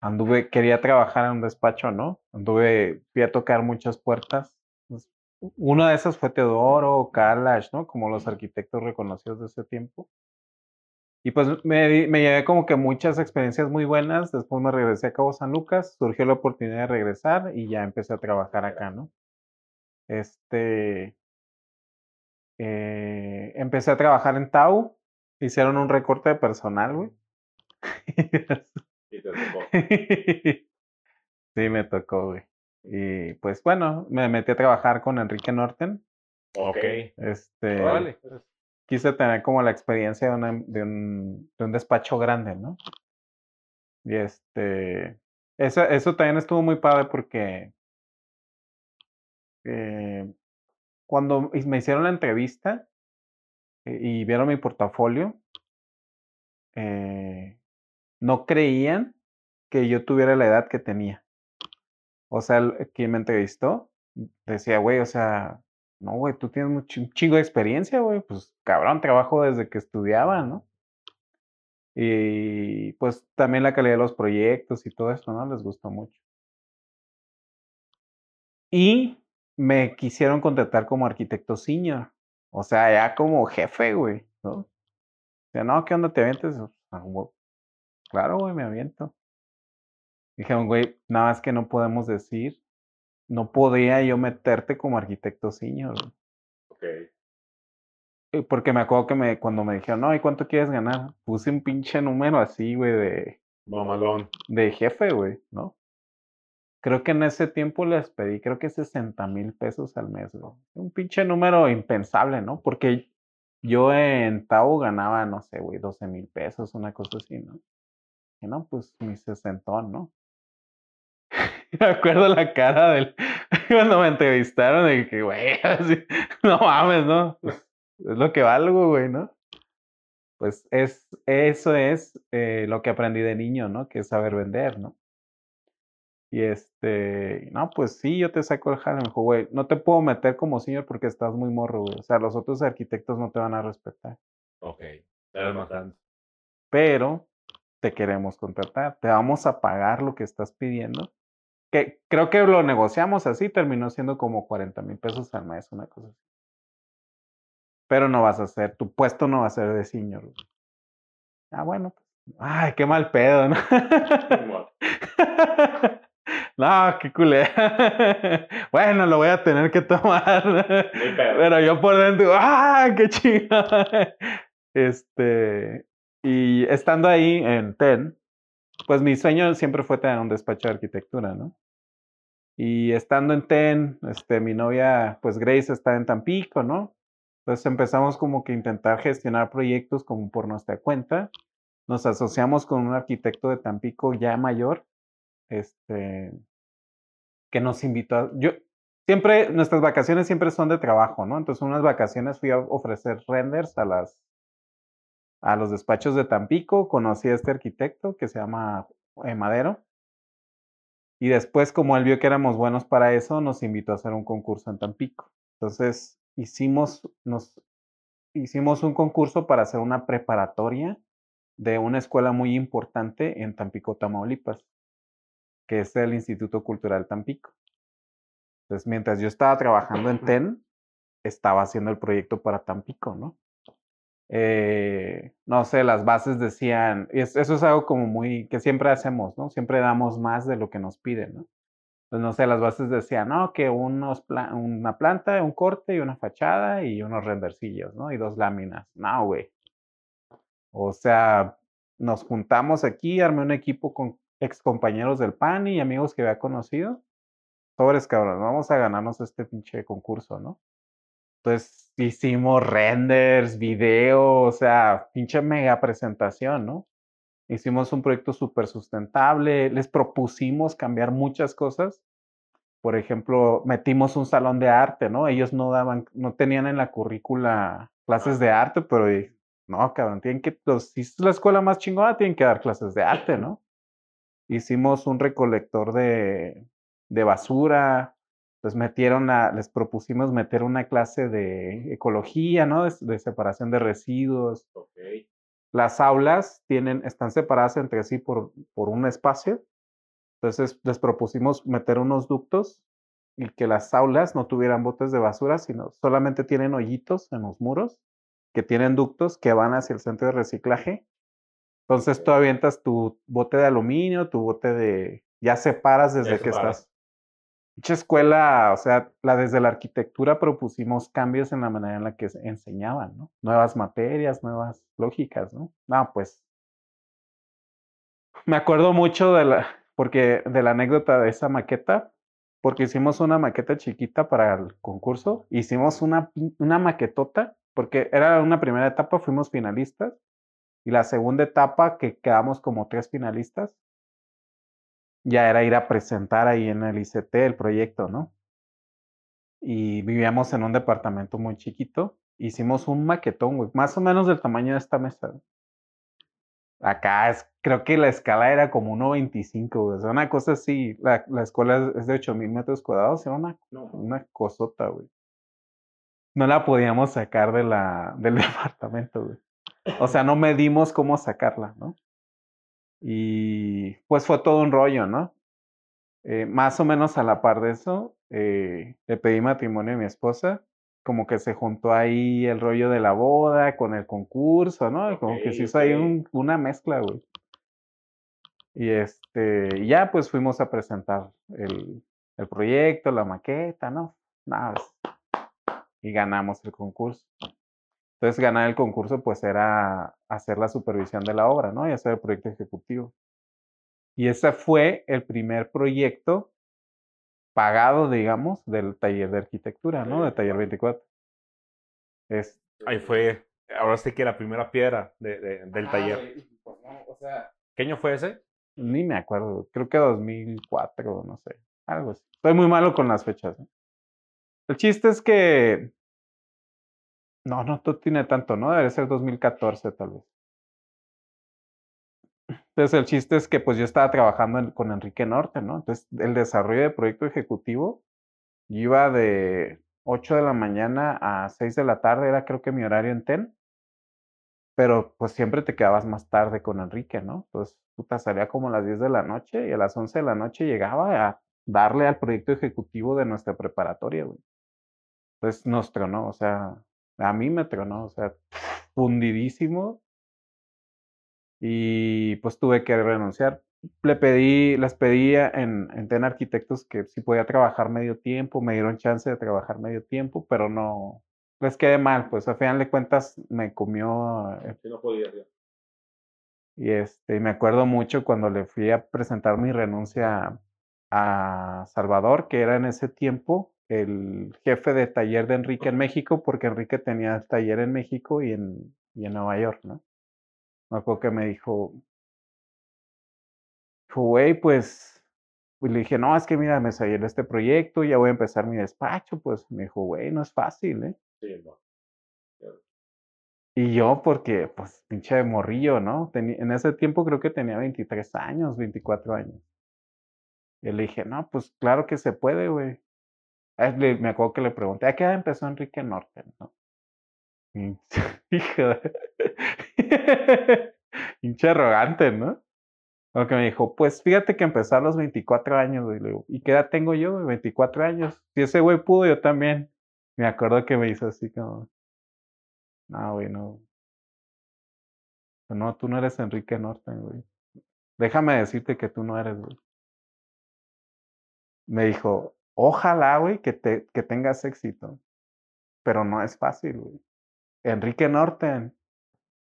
anduve, quería trabajar en un despacho, ¿no? Anduve, fui a tocar muchas puertas. Pues, una de esas fue Teodoro, Kalash, ¿no? Como los arquitectos reconocidos de ese tiempo. Y pues me, me llevé como que muchas experiencias muy buenas. Después me regresé a Cabo San Lucas, surgió la oportunidad de regresar y ya empecé a trabajar acá, ¿no? Este, eh, empecé a trabajar en Tau, hicieron un recorte de personal, güey. Y te tocó. [laughs] Sí, me tocó, güey. Y pues bueno, me metí a trabajar con Enrique Norten. Ok. Este, Órale. quise tener como la experiencia de, una- de un, de un despacho grande, ¿no? Y este, eso, eso también estuvo muy padre porque eh, cuando me hicieron la entrevista eh, y vieron mi portafolio, eh, no creían que yo tuviera la edad que tenía. O sea, el- quien me entrevistó decía, güey, o sea, no, güey, tú tienes un chingo de experiencia, güey, pues cabrón, trabajo desde que estudiaba, ¿no? Y pues también la calidad de los proyectos y todo eso, ¿no? Les gustó mucho. Y me quisieron contratar como arquitecto senior, o sea, ya como jefe, güey, ¿no? O sea, no, ¿qué onda te avientes? Ah, Claro, güey, me aviento. Dijeron, güey, nada más que no podemos decir, no podía yo meterte como arquitecto senior, güey. Ok. Porque me acuerdo que me, cuando me dijeron, no, ¿y cuánto quieres ganar? Puse un pinche número así, güey, de, Mamalón. de jefe, güey, ¿no? Creo que en ese tiempo les pedí, creo que 60 mil pesos al mes, güey. Un pinche número impensable, ¿no? Porque yo en Tao ganaba, no sé, güey, 12 mil pesos, una cosa así, ¿no? Y no, pues mi sesentón, ¿no? [laughs] Me acuerdo la cara del [laughs] cuando me entrevistaron de que, güey, [laughs] así, no mames, ¿no? Pues, es lo que valgo, güey, ¿no? Pues es, eso es eh, lo que aprendí de niño, ¿no? Que es saber vender, ¿no? Y este, no, pues sí, yo te saco el jale, me dijo, güey, no te puedo meter como señor porque estás muy morro, güey. O sea, los otros arquitectos no te van a respetar, Ok. Eres matando. pero te queremos contratar, te vamos a pagar lo que estás pidiendo. Que creo que lo negociamos así, terminó siendo como 40 mil pesos al mes, una cosa así. Pero no vas a ser, tu puesto no va a ser de güey. Ah, bueno, pues, ay, qué mal pedo, ¿no? [laughs] [laughs] No, qué culera. [laughs] Bueno, lo voy a tener que tomar. Pero yo por dentro, ¡ah, qué chingada! Este, y estando ahí en TEN, pues mi sueño siempre fue tener un despacho de arquitectura, ¿no? Y estando en TEN, este, mi novia, pues Grace está en Tampico, ¿no? Entonces empezamos como que a intentar gestionar proyectos como por nuestra cuenta. Nos asociamos con un arquitecto de Tampico ya mayor, este, que nos invitó a, yo, siempre, nuestras vacaciones siempre son de trabajo, ¿no? Entonces, unas vacaciones fui a ofrecer renders a las, a los despachos de Tampico, conocí a este arquitecto que se llama eh, Madero, y después, como él vio que éramos buenos para eso, nos invitó a hacer un concurso en Tampico. Entonces, hicimos, nos, hicimos un concurso para hacer una preparatoria de una escuela muy importante en Tampico, Tamaulipas que es el Instituto Cultural Tampico. Entonces, mientras yo estaba trabajando en TEN, estaba haciendo el proyecto para Tampico, ¿no? Eh, no sé, las bases decían, y es- eso es algo como muy, que siempre hacemos, ¿no? Siempre damos más de lo que nos piden, ¿no? Pues no sé, las bases decían, no, que unos pla- una planta, un corte y una fachada y unos rendercillos, ¿no? Y dos láminas. No, güey. O sea, nos juntamos aquí, armé un equipo con ex compañeros del PAN y amigos que había conocido. Sobres, cabrón, vamos a ganarnos este pinche concurso, ¿no? Entonces hicimos renders, video, o sea, pinche mega presentación, ¿no? Hicimos un proyecto súper sustentable, les propusimos cambiar muchas cosas. Por ejemplo, metimos un salón de arte, ¿no? Ellos no daban, no tenían en la currícula clases de arte, pero no, cabrón, tienen que, si es la escuela más chingona, tienen que dar clases de arte, ¿no? Hicimos un recolector de, de basura, les metieron a, les propusimos meter una clase de ecología, ¿no? De, de separación de residuos. Las aulas tienen, están separadas entre sí por, por un espacio. Entonces les propusimos meter unos ductos y que las aulas no tuvieran botes de basura, sino solamente tienen hoyitos en los muros que tienen ductos que van hacia el centro de reciclaje Entonces tú avientas tu bote de aluminio, tu bote de... Ya separas desde que estás. Mucha escuela, o sea, la, desde la arquitectura propusimos cambios en la manera en la que enseñaban, ¿no? Nuevas materias, nuevas lógicas, ¿no? No, pues. Me acuerdo mucho de la, porque, de la anécdota de esa maqueta, porque hicimos una maqueta chiquita para el concurso. Hicimos una, una maquetota, porque era una primera etapa, fuimos finalistas. Y la segunda etapa, que quedamos como tres finalistas, ya era ir a presentar ahí en el ICT el proyecto, ¿no? Y vivíamos en un departamento muy chiquito. Hicimos un maquetón, güey, más o menos del tamaño de esta mesa. Acá es, creo que la escala era como 1.25, güey. O sea, una cosa así. La, la escuela es de 8.000 metros cuadrados. Era una, una cosota, güey. No la podíamos sacar de la, del [laughs] departamento, güey. O sea, no medimos cómo sacarla, ¿no? Y pues fue todo un rollo, ¿no? Eh, más o menos a la par de eso, eh, le pedí matrimonio a mi esposa, como que se juntó ahí el rollo de la boda con el concurso, ¿no? Como que se hizo ahí una mezcla, güey. Y este, ya pues fuimos a presentar el, el proyecto, la maqueta, ¿no? Nada, y ganamos el concurso. Entonces, ganar el concurso, pues era hacer la supervisión de la obra, ¿no? Y hacer el proyecto ejecutivo. Y ese fue el primer proyecto pagado, digamos, del taller de arquitectura, ¿no? De taller 24. Es... Ahí fue, ahora sí que la primera piedra de, del taller. Pues, o sea, ¿Qué año fue ese? Ni me acuerdo, creo que 2004, no sé, algo así. Estoy muy malo con las fechas. ¿eh? El chiste es que no, no tiene tanto, ¿no? Debe ser 2014 tal vez. Entonces el chiste es que pues yo estaba trabajando con Enrique Norte, ¿no? Entonces el desarrollo de proyecto ejecutivo iba de 8 de la mañana a 6 de la tarde, era creo que mi horario en TEN, pero pues siempre te quedabas más tarde con Enrique, ¿no? Entonces puta salía como a las 10 de la noche y a las 11 de la noche llegaba a darle al proyecto ejecutivo de nuestra preparatoria, güey. Entonces nos tronó, o sea, a mí me tronó, o sea, fundidísimo. Y pues tuve que renunciar. Le pedí, les pedía en, en TEN Arquitectos que si podía trabajar medio tiempo, me dieron chance de trabajar medio tiempo, pero no, les quedé mal, pues a final de cuentas me comió. Eh sí, no podía, ya. Y este, me acuerdo mucho cuando le fui a presentar mi renuncia a Salvador, que era en ese tiempo, el jefe de taller de Enrique en México, porque Enrique tenía taller en México y en, y en Nueva York, ¿no? Me acuerdo que me dijo, güey, pues, pues, le dije, no, es que mira, me salió este proyecto, ya voy a empezar mi despacho, pues me dijo, güey, no es fácil, ¿eh? Sí, no. Y yo, porque, pues, pinche de morrillo, ¿no? en ese tiempo creo que tenía 23 años, 24 años. Y le dije, no, pues claro que se puede, güey. Ah, me acuerdo que le pregunté, ¿a qué edad empezó Enrique Norten? ¿no? [laughs] Hijo [laughs] Hinche arrogante, ¿no? Lo que me dijo, pues fíjate que empezó a los 24 años, güey. ¿y qué edad tengo yo? 24 años. Si ese güey pudo, yo también. Me acuerdo que me hizo así como, no, güey, no. No, tú no eres Enrique Norten, güey. Déjame decirte que tú no eres, güey. Me dijo, Ojalá, güey, que, te, que tengas éxito. Pero no es fácil, güey. Enrique Norten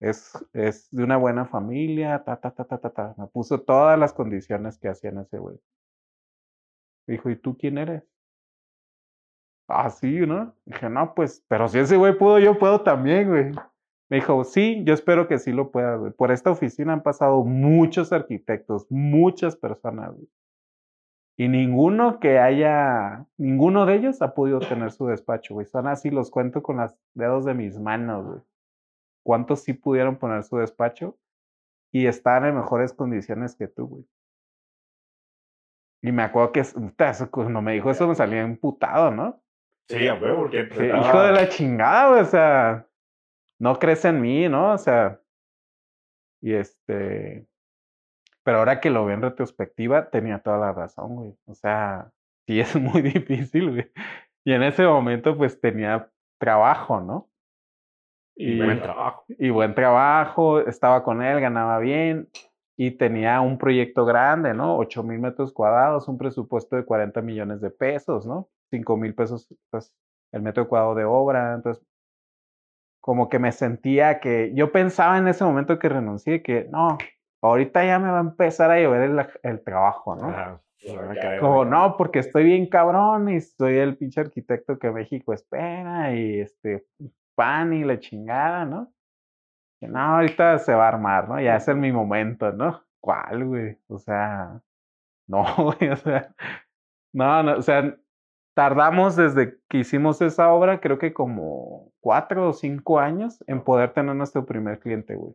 es, es de una buena familia, ta, ta, ta, ta, ta, ta. Me puso todas las condiciones que hacían ese güey. Dijo, ¿y tú quién eres? Ah, sí, ¿no? Dije, no, pues, pero si ese güey pudo, yo puedo también, güey. Me dijo, sí, yo espero que sí lo pueda, güey. Por esta oficina han pasado muchos arquitectos, muchas personas, güey. Y ninguno que haya, ninguno de ellos ha podido tener su despacho, güey. Son así, los cuento con los dedos de mis manos, güey. ¿Cuántos sí pudieron poner su despacho? Y están en mejores condiciones que tú, güey. Y me acuerdo que cuando me dijo eso me salía emputado, ¿no? Sí, güey, porque... Hijo de la chingada, güey, o sea, no crees en mí, ¿no? O sea, y este, pero ahora que lo veo en retrospectiva, tenía toda la razón, güey. O sea, sí es [laughs] muy difícil, güey. Y en ese momento, pues tenía trabajo, ¿no? Y, buen trabajo. Y buen trabajo, estaba con él, ganaba bien y tenía un proyecto grande, ¿no? 8 mil metros cuadrados, un presupuesto de 40 millones de pesos, ¿no? 5 mil pesos pues, el metro cuadrado de obra. Entonces, como que me sentía que yo pensaba en ese momento que renuncié que no, ahorita ya me va a empezar a llover el, el trabajo, ¿no? como no, porque estoy bien cabrón y soy el pinche arquitecto que México espera y este pan y la chingada, ¿no? Que no, ahorita se va a armar, ¿no? Ya es mi momento, ¿no? ¿Cuál, güey? O sea, no, [laughs] güey, o sea, no, no, o sea, tardamos desde que hicimos esa obra, creo que como cuatro o cinco años en poder tener nuestro primer cliente, güey.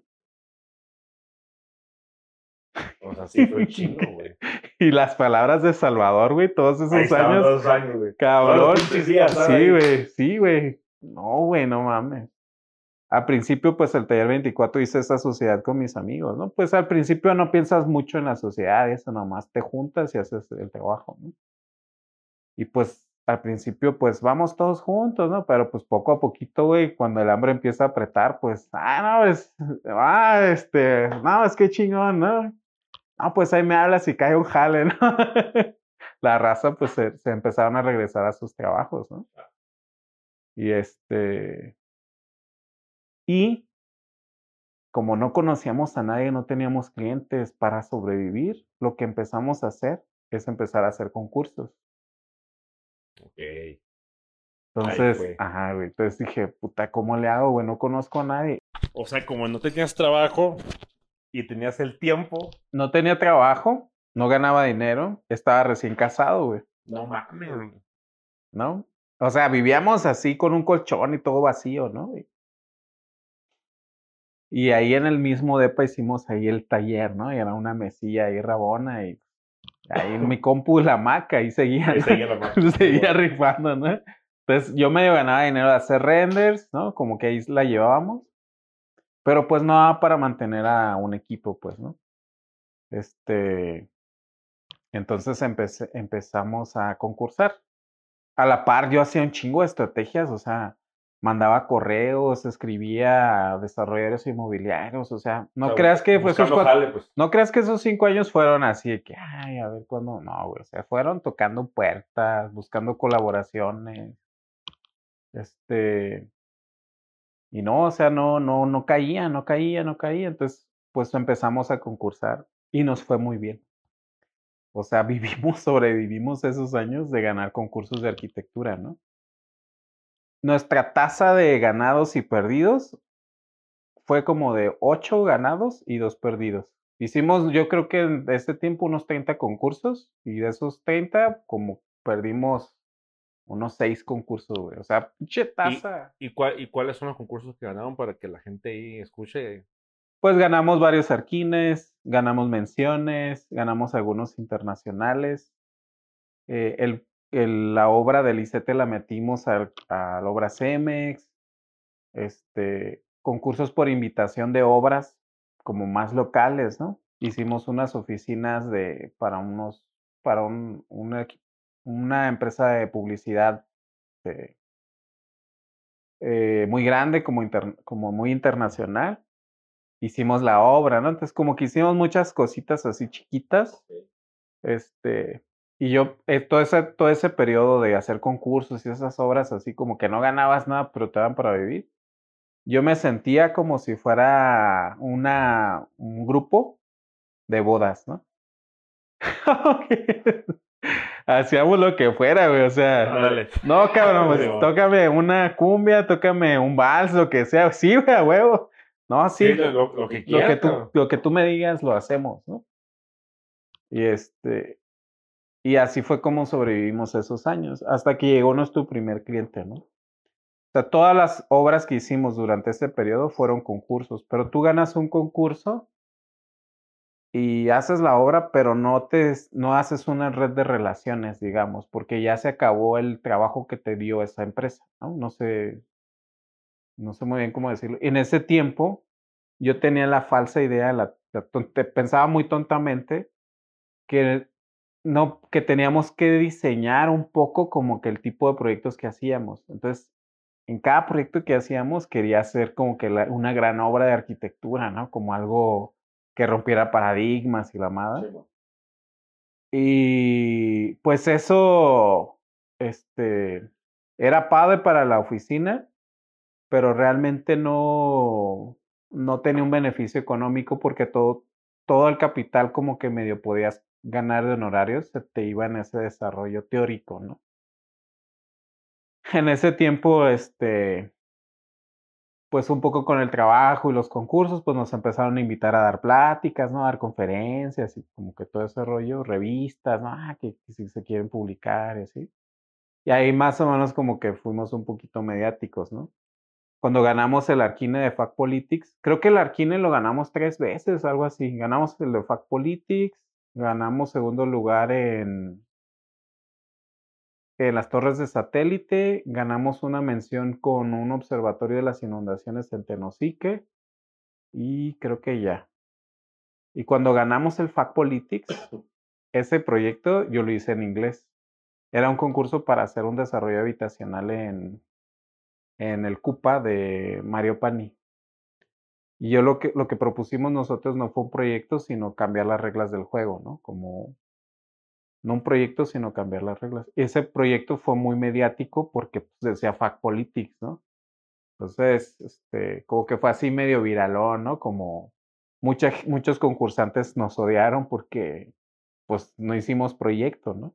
O sea, sí fue chingo, [laughs] güey. Y las palabras de Salvador, güey, todos esos años. Todos años, güey. Cabrón. sí, güey, sí, güey. No, güey, no mames. Al principio, pues el taller 24 hice esa sociedad con mis amigos, ¿no? Pues al principio no piensas mucho en la sociedad, eso nomás te juntas y haces el trabajo, ¿no? Y pues al principio, pues vamos todos juntos, ¿no? Pero pues poco a poquito, güey, cuando el hambre empieza a apretar, pues, ah, no, es, ah, este, no, es que chingón, ¿no? Ah, pues ahí me hablas y cae un jale, ¿no? [laughs] la raza, pues se, se empezaron a regresar a sus trabajos, ¿no? Y este. Y como no conocíamos a nadie, no teníamos clientes para sobrevivir, lo que empezamos a hacer es empezar a hacer concursos. Ok. Entonces, ajá, güey. Entonces dije, puta, ¿cómo le hago, güey? No conozco a nadie. O sea, como no tenías trabajo y tenías el tiempo. No tenía trabajo, no ganaba dinero, estaba recién casado, güey. No mames. ¿No? O sea, vivíamos así con un colchón y todo vacío, ¿no? Y ahí en el mismo depa hicimos ahí el taller, ¿no? Y era una mesilla ahí rabona y ahí en mi [laughs] compu la maca y seguía, seguía, [laughs] rifando, ¿no? Entonces yo medio ganaba dinero de hacer renders, ¿no? Como que ahí la llevábamos. Pero pues no para mantener a un equipo, pues, ¿no? Este. Entonces empezamos a concursar a la par yo hacía un chingo de estrategias, o sea, mandaba correos, escribía a desarrolladores inmobiliarios, o sea, no creas que pues, no creas que esos cinco años fueron así de que, ay, a ver cuándo, no, güey, o sea, fueron tocando puertas, buscando colaboraciones, este, y no, o sea, no, no, no caía, no caía, no caía, entonces, pues empezamos a concursar y nos fue muy bien. O sea, [laughs] vivimos, sobrevivimos esos años de ganar concursos de arquitectura, ¿no? Nuestra tasa de ganados y perdidos fue como de 8 ganados y 2 perdidos. Hicimos, yo creo que en este tiempo unos 30 concursos y de esos 30 como perdimos unos 6 concursos, güey. O sea, pinche tasa. ¿Y, ¿Y cuáles son los concursos que ganaron para que la gente ahí escuche pues ganamos varios arquines, ganamos menciones, ganamos algunos internacionales. Eh, el, la obra del ICT la metimos a, la obra CEMEX, este, concursos por invitación de obras como más locales, ¿no? Hicimos unas oficinas de, para unos, para un, una, una empresa de publicidad eh, muy grande, como, como muy internacional hicimos la obra, ¿no? Entonces, como que hicimos muchas cositas así chiquitas. Este, y yo, eh, todo, ese, todo ese periodo de hacer concursos y esas obras así, como que no ganabas nada, pero te daban para vivir. Yo me sentía como si fuera una, un grupo de bodas, ¿no? [laughs] Hacíamos lo que fuera, güey, o sea. No, cabrón, pues, tócame una cumbia, tócame un vals, lo que sea. Sí, güey, a huevo. No, sí, lo, que tú, lo que tú me digas lo hacemos, ¿no? Y este, y así fue como sobrevivimos esos años, hasta que llegó nuestro primer cliente, ¿no? O sea, todas las obras que hicimos durante ese periodo fueron concursos, pero tú ganas un concurso y haces la obra, pero no, te, no haces una red de relaciones, digamos, porque ya se acabó el trabajo que te dio esa empresa, ¿no? No sé no sé muy bien cómo decirlo. En ese tiempo yo tenía la falsa idea, la, pensaba muy tontamente que no que teníamos que diseñar un poco como que el tipo de proyectos que hacíamos. Entonces, en cada proyecto que hacíamos quería hacer como que una gran obra de arquitectura, ¿no? Como algo que rompiera paradigmas y la madre. Y pues eso, este, era padre para la oficina, pero realmente no, no tenía un beneficio económico porque todo, todo el capital como que medio podías ganar de honorarios se te iba en ese desarrollo teórico, ¿no? En ese tiempo, este, pues un poco con el trabajo y los concursos, pues nos empezaron a invitar a dar pláticas, ¿no? A dar conferencias y como que todo ese rollo, revistas, ¿no? Ah, que, si se quieren publicar y así. Y ahí más o menos como que fuimos un poquito mediáticos, ¿no? Cuando ganamos el Arquine de Fact Politics, creo que el Arquine lo ganamos tres veces, algo así. Ganamos el de Fact Politics, ganamos segundo lugar en en las torres de satélite, ganamos una mención con un observatorio de las inundaciones en Tenosique y creo que ya. Y cuando ganamos el Fact Politics, ese proyecto yo lo hice en inglés. Era un concurso para hacer un desarrollo habitacional en, en el CUPA de Mario Pani. Y yo lo que, lo que propusimos nosotros no fue un proyecto, sino cambiar las reglas del juego, ¿no? Como no un proyecto, sino cambiar las reglas. Ese proyecto fue muy mediático porque pues, decía Fact Politics, ¿no? Entonces, este, como que fue así medio viralón, ¿no? Como muchos concursantes nos odiaron porque, pues, no hicimos proyecto, ¿no?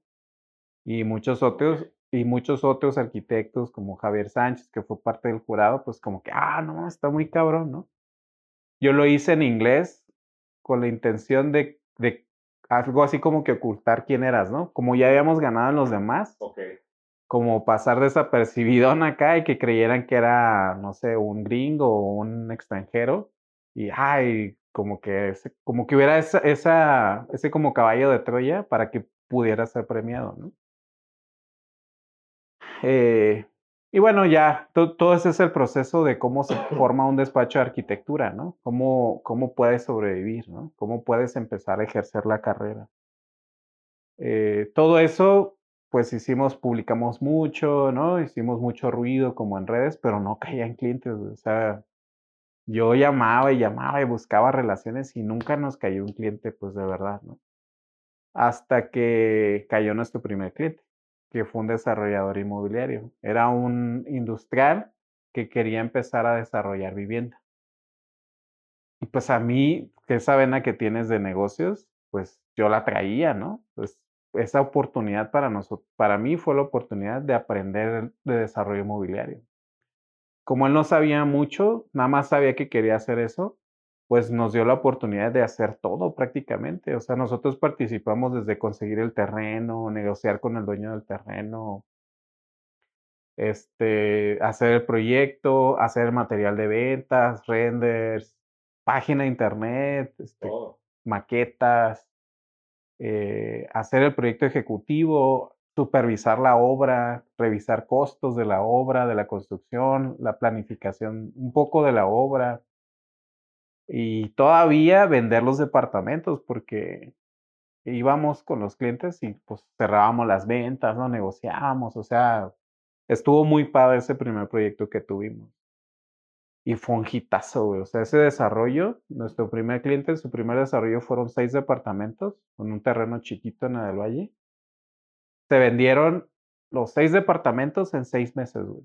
Y muchos otros, y muchos otros arquitectos como Javier Sánchez, que fue parte del jurado, pues como que, ah, no, está muy cabrón, ¿no? Yo lo hice en inglés con la intención de, de algo así como que ocultar quién eras, ¿no? Como ya habíamos ganado en los demás. Como pasar desapercibidón acá y que creyeran que era, no sé, un gringo o un extranjero. Y, ay, como que, como que hubiera esa, esa, ese como caballo de Troya para que pudiera ser premiado, ¿no? Eh, y bueno, ya, todo ese es el proceso de cómo se [clears throat] forma un despacho de arquitectura, ¿no? Cómo, cómo puedes sobrevivir, ¿no? Cómo puedes empezar a ejercer la carrera. Eh, todo eso, pues hicimos, publicamos mucho, ¿no? Hicimos mucho ruido como en redes, pero no caían clientes, o sea, yo llamaba y llamaba y buscaba relaciones y nunca nos cayó un cliente, pues de verdad, ¿no? Hasta que cayó nuestro primer cliente que fue un desarrollador inmobiliario. Era un industrial que quería empezar a desarrollar vivienda. Y pues a mí, esa vena que tienes de negocios, pues yo la traía, ¿no? Pues esa oportunidad para nosotros, para mí fue la oportunidad de aprender de desarrollo inmobiliario. Como él no sabía mucho, nada más sabía que quería hacer eso, pues nos dio la oportunidad de hacer todo prácticamente. O sea, nosotros participamos desde conseguir el terreno, negociar con el dueño del terreno, este, hacer el proyecto, hacer material de ventas, renders, página de internet, este, maquetas, eh, hacer el proyecto ejecutivo, supervisar la obra, revisar costos de la obra, de la construcción, la planificación, un poco de la obra y todavía vender los departamentos porque íbamos con los clientes y pues cerrábamos las ventas, no negociábamos, o sea, estuvo muy padre ese primer proyecto que tuvimos. Y fue un hitazo, güey. O sea, ese desarrollo, nuestro primer cliente, su primer desarrollo fueron seis departamentos con un terreno chiquito en el Valle. Se vendieron los seis departamentos en seis meses, güey.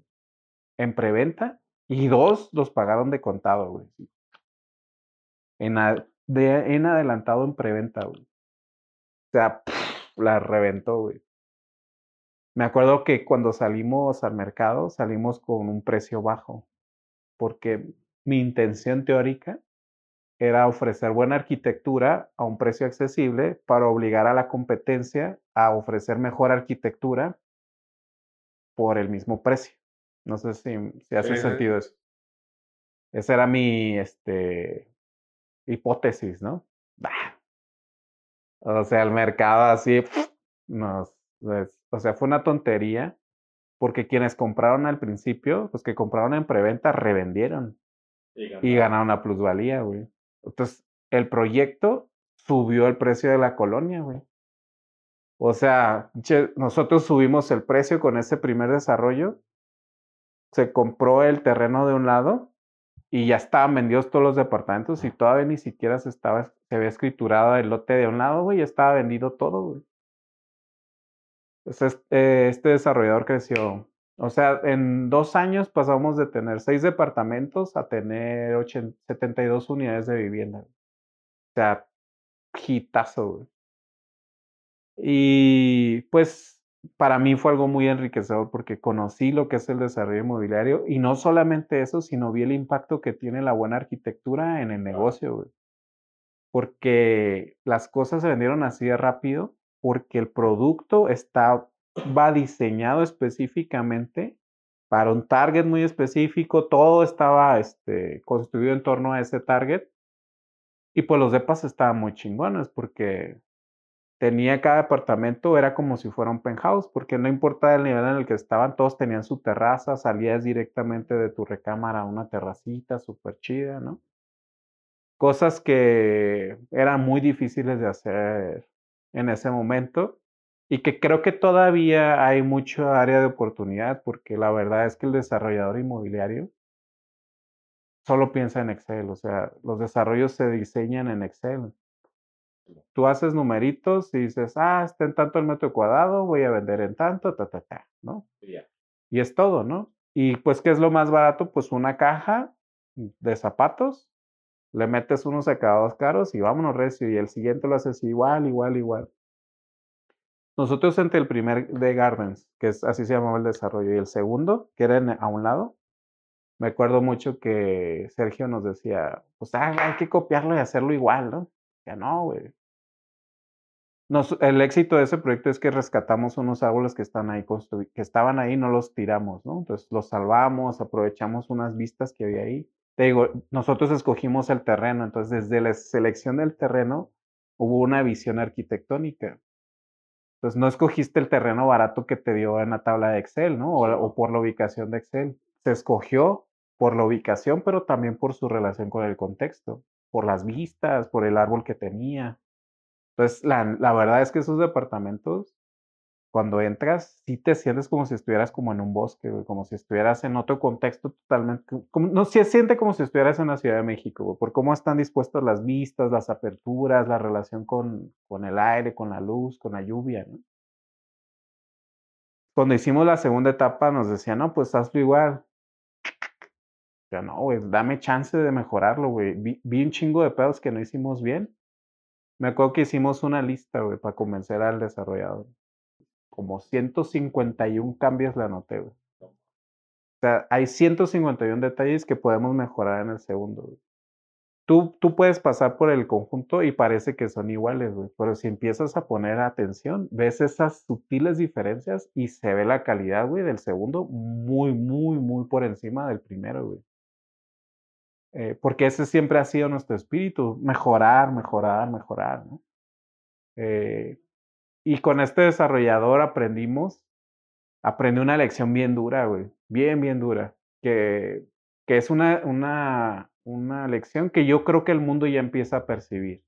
En preventa. Y dos los pagaron de contado, güey en, de, en adelantado en preventa, güey. O sea, [sniffs] la reventó, güey. Me acuerdo que cuando salimos al mercado, salimos con un precio bajo, porque mi intención teórica era ofrecer buena arquitectura a un precio accesible para obligar a la competencia a ofrecer mejor arquitectura por el mismo precio. No sé si, si hace sentido eso. Ese era mi, este, hipótesis, ¿no? O sea, el mercado así, [sniffs] nos, o sea, fue una tontería, porque quienes compraron al principio, los que compraron en preventa, revendieron y ganaron, la plusvalía, güey. Entonces, el proyecto subió el precio de la colonia, güey. O sea, nosotros subimos el precio con ese primer desarrollo se compró el terreno de un lado y ya estaban vendidos todos los departamentos y todavía ni siquiera se estaba, se había escriturado el lote de un lado, güey, ya estaba vendido todo, güey. Eh, este desarrollador creció. O sea, en dos años pasamos de tener seis departamentos a tener 80, 72 unidades de vivienda. O sea, hitazo, güey. Y pues para mí fue algo muy enriquecedor porque conocí lo que es el desarrollo inmobiliario y no solamente eso, sino vi el impacto que tiene la buena arquitectura en el negocio, güey. Porque las cosas se vendieron así de rápido porque el producto está, va diseñado específicamente para un target muy específico, todo estaba este, construido en torno a ese target. Y pues los depas estaban muy chingones porque tenía cada departamento, era como si fuera un penthouse, porque no importa el nivel en el que estaban, todos tenían su terraza, salías directamente de tu recámara a una terracita súper chida, ¿no? Cosas que eran muy difíciles de hacer en ese momento y que creo que todavía hay mucho área de oportunidad, porque la verdad es que el desarrollador inmobiliario solo piensa en Excel, o sea, los desarrollos se diseñan en Excel tú haces numeritos y dices, ah, está en tanto el metro cuadrado, voy a vender en tanto, ta, ta, ta, ¿no? Y es todo, ¿no? Y pues, ¿qué es lo más barato? Pues una caja de zapatos, le metes unos secados caros y vámonos recio, y el siguiente lo haces igual, igual, igual. Nosotros entre el primer de Gardens, que es así se llamaba el desarrollo, y el segundo, que era a un lado, me acuerdo mucho que Sergio nos decía, pues ah, hay que copiarlo y hacerlo igual, ¿no? Ya no, güey el éxito de ese proyecto es que rescatamos unos árboles que, están ahí que estaban ahí, no los tiramos, ¿no? Entonces los salvamos, aprovechamos unas vistas que había ahí. Te digo, nosotros escogimos el terreno, entonces desde la selección del terreno hubo una visión arquitectónica. Entonces no escogiste el terreno barato que te dio en la tabla de Excel, ¿no? O, o por la ubicación de Excel. Se escogió por la ubicación, pero también por su relación con el contexto, por las vistas, por el árbol que tenía, entonces, la, la, verdad es que esos departamentos, cuando entras, sí te sientes como si estuvieras como en un bosque, como si estuvieras en otro contexto totalmente, como, no se siente como si estuvieras en la Ciudad de México, por cómo están dispuestas las vistas, las aperturas, la relación con, con el aire, con la luz, con la lluvia, ¿no? Cuando hicimos la segunda etapa nos decían, no, pues hazlo igual. Ya no, güey, dame chance de mejorarlo, güey. Vi, vi un chingo de pedos que no hicimos bien me acuerdo que hicimos una lista, güey, para convencer al desarrollador. Como 151 cambios la anoté, güey. O sea, hay 151 detalles que podemos mejorar en el segundo, güey. Tú, tú puedes pasar por el conjunto y parece que son iguales, güey. Pero si empiezas a poner atención, ves esas sutiles diferencias y se ve la calidad, güey, del segundo muy, muy, muy por encima del primero, güey. Eh, porque ese siempre ha sido nuestro espíritu, mejorar, mejorar, mejorar. ¿no? Eh, y con este desarrollador aprendimos, aprendí una lección bien dura, güey, bien, bien dura, que, que es una, una, una lección que yo creo que el mundo ya empieza a percibir.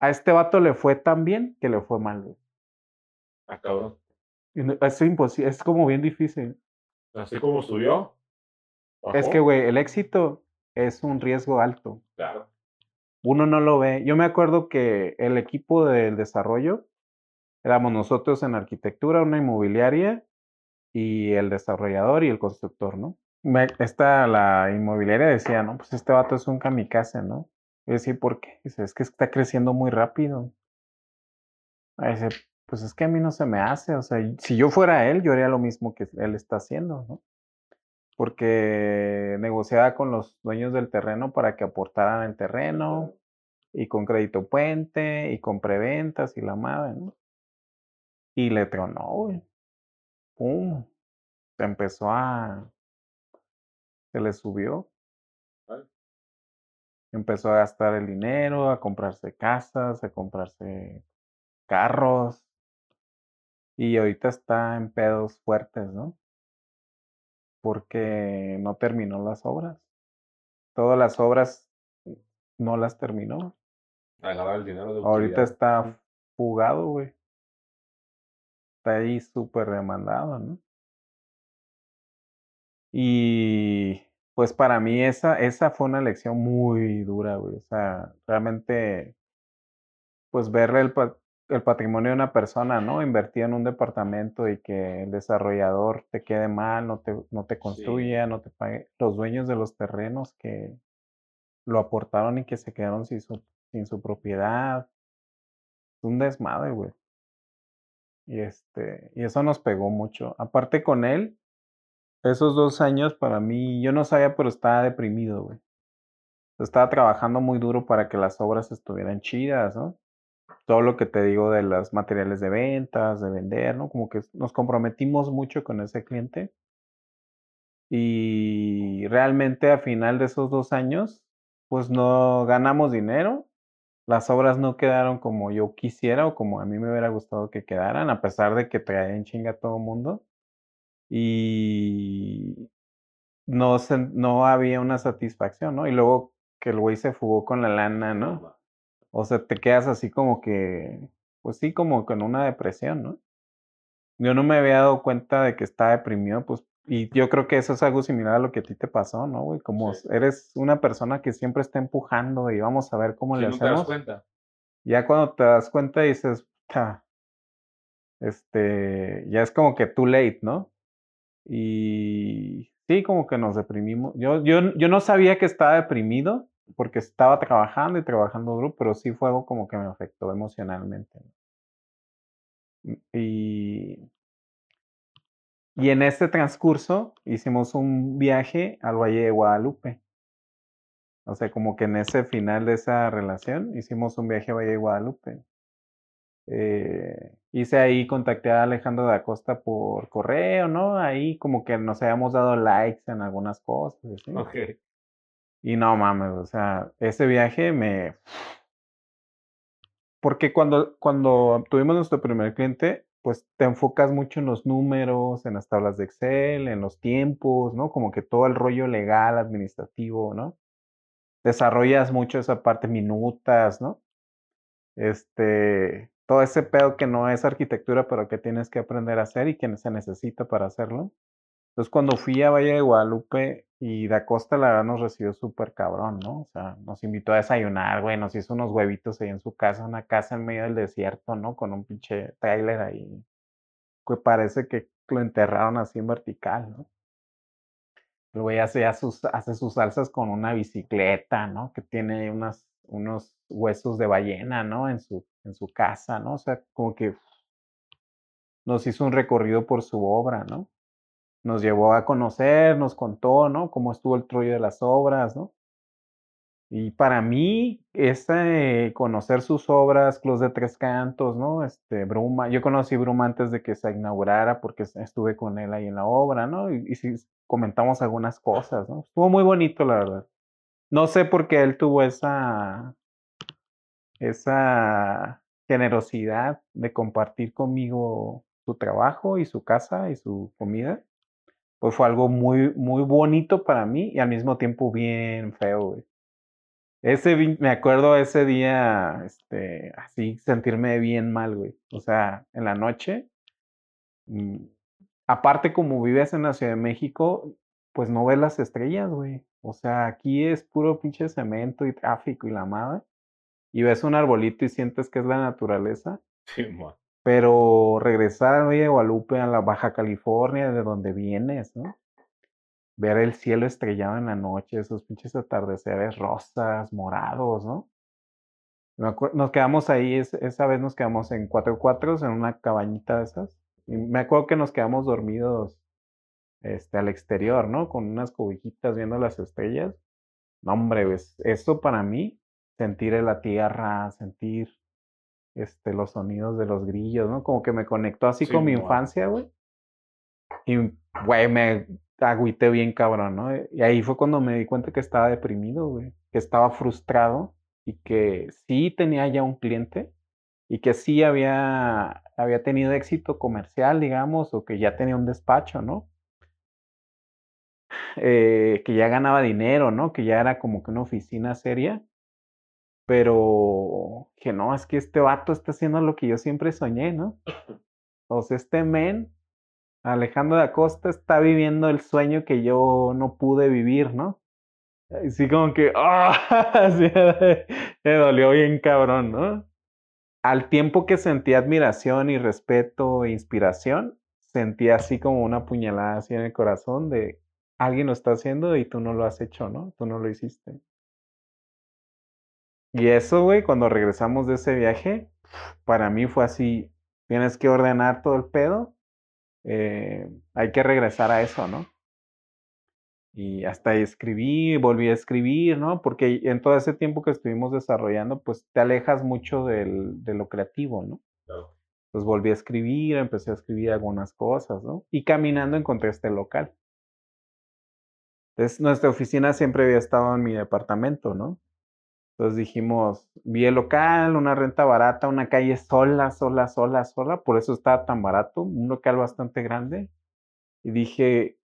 A este vato le fue tan bien que le fue mal, güey. Ah, cabrón. Es imposible, es como bien difícil. Así como subió. Es que, güey, el éxito es un riesgo alto. Claro. Uno no lo ve. Yo me acuerdo que el equipo del desarrollo éramos nosotros en arquitectura, una inmobiliaria y el desarrollador y el constructor, ¿no? esta, la inmobiliaria decía, no, pues este vato es un kamikaze, ¿no? Y decía, ¿por qué? Dice, es que está creciendo muy rápido. Dice, pues es que a mí no se me hace, o sea, si yo fuera él, yo haría lo mismo que él está haciendo, ¿no? Porque negociaba con los dueños del terreno para que aportaran el terreno y con crédito puente y con preventas y la madre, ¿no? Y le tronó, güey. ¡Pum! Se empezó a... Se le subió. Empezó a gastar el dinero, a comprarse casas, a comprarse carros. Y ahorita está en pedos fuertes, ¿no? Porque no terminó las obras. Todas las obras no las terminó. el dinero de Ahorita está fugado, güey. Está ahí súper demandado, ¿no? Y pues para mí esa, esa fue una lección muy dura, güey. O sea, realmente, pues ver el, el patrimonio de una persona, ¿no? Invertir en un departamento y que el desarrollador te quede mal, no te, no te construya, no te pague. Los dueños de los terrenos que lo aportaron y que se quedaron sin su, sin su propiedad. Un desmadre, güey. Y este, y eso nos pegó mucho. Aparte con él, esos dos años para mí, yo no sabía, pero estaba deprimido, güey. Estaba trabajando muy duro para que las obras estuvieran chidas, ¿no? Todo lo que te digo de los materiales de ventas, de vender, ¿no? Como que nos comprometimos mucho con ese cliente. Y realmente a final de esos dos años, pues no ganamos dinero. Las obras no quedaron como yo quisiera o como a mí me hubiera gustado que quedaran, a pesar de que traían chinga a todo mundo. Y no, no había una satisfacción, ¿no? Y luego que el güey se fugó con la lana, ¿no? O sea, te quedas así como que, pues sí, como con una depresión, ¿no? Yo no me había dado cuenta de que estaba deprimido, pues, y yo creo que eso es algo similar a lo que a ti te pasó, ¿no, güey? Como eres una persona que siempre está empujando y vamos a ver cómo le hacemos. te das cuenta. Ya cuando te das cuenta dices, este, ya es como que too late, ¿no? Y sí, como que nos deprimimos. Yo, yo, yo no sabía que estaba deprimido porque estaba trabajando y trabajando duro, pero sí fue algo como que me afectó emocionalmente. Mm, y, y en este transcurso hicimos un viaje al Valle de Guadalupe. O sea, como que en ese final de esa relación hicimos un viaje a Valle de Guadalupe. Eh, hice ahí, contacté a Alejandro de Acosta por correo, ¿no? Ahí como que nos habíamos dado likes en algunas cosas. ¿sí? Y no mames, o sea, ese viaje me... Porque cuando, cuando tuvimos nuestro primer cliente, pues te enfocas mucho en los números, en las tablas de Excel, en los tiempos, ¿no? Como que todo el rollo legal, administrativo, ¿no? Desarrollas mucho esa parte, minutas, ¿no? Este, todo ese pedo que no es arquitectura, pero que tienes que aprender a hacer y que se necesita para hacerlo. Entonces, cuando fui a Valle de Guadalupe y Da Costa, la verdad nos recibió súper cabrón, ¿no? O sea, nos invitó a desayunar, güey, nos hizo unos huevitos ahí en su casa, una casa en medio del desierto, ¿no? Con un pinche trailer ahí, que parece que lo enterraron así en vertical, ¿no? El güey hace, sus, hace sus salsas con una bicicleta, ¿no? Que tiene unos huesos de ballena, ¿no? En su, en su casa, ¿no? O sea, como que nos hizo un recorrido por su obra, ¿no? Nos llevó a conocer, nos contó, ¿no? Cómo estuvo el trollo de las obras, ¿no? Y para mí, este, conocer sus obras, Clos de Tres Cantos, ¿no? Este, Bruma, yo conocí Bruma antes de que se inaugurara porque estuve con él ahí en la obra, ¿no? Y, sí, comentamos algunas cosas, ¿no? Estuvo muy bonito, la verdad. No sé por qué él tuvo esa, esa generosidad de compartir conmigo su trabajo y su casa y su comida, pues fue algo muy, muy bonito para mí y al mismo tiempo bien feo, güey. Ese, me acuerdo ese día, este, así sentirme bien mal, güey. O sea, en la noche, mm, aparte como vives en la Ciudad de México, pues no ves las estrellas, güey. O sea, aquí es puro pinche cemento y tráfico y la madre y ves un arbolito y sientes que es la naturaleza. Sí, Pero regresar a de Guadalupe, a la Baja California, de donde vienes, ¿no? Ver el cielo estrellado en la noche, esos pinches atardeceres rosas, morados, ¿no? Nos quedamos ahí, esa vez nos quedamos en cuatro cuatros, en una cabañita de esas. Y me acuerdo que nos quedamos dormidos este, al exterior, ¿no? Con unas cobijitas viendo las estrellas. No, hombre, eso para mí sentir la tierra, sentir este, los sonidos de los grillos, ¿no? Como que me conectó así con mi infancia, güey. Y, güey, me agüité bien cabrón, ¿no? Y ahí fue cuando me di cuenta que estaba deprimido, güey. Que estaba frustrado y que sí tenía ya un cliente y que sí había, había tenido éxito comercial, digamos, o que ya tenía un despacho, ¿no? Eh, que ya ganaba dinero, ¿no? Que ya era como que una oficina seria pero que no, es que este vato está haciendo lo que yo siempre soñé, ¿no? [coughs] O sea, este men Alejandro da Costa está viviendo el sueño que yo no pude vivir, ¿no? Sí, como que, ¡ah! [laughs] me dolió bien cabrón, ¿no? Al tiempo que sentí admiración y respeto e inspiración, sentí así como una puñalada así en el corazón de alguien lo está haciendo y tú no lo has hecho, ¿no? Tú no lo hiciste. Y eso, güey, cuando regresamos de ese viaje, para mí fue así, tienes que ordenar todo el pedo, eh, hay que regresar a eso, ¿no? Y hasta escribí, volví a escribir, ¿no? Porque en todo ese tiempo que estuvimos desarrollando, pues te alejas mucho del, de lo creativo, ¿no? Claro. Pues volví a escribir, empecé a escribir algunas cosas, ¿no? Y caminando encontré este local. Entonces, nuestra oficina siempre había estado en mi departamento, ¿no? Entonces dijimos, vi el local, una renta barata, una calle sola, sola, sola, sola, por eso estaba tan barato, un local bastante grande. Y dije,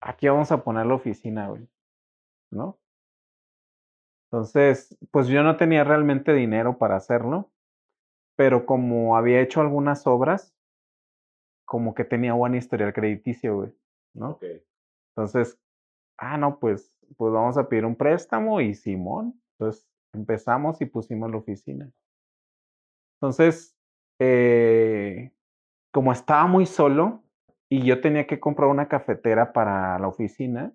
aquí vamos a poner la oficina, güey, ¿no? Entonces, pues yo no tenía realmente dinero para hacerlo, pero como había hecho algunas obras, como que tenía buena historial crediticio, güey, ¿no? Okay. Entonces, ah, no, pues, pues vamos a pedir un préstamo y Simón, entonces empezamos y pusimos la oficina. Entonces, eh, como estaba muy solo y yo tenía que comprar una cafetera para la oficina,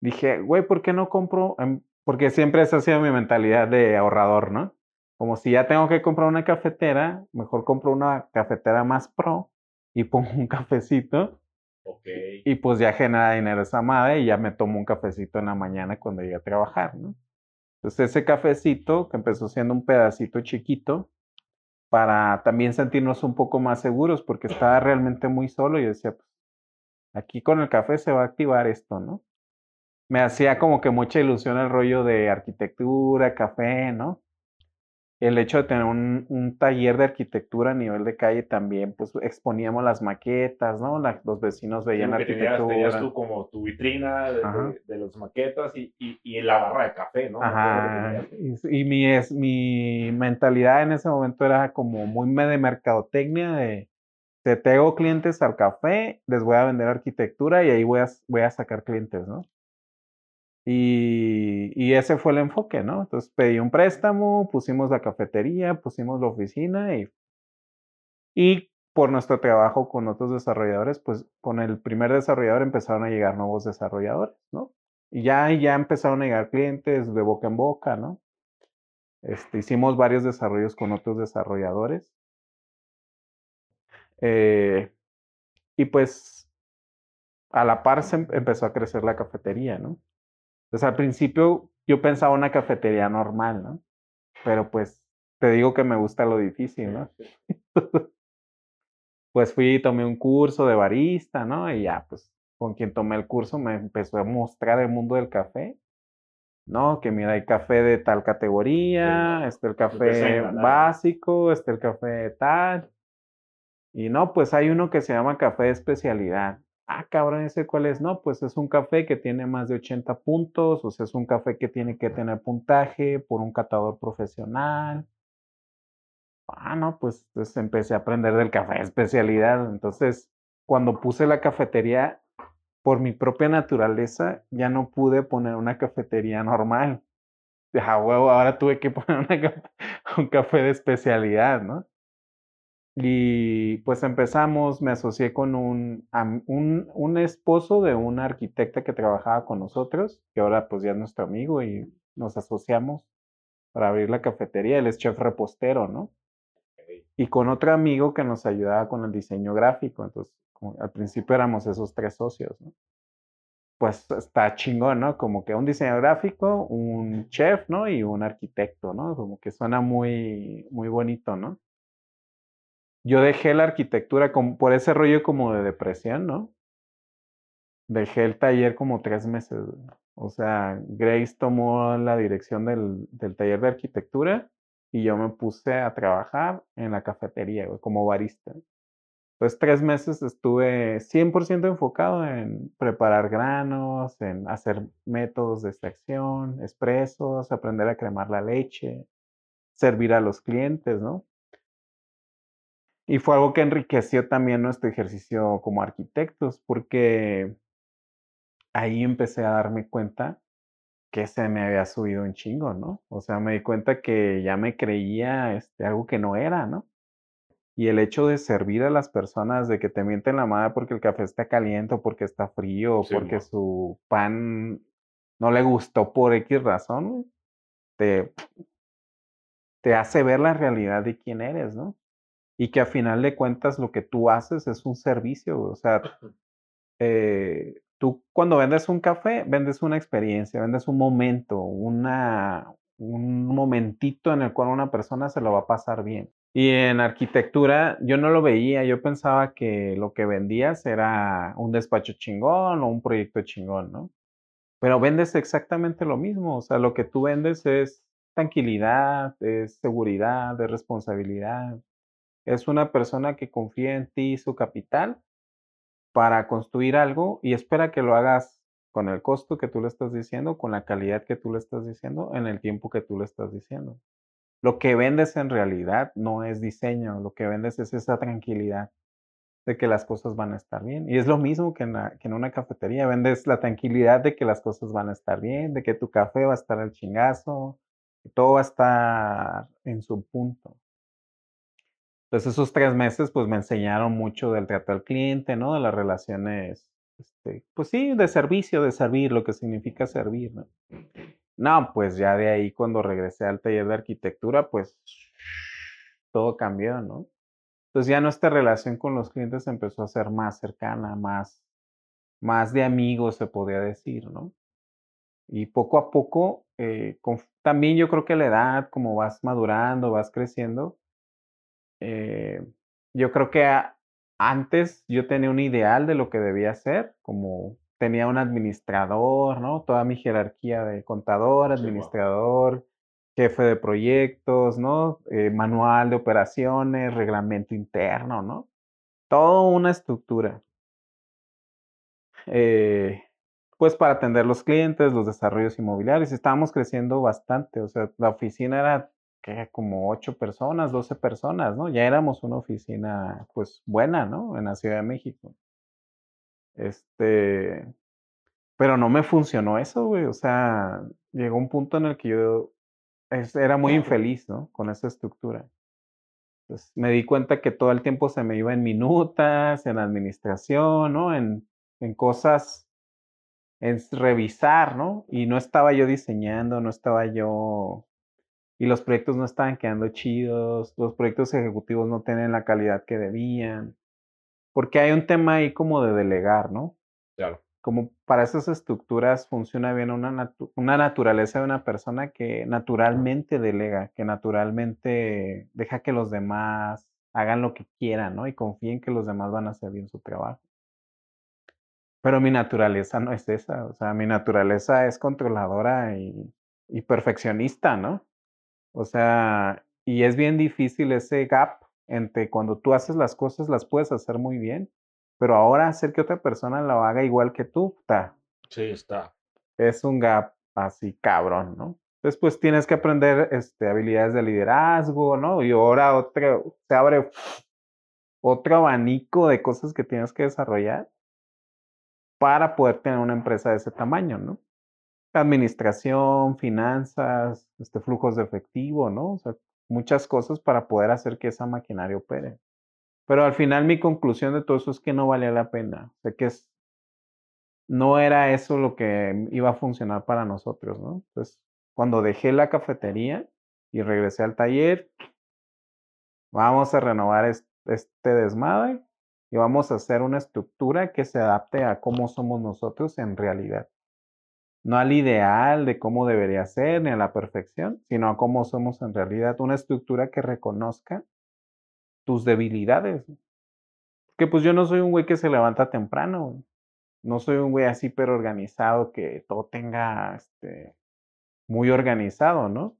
dije, güey, ¿por qué no compro? Porque siempre esa ha sido mi mentalidad de ahorrador, ¿no? Como si ya tengo que comprar una cafetera, mejor compro una cafetera más pro y pongo un cafecito. Okay. Y pues ya genera dinero esa madre y ya me tomo un cafecito en la mañana cuando llegue a trabajar, ¿no? Entonces ese cafecito que empezó siendo un pedacito chiquito para también sentirnos un poco más seguros porque estaba realmente muy solo y decía, pues, aquí con el café se va a activar esto, ¿no? Me hacía como que mucha ilusión el rollo de arquitectura, café, ¿no? El hecho de tener un, taller de arquitectura a nivel de calle también, pues exponíamos las maquetas, ¿no? los vecinos veían sí, arquitectura. Tenías, tú como tu vitrina de, de, las maquetas y, y, y, la barra de café, ¿no? Ajá. Y, y, mi, es, mi mentalidad en ese momento era como muy de mercadotecnia, de, te tengo clientes al café, les voy a vender arquitectura y ahí voy a, voy a sacar clientes, ¿no? Y, ese fue el enfoque, ¿no? Entonces pedí un préstamo, pusimos la cafetería, pusimos la oficina y, y por nuestro trabajo con otros desarrolladores, pues con el primer desarrollador empezaron a llegar nuevos desarrolladores, ¿no? Y ya, ya empezaron a llegar clientes de boca en boca, ¿no? Este, hicimos varios desarrollos con otros desarrolladores. Eh, y pues a la par se em, empezó a crecer la cafetería, ¿no? Entonces al principio yo pensaba una cafetería normal, ¿no? Pero pues te digo que me gusta lo difícil, ¿no? [laughs] pues fui y tomé un curso de barista, ¿no? Y ya, pues con quien tomé el curso me empezó a mostrar el mundo del café. No, que mira, hay café de tal categoría, este el café básico, este el café tal. Y no, pues hay uno que se llama café de especialidad ah, cabrón, ese cuál es, no, pues es un café que tiene más de 80 puntos, o sea, es un café que tiene que tener puntaje por un catador profesional. Ah, no, pues, pues empecé a aprender del café de especialidad. Entonces, cuando puse la cafetería, por mi propia naturaleza, ya no pude poner una cafetería normal. Ah, huevo, ahora tuve que poner [laughs] un café de especialidad, ¿no? Y pues empezamos, me asocié con un, un, un, esposo de una arquitecta que trabajaba con nosotros, que ahora pues ya es nuestro amigo y nos asociamos para abrir la cafetería. Él es chef repostero, ¿no? Y con otro amigo que nos ayudaba con el diseño gráfico. Entonces, al principio éramos esos tres socios, ¿no? Pues está chingón, ¿no? Como que un diseño gráfico, un chef, ¿no? Y un arquitecto, ¿no? Como que suena muy, muy bonito, ¿no? Yo dejé la arquitectura por ese rollo como de depresión, ¿no? Dejé el taller como tres meses. O sea, Grace tomó la dirección del, del taller de arquitectura y yo me puse a trabajar en la cafetería, como barista. Entonces, tres meses estuve 100% enfocado en preparar granos, en hacer métodos de extracción, expresos, aprender a cremar la leche, servir a los clientes, ¿no? Y fue algo que enriqueció también nuestro ejercicio como arquitectos, porque ahí empecé a darme cuenta que se me había subido un chingo, ¿no? O sea, me di cuenta que ya me creía este, algo que no era, ¿no? Y el hecho de servir a las personas, de que te mienten la madre porque el café está caliente o porque está frío o porque su pan no le gustó por X razón, te, te hace ver la realidad de quién eres, ¿no? Y que a final de cuentas lo que tú haces es un servicio, o sea, eh, tú cuando vendes un café, vendes una experiencia, vendes un momento, una, un momentito en el cual una persona se lo va a pasar bien. Y en arquitectura yo no lo veía, yo pensaba que lo que vendías era un despacho chingón o un proyecto chingón, ¿no? Pero vendes exactamente lo mismo, o sea, lo que tú vendes es tranquilidad, es seguridad, es responsabilidad. Es una persona que confía en ti su capital para construir algo y espera que lo hagas con el costo que tú le estás diciendo, con la calidad que tú le estás diciendo, en el tiempo que tú le estás diciendo. Lo que vendes en realidad no es diseño, lo que vendes es esa tranquilidad de que las cosas van a estar bien. Y es lo mismo que en, una cafetería, vendes la tranquilidad de que las cosas van a estar bien, de que tu café va a estar al chingazo, que todo va a estar en su punto. Entonces esos tres meses pues me enseñaron mucho del trato al cliente, ¿no? De las relaciones, este, pues sí, de servicio, de servir, lo que significa servir, ¿no? No, pues ya de ahí cuando regresé al taller de arquitectura, pues todo cambió, ¿no? Entonces ya nuestra relación con los clientes empezó a ser más cercana, más, más de amigos, se podría decir, ¿no? Y poco a poco, eh, también yo creo que la edad, como vas madurando, vas creciendo, eh, yo creo que antes yo tenía un ideal de lo que debía ser, como tenía un administrador, ¿no? Toda mi jerarquía de contador, administrador, jefe de proyectos, ¿no? Eh, manual de operaciones, reglamento interno, ¿no? Toda una estructura. Eh, pues para atender los clientes, los desarrollos inmobiliarios, estábamos creciendo bastante, o sea, la oficina era que como ocho personas, doce personas, ¿no? Ya éramos una oficina, pues, buena, ¿no? En la Ciudad de México. Este, pero no me funcionó eso, güey. O sea, llegó un punto en el que yo era muy infeliz, ¿no? Con esa estructura. Entonces, me di cuenta que todo el tiempo se me iba en minutas, en administración, ¿no? En, en cosas, en revisar, ¿no? Y no estaba yo diseñando, no estaba yo... Y los proyectos no estaban quedando chidos, los proyectos ejecutivos no tienen la calidad que debían. Porque hay un tema ahí como de delegar, ¿no? Claro. Como para esas estructuras funciona bien una, una naturaleza de una persona que naturalmente delega, que naturalmente deja que los demás hagan lo que quieran, ¿no? Y confíen que los demás van a hacer bien su trabajo. Pero mi naturaleza no es esa, o sea, mi naturaleza es controladora y, y perfeccionista, ¿no? O sea, y es bien difícil ese gap entre cuando tú haces las cosas, las puedes hacer muy bien, pero ahora hacer que otra persona lo haga igual que tú, está. Sí, está. Es un gap así cabrón, ¿no? Después tienes que aprender este, habilidades de liderazgo, ¿no? Y ahora otro, se abre otro abanico de cosas que tienes que desarrollar para poder tener una empresa de ese tamaño, ¿no? Administración, finanzas, este, flujos de efectivo, ¿no? O sea, muchas cosas para poder hacer que esa maquinaria opere. Pero al final mi conclusión de todo eso es que no valía la pena. O sea, que no era eso lo que iba a funcionar para nosotros, ¿no? Entonces, cuando dejé la cafetería y regresé al taller, vamos a renovar este desmadre y vamos a hacer una estructura que se adapte a cómo somos nosotros en realidad no al ideal de cómo debería ser ni a la perfección, sino a cómo somos en realidad, una estructura que reconozca tus debilidades. Que pues yo no soy un güey que se levanta temprano, no soy un güey así pero organizado que todo tenga este, muy organizado, ¿no?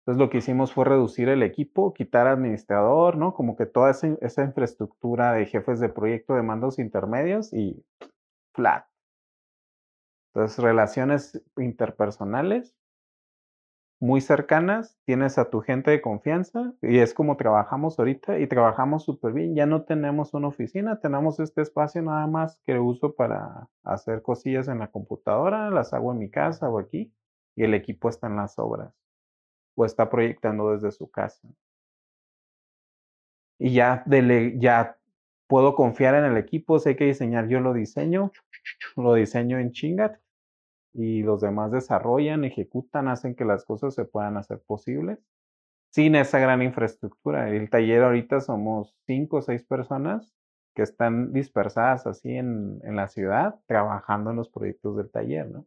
Entonces lo que hicimos fue reducir el equipo, quitar administrador, ¿no? Como que toda esa, esa infraestructura de jefes de proyecto de mandos intermedios y flat entonces, relaciones interpersonales muy cercanas, tienes a tu gente de confianza y es como trabajamos ahorita y trabajamos súper bien. Ya no tenemos una oficina, tenemos este espacio nada más que uso para hacer cosillas en la computadora, las hago en mi casa o aquí y el equipo está en las obras o está proyectando desde su casa. Y ya, dele, ya puedo confiar en el equipo, sé que diseñar, yo lo diseño, lo diseño en Chingat y los demás desarrollan, ejecutan, hacen que las cosas se puedan hacer posibles sin esa gran infraestructura. El taller ahorita somos cinco o seis personas que están dispersadas así en, en, la ciudad trabajando en los proyectos del taller, ¿no?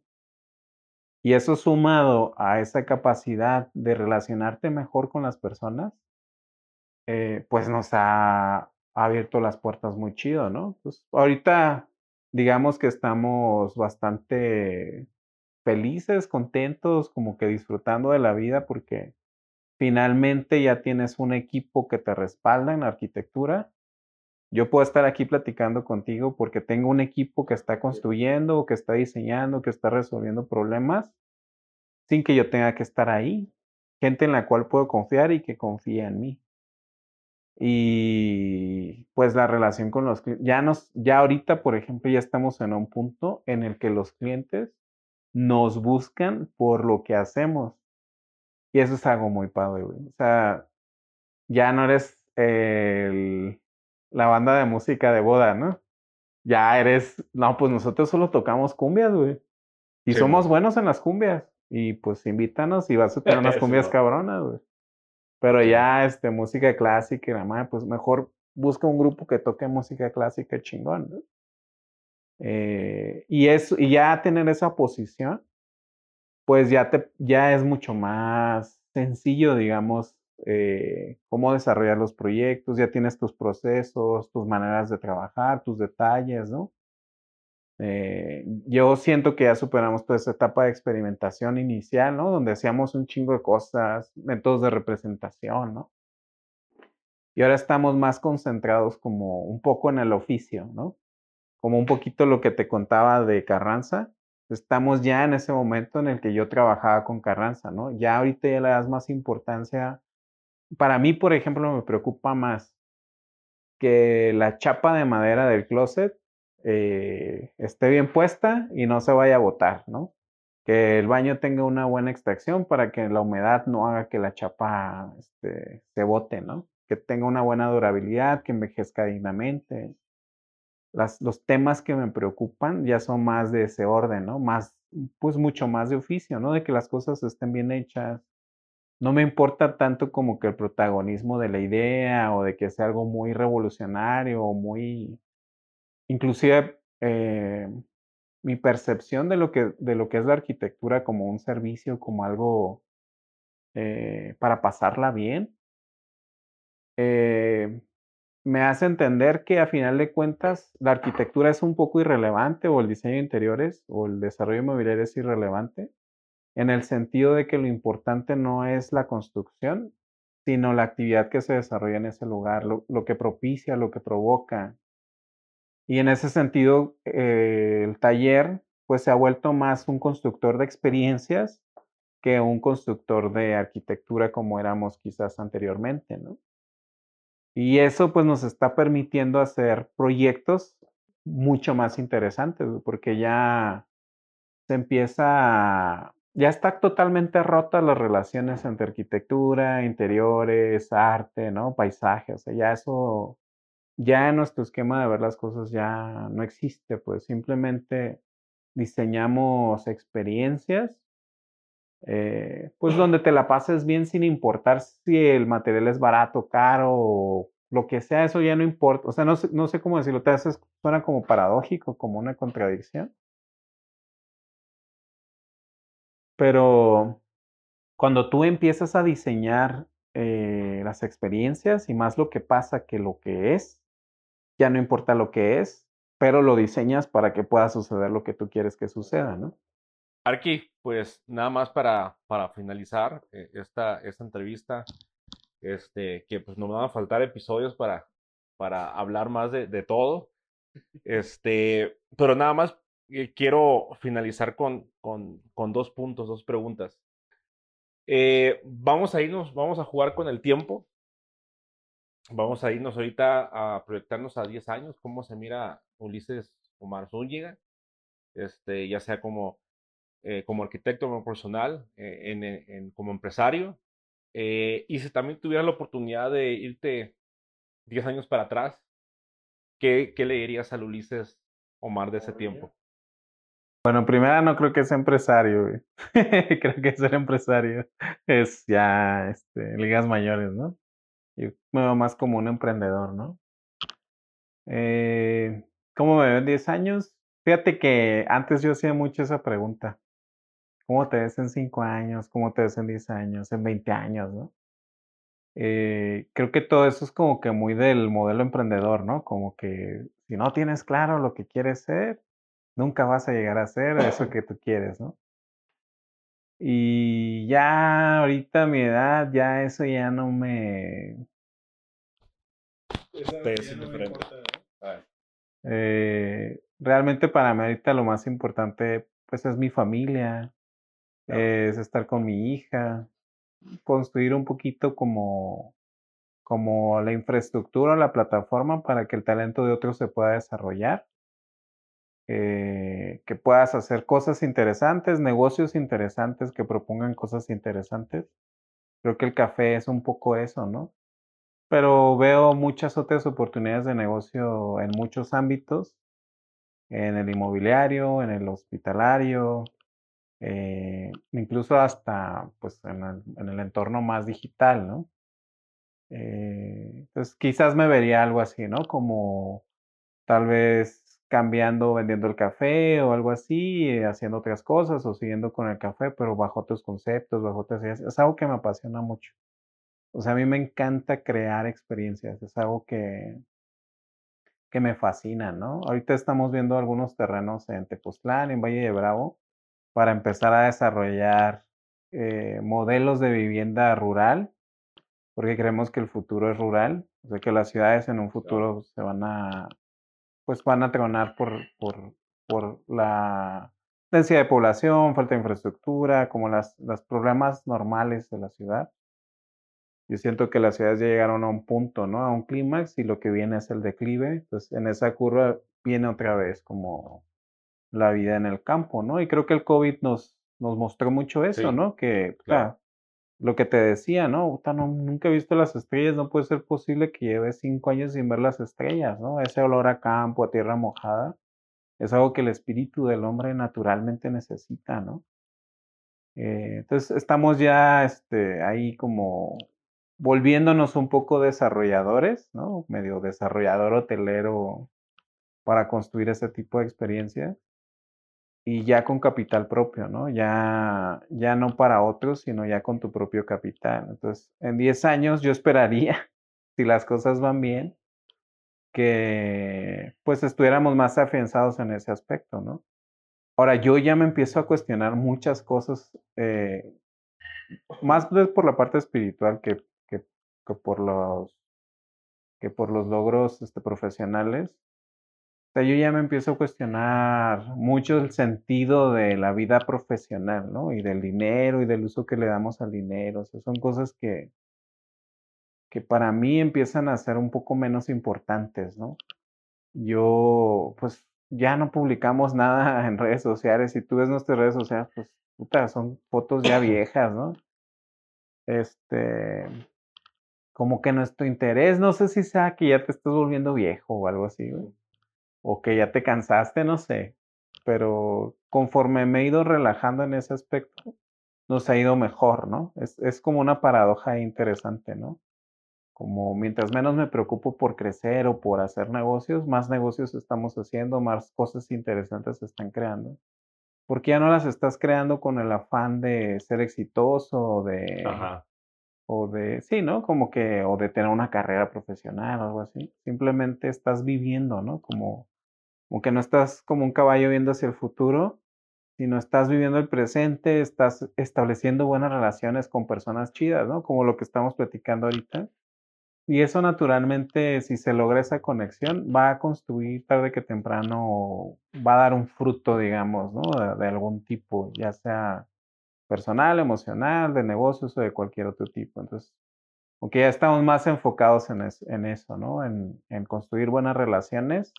Y eso sumado a esa capacidad de relacionarte mejor con las personas, eh, pues nos ha abierto las puertas muy chido, ¿no? Pues ahorita digamos que estamos bastante felices, contentos, como que disfrutando de la vida porque finalmente ya tienes un equipo que te respalda en la arquitectura. Yo puedo estar aquí platicando contigo porque tengo un equipo que está construyendo, que está diseñando, que está resolviendo problemas sin que yo tenga que estar ahí. Gente en la cual puedo confiar y que confía en mí. Y pues la relación con los clientes, ya nos, ya ahorita, por ejemplo, ya estamos en un punto en el que los clientes nos buscan por lo que hacemos. Y eso es algo muy padre, güey. O sea, ya no eres el, la banda de música de boda, ¿no? Ya eres, no, pues nosotros solo tocamos cumbias, güey. Y somos buenos en las cumbias. Y pues invítanos y vas a tener unas [laughs] cumbias cabronas, güey. Pero ya, este, música clásica y la madre, pues mejor busca un grupo que toque música clásica chingón, ¿no? Eh, y, eso, y ya tener esa posición, pues ya, te, ya es mucho más sencillo, digamos, eh, cómo desarrollar los proyectos, ya tienes tus procesos, tus maneras de trabajar, tus detalles, ¿no? Eh, yo siento que ya superamos toda esa etapa de experimentación inicial, ¿no? Donde hacíamos un chingo de cosas, métodos de representación, ¿no? Y ahora estamos más concentrados como un poco en el oficio, ¿no? Como un poquito lo que te contaba de Carranza, estamos ya en ese momento en el que yo trabajaba con Carranza, ¿no? Ya ahorita ya le das más importancia. Para mí, por ejemplo, me preocupa más que la chapa de madera del closet eh, esté bien puesta y no se vaya a botar, ¿no? Que el baño tenga una buena extracción para que la humedad no haga que la chapa este, se bote, ¿no? Que tenga una buena durabilidad, que envejezca dignamente, los temas que me preocupan ya son más de ese orden, ¿no? Más, pues mucho más de oficio, ¿no? De que las cosas estén bien hechas. No me importa tanto como que el protagonismo de la idea o de que sea algo muy revolucionario o muy, inclusive eh, mi percepción de lo, que, de lo que es la arquitectura como un servicio, como algo eh, para pasarla bien. Eh, me hace entender que a final de cuentas la arquitectura es un poco irrelevante o el diseño de interiores o el desarrollo inmobiliario es irrelevante en el sentido de que lo importante no es la construcción, sino la actividad que se desarrolla en ese lugar, lo, que propicia, lo que provoca. Y en ese sentido, eh, el taller pues se ha vuelto más un constructor de experiencias que un constructor de arquitectura como éramos quizás anteriormente, ¿no? Y eso pues nos está permitiendo hacer proyectos mucho más interesantes, porque ya se empieza, ya está totalmente rota las relaciones entre arquitectura, interiores, arte, ¿no? Paisajes, o sea, ya eso, ya en nuestro esquema de ver las cosas ya no existe, pues simplemente diseñamos experiencias eh, pues donde te la pases bien sin importar si el material es barato, caro o lo que sea, eso ya no importa. O sea, no sé, no sé cómo decirlo, te haces, suena como paradójico, como una contradicción. Pero cuando tú empiezas a diseñar eh, las experiencias y más lo que pasa que lo que es, ya no importa lo que es, pero lo diseñas para que pueda suceder lo que tú quieres que suceda, ¿no? Arqui, pues nada más para, para finalizar eh, esta, esta entrevista, este, que pues no me van a faltar episodios para, para hablar más de, de todo. Este, pero nada más eh, quiero finalizar con, con, con, dos puntos, dos preguntas. Eh, vamos a irnos, vamos a jugar con el tiempo. Vamos a irnos ahorita a proyectarnos a 10 años, cómo se mira Ulises Omar Zúñiga, este, ya sea como, eh, como arquitecto, como profesional, eh, en, en, como empresario. y si también tuvieras la oportunidad de irte 10 años para atrás, ¿qué, qué le dirías al Ulises Omar de ese tiempo? Bueno, primera no creo que sea empresario, [laughs] creo que ser empresario es ya este, ligas mayores, ¿no? Yo me veo más como un emprendedor, ¿no? Eh, ¿Cómo me veo en 10 años? Fíjate que antes yo hacía mucho esa pregunta. ¿Cómo te ves en 5 años? ¿Cómo te ves en 10 años? ¿En 20 años? ¿no? Eh, creo que todo eso es como que muy del modelo emprendedor, ¿no? Como que si no tienes claro lo que quieres ser, nunca vas a llegar a ser eso que tú quieres, ¿no? Y ya ahorita a mi edad, ya eso ya no me... Eh, realmente para mí ahorita lo más importante pues es mi familia, es estar con mi hija, construir un poquito como, como la infraestructura, la plataforma para que el talento de otros se pueda desarrollar. Eh, que puedas hacer cosas interesantes, negocios interesantes, que propongan cosas interesantes. Creo que el café es un poco eso, ¿no? Pero veo muchas otras oportunidades de negocio en muchos ámbitos, en el inmobiliario, en el hospitalario, eh, incluso hasta pues, en el, en, el, entorno más digital, ¿no? Eh, entonces quizás me vería algo así, ¿no? Como tal vez cambiando, vendiendo el café o algo así, eh, haciendo otras cosas o siguiendo con el café, pero bajo otros conceptos, bajo otras ideas. Es algo que me apasiona mucho. O sea, a mí me encanta crear experiencias, es algo que, que me fascina, ¿no? Ahorita estamos viendo algunos terrenos en Tepoztlán, en Valle de Bravo, para empezar a desarrollar eh, modelos de vivienda rural, porque creemos que el futuro es rural, o sea que las ciudades en un futuro se van a pues van a tronar por, por, por la densidad de población, falta de infraestructura, como las, los problemas normales de la ciudad. Yo siento que las ciudades ya llegaron a un punto, ¿no? A un clímax y lo que viene es el declive. Entonces, en esa curva viene otra vez como la vida en el campo, ¿no? Y creo que el COVID nos, nos mostró mucho eso, ¿no? Que, claro lo que te decía, ¿no? no, nunca he visto las estrellas, no puede ser posible que lleves cinco años sin ver las estrellas, ¿no? Ese olor a campo, a tierra mojada, es algo que el espíritu del hombre naturalmente necesita, ¿no? Eh, entonces estamos ya este, ahí como volviéndonos un poco desarrolladores, ¿no? Medio desarrollador hotelero para construir ese tipo de experiencia y ya con capital propio, ¿no? Ya, ya no para otros, sino ya con tu propio capital. Entonces, en 10 años yo esperaría, [laughs] si las cosas van bien, que pues estuviéramos más afianzados en ese aspecto, ¿no? Ahora, yo ya me empiezo a cuestionar muchas cosas, eh, más por la parte espiritual que, que, por los que por los logros este, profesionales yo ya me empiezo a cuestionar mucho el sentido de la vida profesional, ¿no? Y del dinero y del uso que le damos al dinero. O sea, son cosas que, que para mí empiezan a ser un poco menos importantes, ¿no? Yo, pues, ya no publicamos nada [laughs] en redes sociales. Si tú ves nuestras redes sociales, pues, puta, son fotos ya viejas, ¿no? Este, como que nuestro interés, no sé si sea que ya te estás volviendo viejo o algo así, güey o que ya te cansaste, no sé. Pero conforme me he ido relajando en ese aspecto, nos ha ido mejor, ¿no? Es, es como una paradoja interesante, ¿no? Como mientras menos me preocupo por crecer o por hacer negocios, más negocios estamos haciendo, más cosas interesantes se están creando. Porque ya no las estás creando con el afán de ser exitoso o de o de, sí, ¿no? Como que, o de tener una carrera profesional o algo así. Simplemente estás viviendo, ¿no? Como, como que no estás como un caballo viendo hacia el futuro, sino estás viviendo el presente, estás estableciendo buenas relaciones con personas chidas, ¿no? Como lo que estamos platicando ahorita. Y eso naturalmente, si se logra esa conexión, va a construir tarde que temprano, va a dar un fruto, digamos, ¿no? De, algún tipo, ya sea personal, emocional, de negocios o de cualquier otro tipo. Entonces, aunque ya estamos más enfocados en, eso, ¿no? En, construir buenas relaciones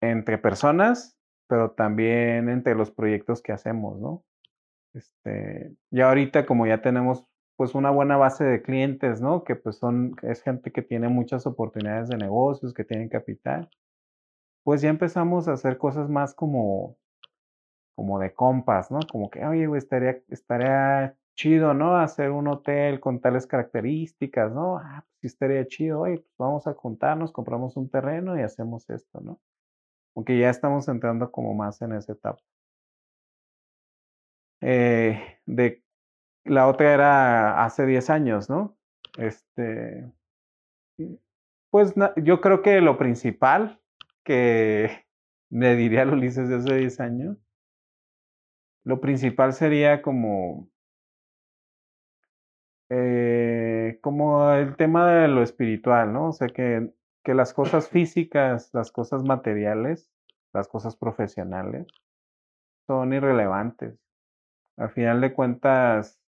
entre personas, pero también entre los proyectos que hacemos, ¿no? Este, ya ahorita como ya tenemos pues una buena base de clientes, ¿no? Que pues son, es gente que tiene muchas oportunidades de negocios, que tienen capital, pues ya empezamos a hacer cosas más como, como de compas, ¿no? Como que, oye, güey, estaría, estaría chido, ¿no? Hacer un hotel con tales características, ¿no? Ah, pues estaría chido, oye, pues vamos a juntarnos, compramos un terreno y hacemos esto, ¿no? Aunque ya estamos entrando como más en esa etapa. Eh, la otra era hace 10 años, ¿no? Este, pues yo creo que lo principal que [laughs] me diría a Ulises de hace 10 años, lo principal sería como eh, como el tema de lo espiritual, ¿no? O sea, que, que las cosas físicas, las cosas materiales, las cosas profesionales, son irrelevantes. Al final de cuentas,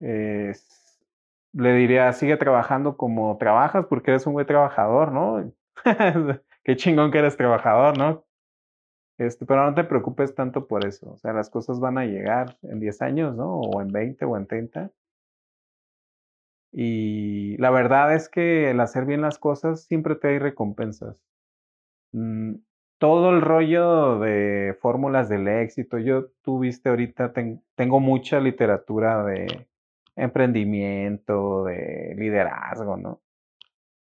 le diría, sigue trabajando como trabajas porque eres un buen trabajador, ¿no? [laughs] Qué chingón que eres trabajador, ¿no? Este, pero no te preocupes tanto por eso. O sea, las cosas van a llegar en 10 años, ¿no? O en 20 o en 30. Y la verdad es que el hacer bien las cosas siempre te hay recompensas. Mm, todo el rollo de fórmulas del éxito, yo tú viste ahorita, tengo mucha literatura de emprendimiento, de liderazgo, ¿no?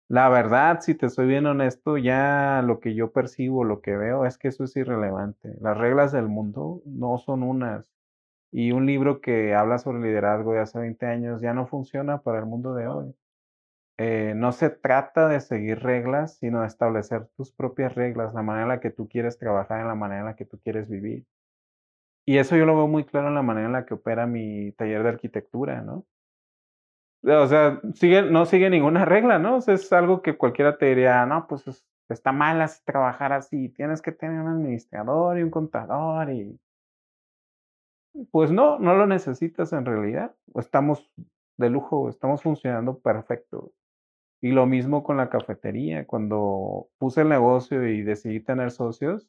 La verdad, si te soy bien honesto, ya lo que yo percibo, lo que veo, es que eso es irrelevante. Las reglas del mundo no son unas. Y un libro que habla sobre liderazgo de hace 20 años ya no funciona para el mundo de hoy. Eh, no se trata de seguir reglas, sino de establecer tus propias reglas, la manera en la que tú quieres trabajar, en la manera en la que tú quieres vivir. Y eso yo lo veo muy claro en la manera en la que opera mi taller de arquitectura, ¿no? O sea, sigue, no sigue ninguna [laughs] regla, ¿no? O sea, es algo que cualquiera te diría, no, pues está mal así trabajar así, tienes que tener un administrador y un contador y pues no, no lo necesitas en realidad. Estamos de lujo, estamos funcionando perfecto. Y lo mismo con la cafetería. Cuando puse el negocio y decidí tener socios,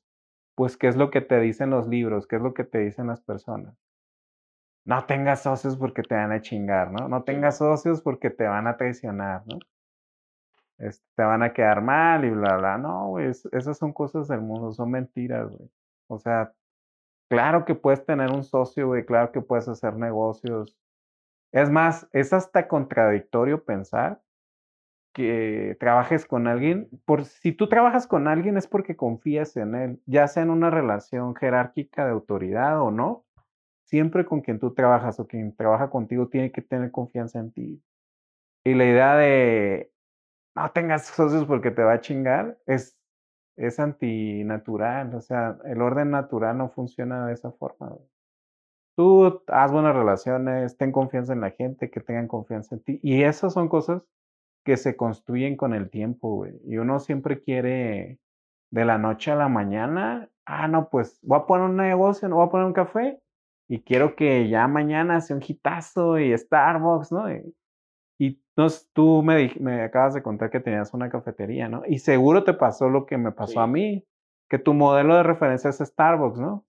pues ¿qué es lo que te dicen los libros? ¿Qué es lo que te dicen las personas? No tengas socios porque te van a chingar, ¿no? No tengas socios porque te van a traicionar, ¿no? te van a quedar mal y bla, bla. No, güey, esas son cosas del mundo, son mentiras, güey. O sea, Claro que puedes tener un socio, güey, claro que puedes hacer negocios. Es más, es hasta contradictorio pensar que trabajes con alguien. Por si tú trabajas con alguien es porque confías en él, ya sea en una relación jerárquica de autoridad o no. Siempre con quien tú trabajas o quien trabaja contigo tiene que tener confianza en ti. Y la idea de no tengas socios porque te va a chingar es es antinatural, o sea, el orden natural no funciona de esa forma. Tú haz buenas relaciones, ten confianza en la gente, que tengan confianza en ti. Y esas son cosas que se construyen con el tiempo, güey. Y uno siempre quiere de la noche a la mañana, ah, no, pues voy a poner un negocio, no voy a poner un café y quiero que ya mañana sea un hitazo y Starbucks, ¿no? Entonces tú me, me acabas de contar que tenías una cafetería, ¿no? Y seguro te pasó lo que me pasó a mí, que tu modelo de referencia es Starbucks, ¿no?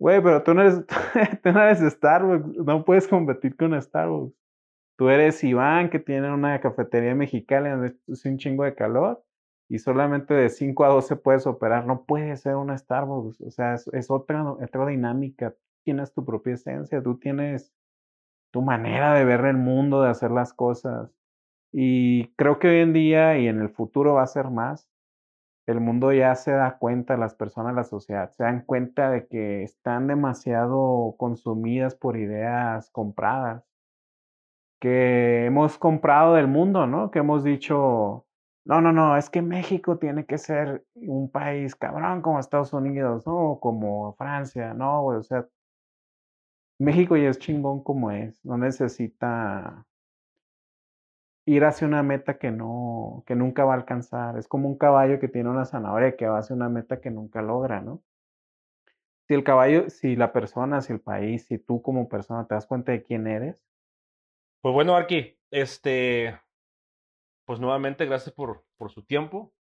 Güey, pero tú no, eres, [laughs] tú no eres Starbucks, no puedes competir con Starbucks. Tú eres Iván, que tiene una cafetería mexicana donde es un chingo de calor y solamente de 5 a 12 puedes operar. No puede ser una Starbucks, o sea, es, es otra, otra dinámica. Tienes tu propia esencia, tú tienes tu manera de ver el mundo, de hacer las cosas. Y creo que hoy en día y en el futuro va a ser más. El mundo ya se da cuenta, las personas, la sociedad, se dan cuenta de que están demasiado consumidas por ideas compradas, que hemos comprado del mundo, ¿no? Que hemos dicho, no, no, no, es que México tiene que ser un país cabrón como Estados Unidos, ¿no? Como Francia, ¿no? O sea, México ya es chingón como es, no necesita ir hacia una meta que no, que nunca va a alcanzar. Es como un caballo que tiene una zanahoria que va hacia una meta que nunca logra, ¿no? si el caballo, si la persona, si el país, si tú como persona te das cuenta de quién eres. Pues bueno, Arqui, este, pues nuevamente gracias por, por su tiempo.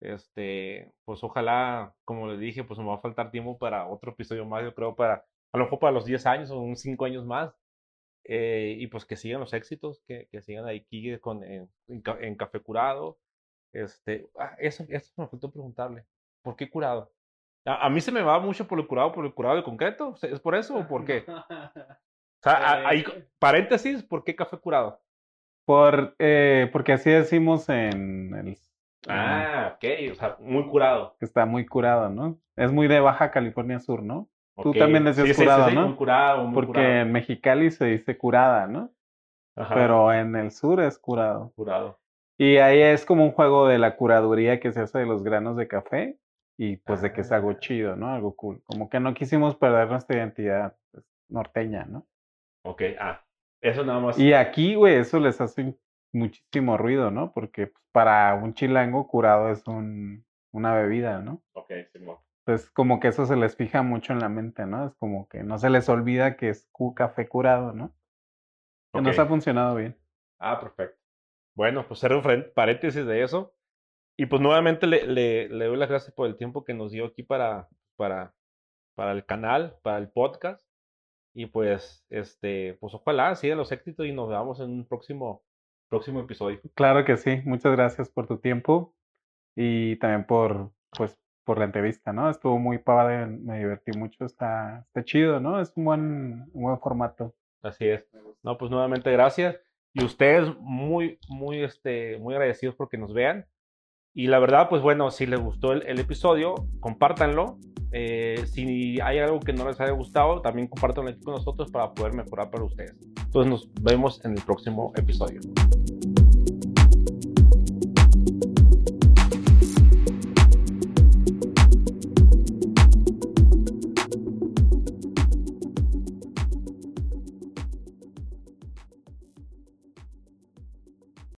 Este, pues ojalá, como le dije, pues me va a faltar tiempo para otro episodio más, yo creo, para, a lo mejor para los 10 años o unos 5 años más. Eh, y pues que sigan los éxitos, que, que sigan aquí con, en, en, Café Curado. Este, ah, eso, eso me faltó preguntarle. ¿Por qué curado? A, a, mí se me va mucho por el curado, por el curado de concreto. ¿Es por eso o por qué? O sea, ahí, [laughs] paréntesis, ¿por qué café curado? Por, eh, porque así decimos en el... Ah, ok, o sea, muy curado. Está muy curado, ¿no? Es muy de Baja California Sur, ¿no? Tú también decías curado, sí, sí, sí, ¿no? Curado, Porque curado. en Mexicali se dice curada, ¿no? Ajá, Pero en el sur es curado. curado. Y ahí es como un juego de la curaduría que se hace de los granos de café y pues de que es algo Ah. chido, ¿no? Algo cool. Como que no quisimos perder nuestra identidad pues, norteña, ¿no? Ok, ah, eso nada más. Y aquí, güey, eso les hace muchísimo ruido, ¿no? Porque pues, para un chilango curado es un, una bebida, ¿no? Ok, Simón. Entonces, como que eso se les fija mucho en la mente, ¿no? Es como que no se les olvida que es café curado, ¿no? Que nos ha funcionado bien. Ah, perfecto. Bueno, pues cerro fren- paréntesis de eso. Y pues nuevamente le, le, le doy las gracias por el tiempo que nos dio aquí para, para, para el canal, para el podcast. Y pues, este, pues ojalá sigan los éxitos y nos veamos en un próximo, próximo episodio. Claro que sí. Muchas gracias por tu tiempo y también por, pues, por la entrevista, ¿no? Estuvo muy padre, me divertí mucho, está, está chido, ¿no? Es un buen, un buen formato. Así es. No, pues nuevamente gracias. Y ustedes muy, muy, este, muy agradecidos porque nos vean. Y la verdad, pues bueno, si les gustó el, el episodio, compártanlo. Eh, si hay algo que no les haya gustado, también compártanlo aquí con nosotros para poder mejorar para ustedes. Entonces nos vemos en el próximo episodio.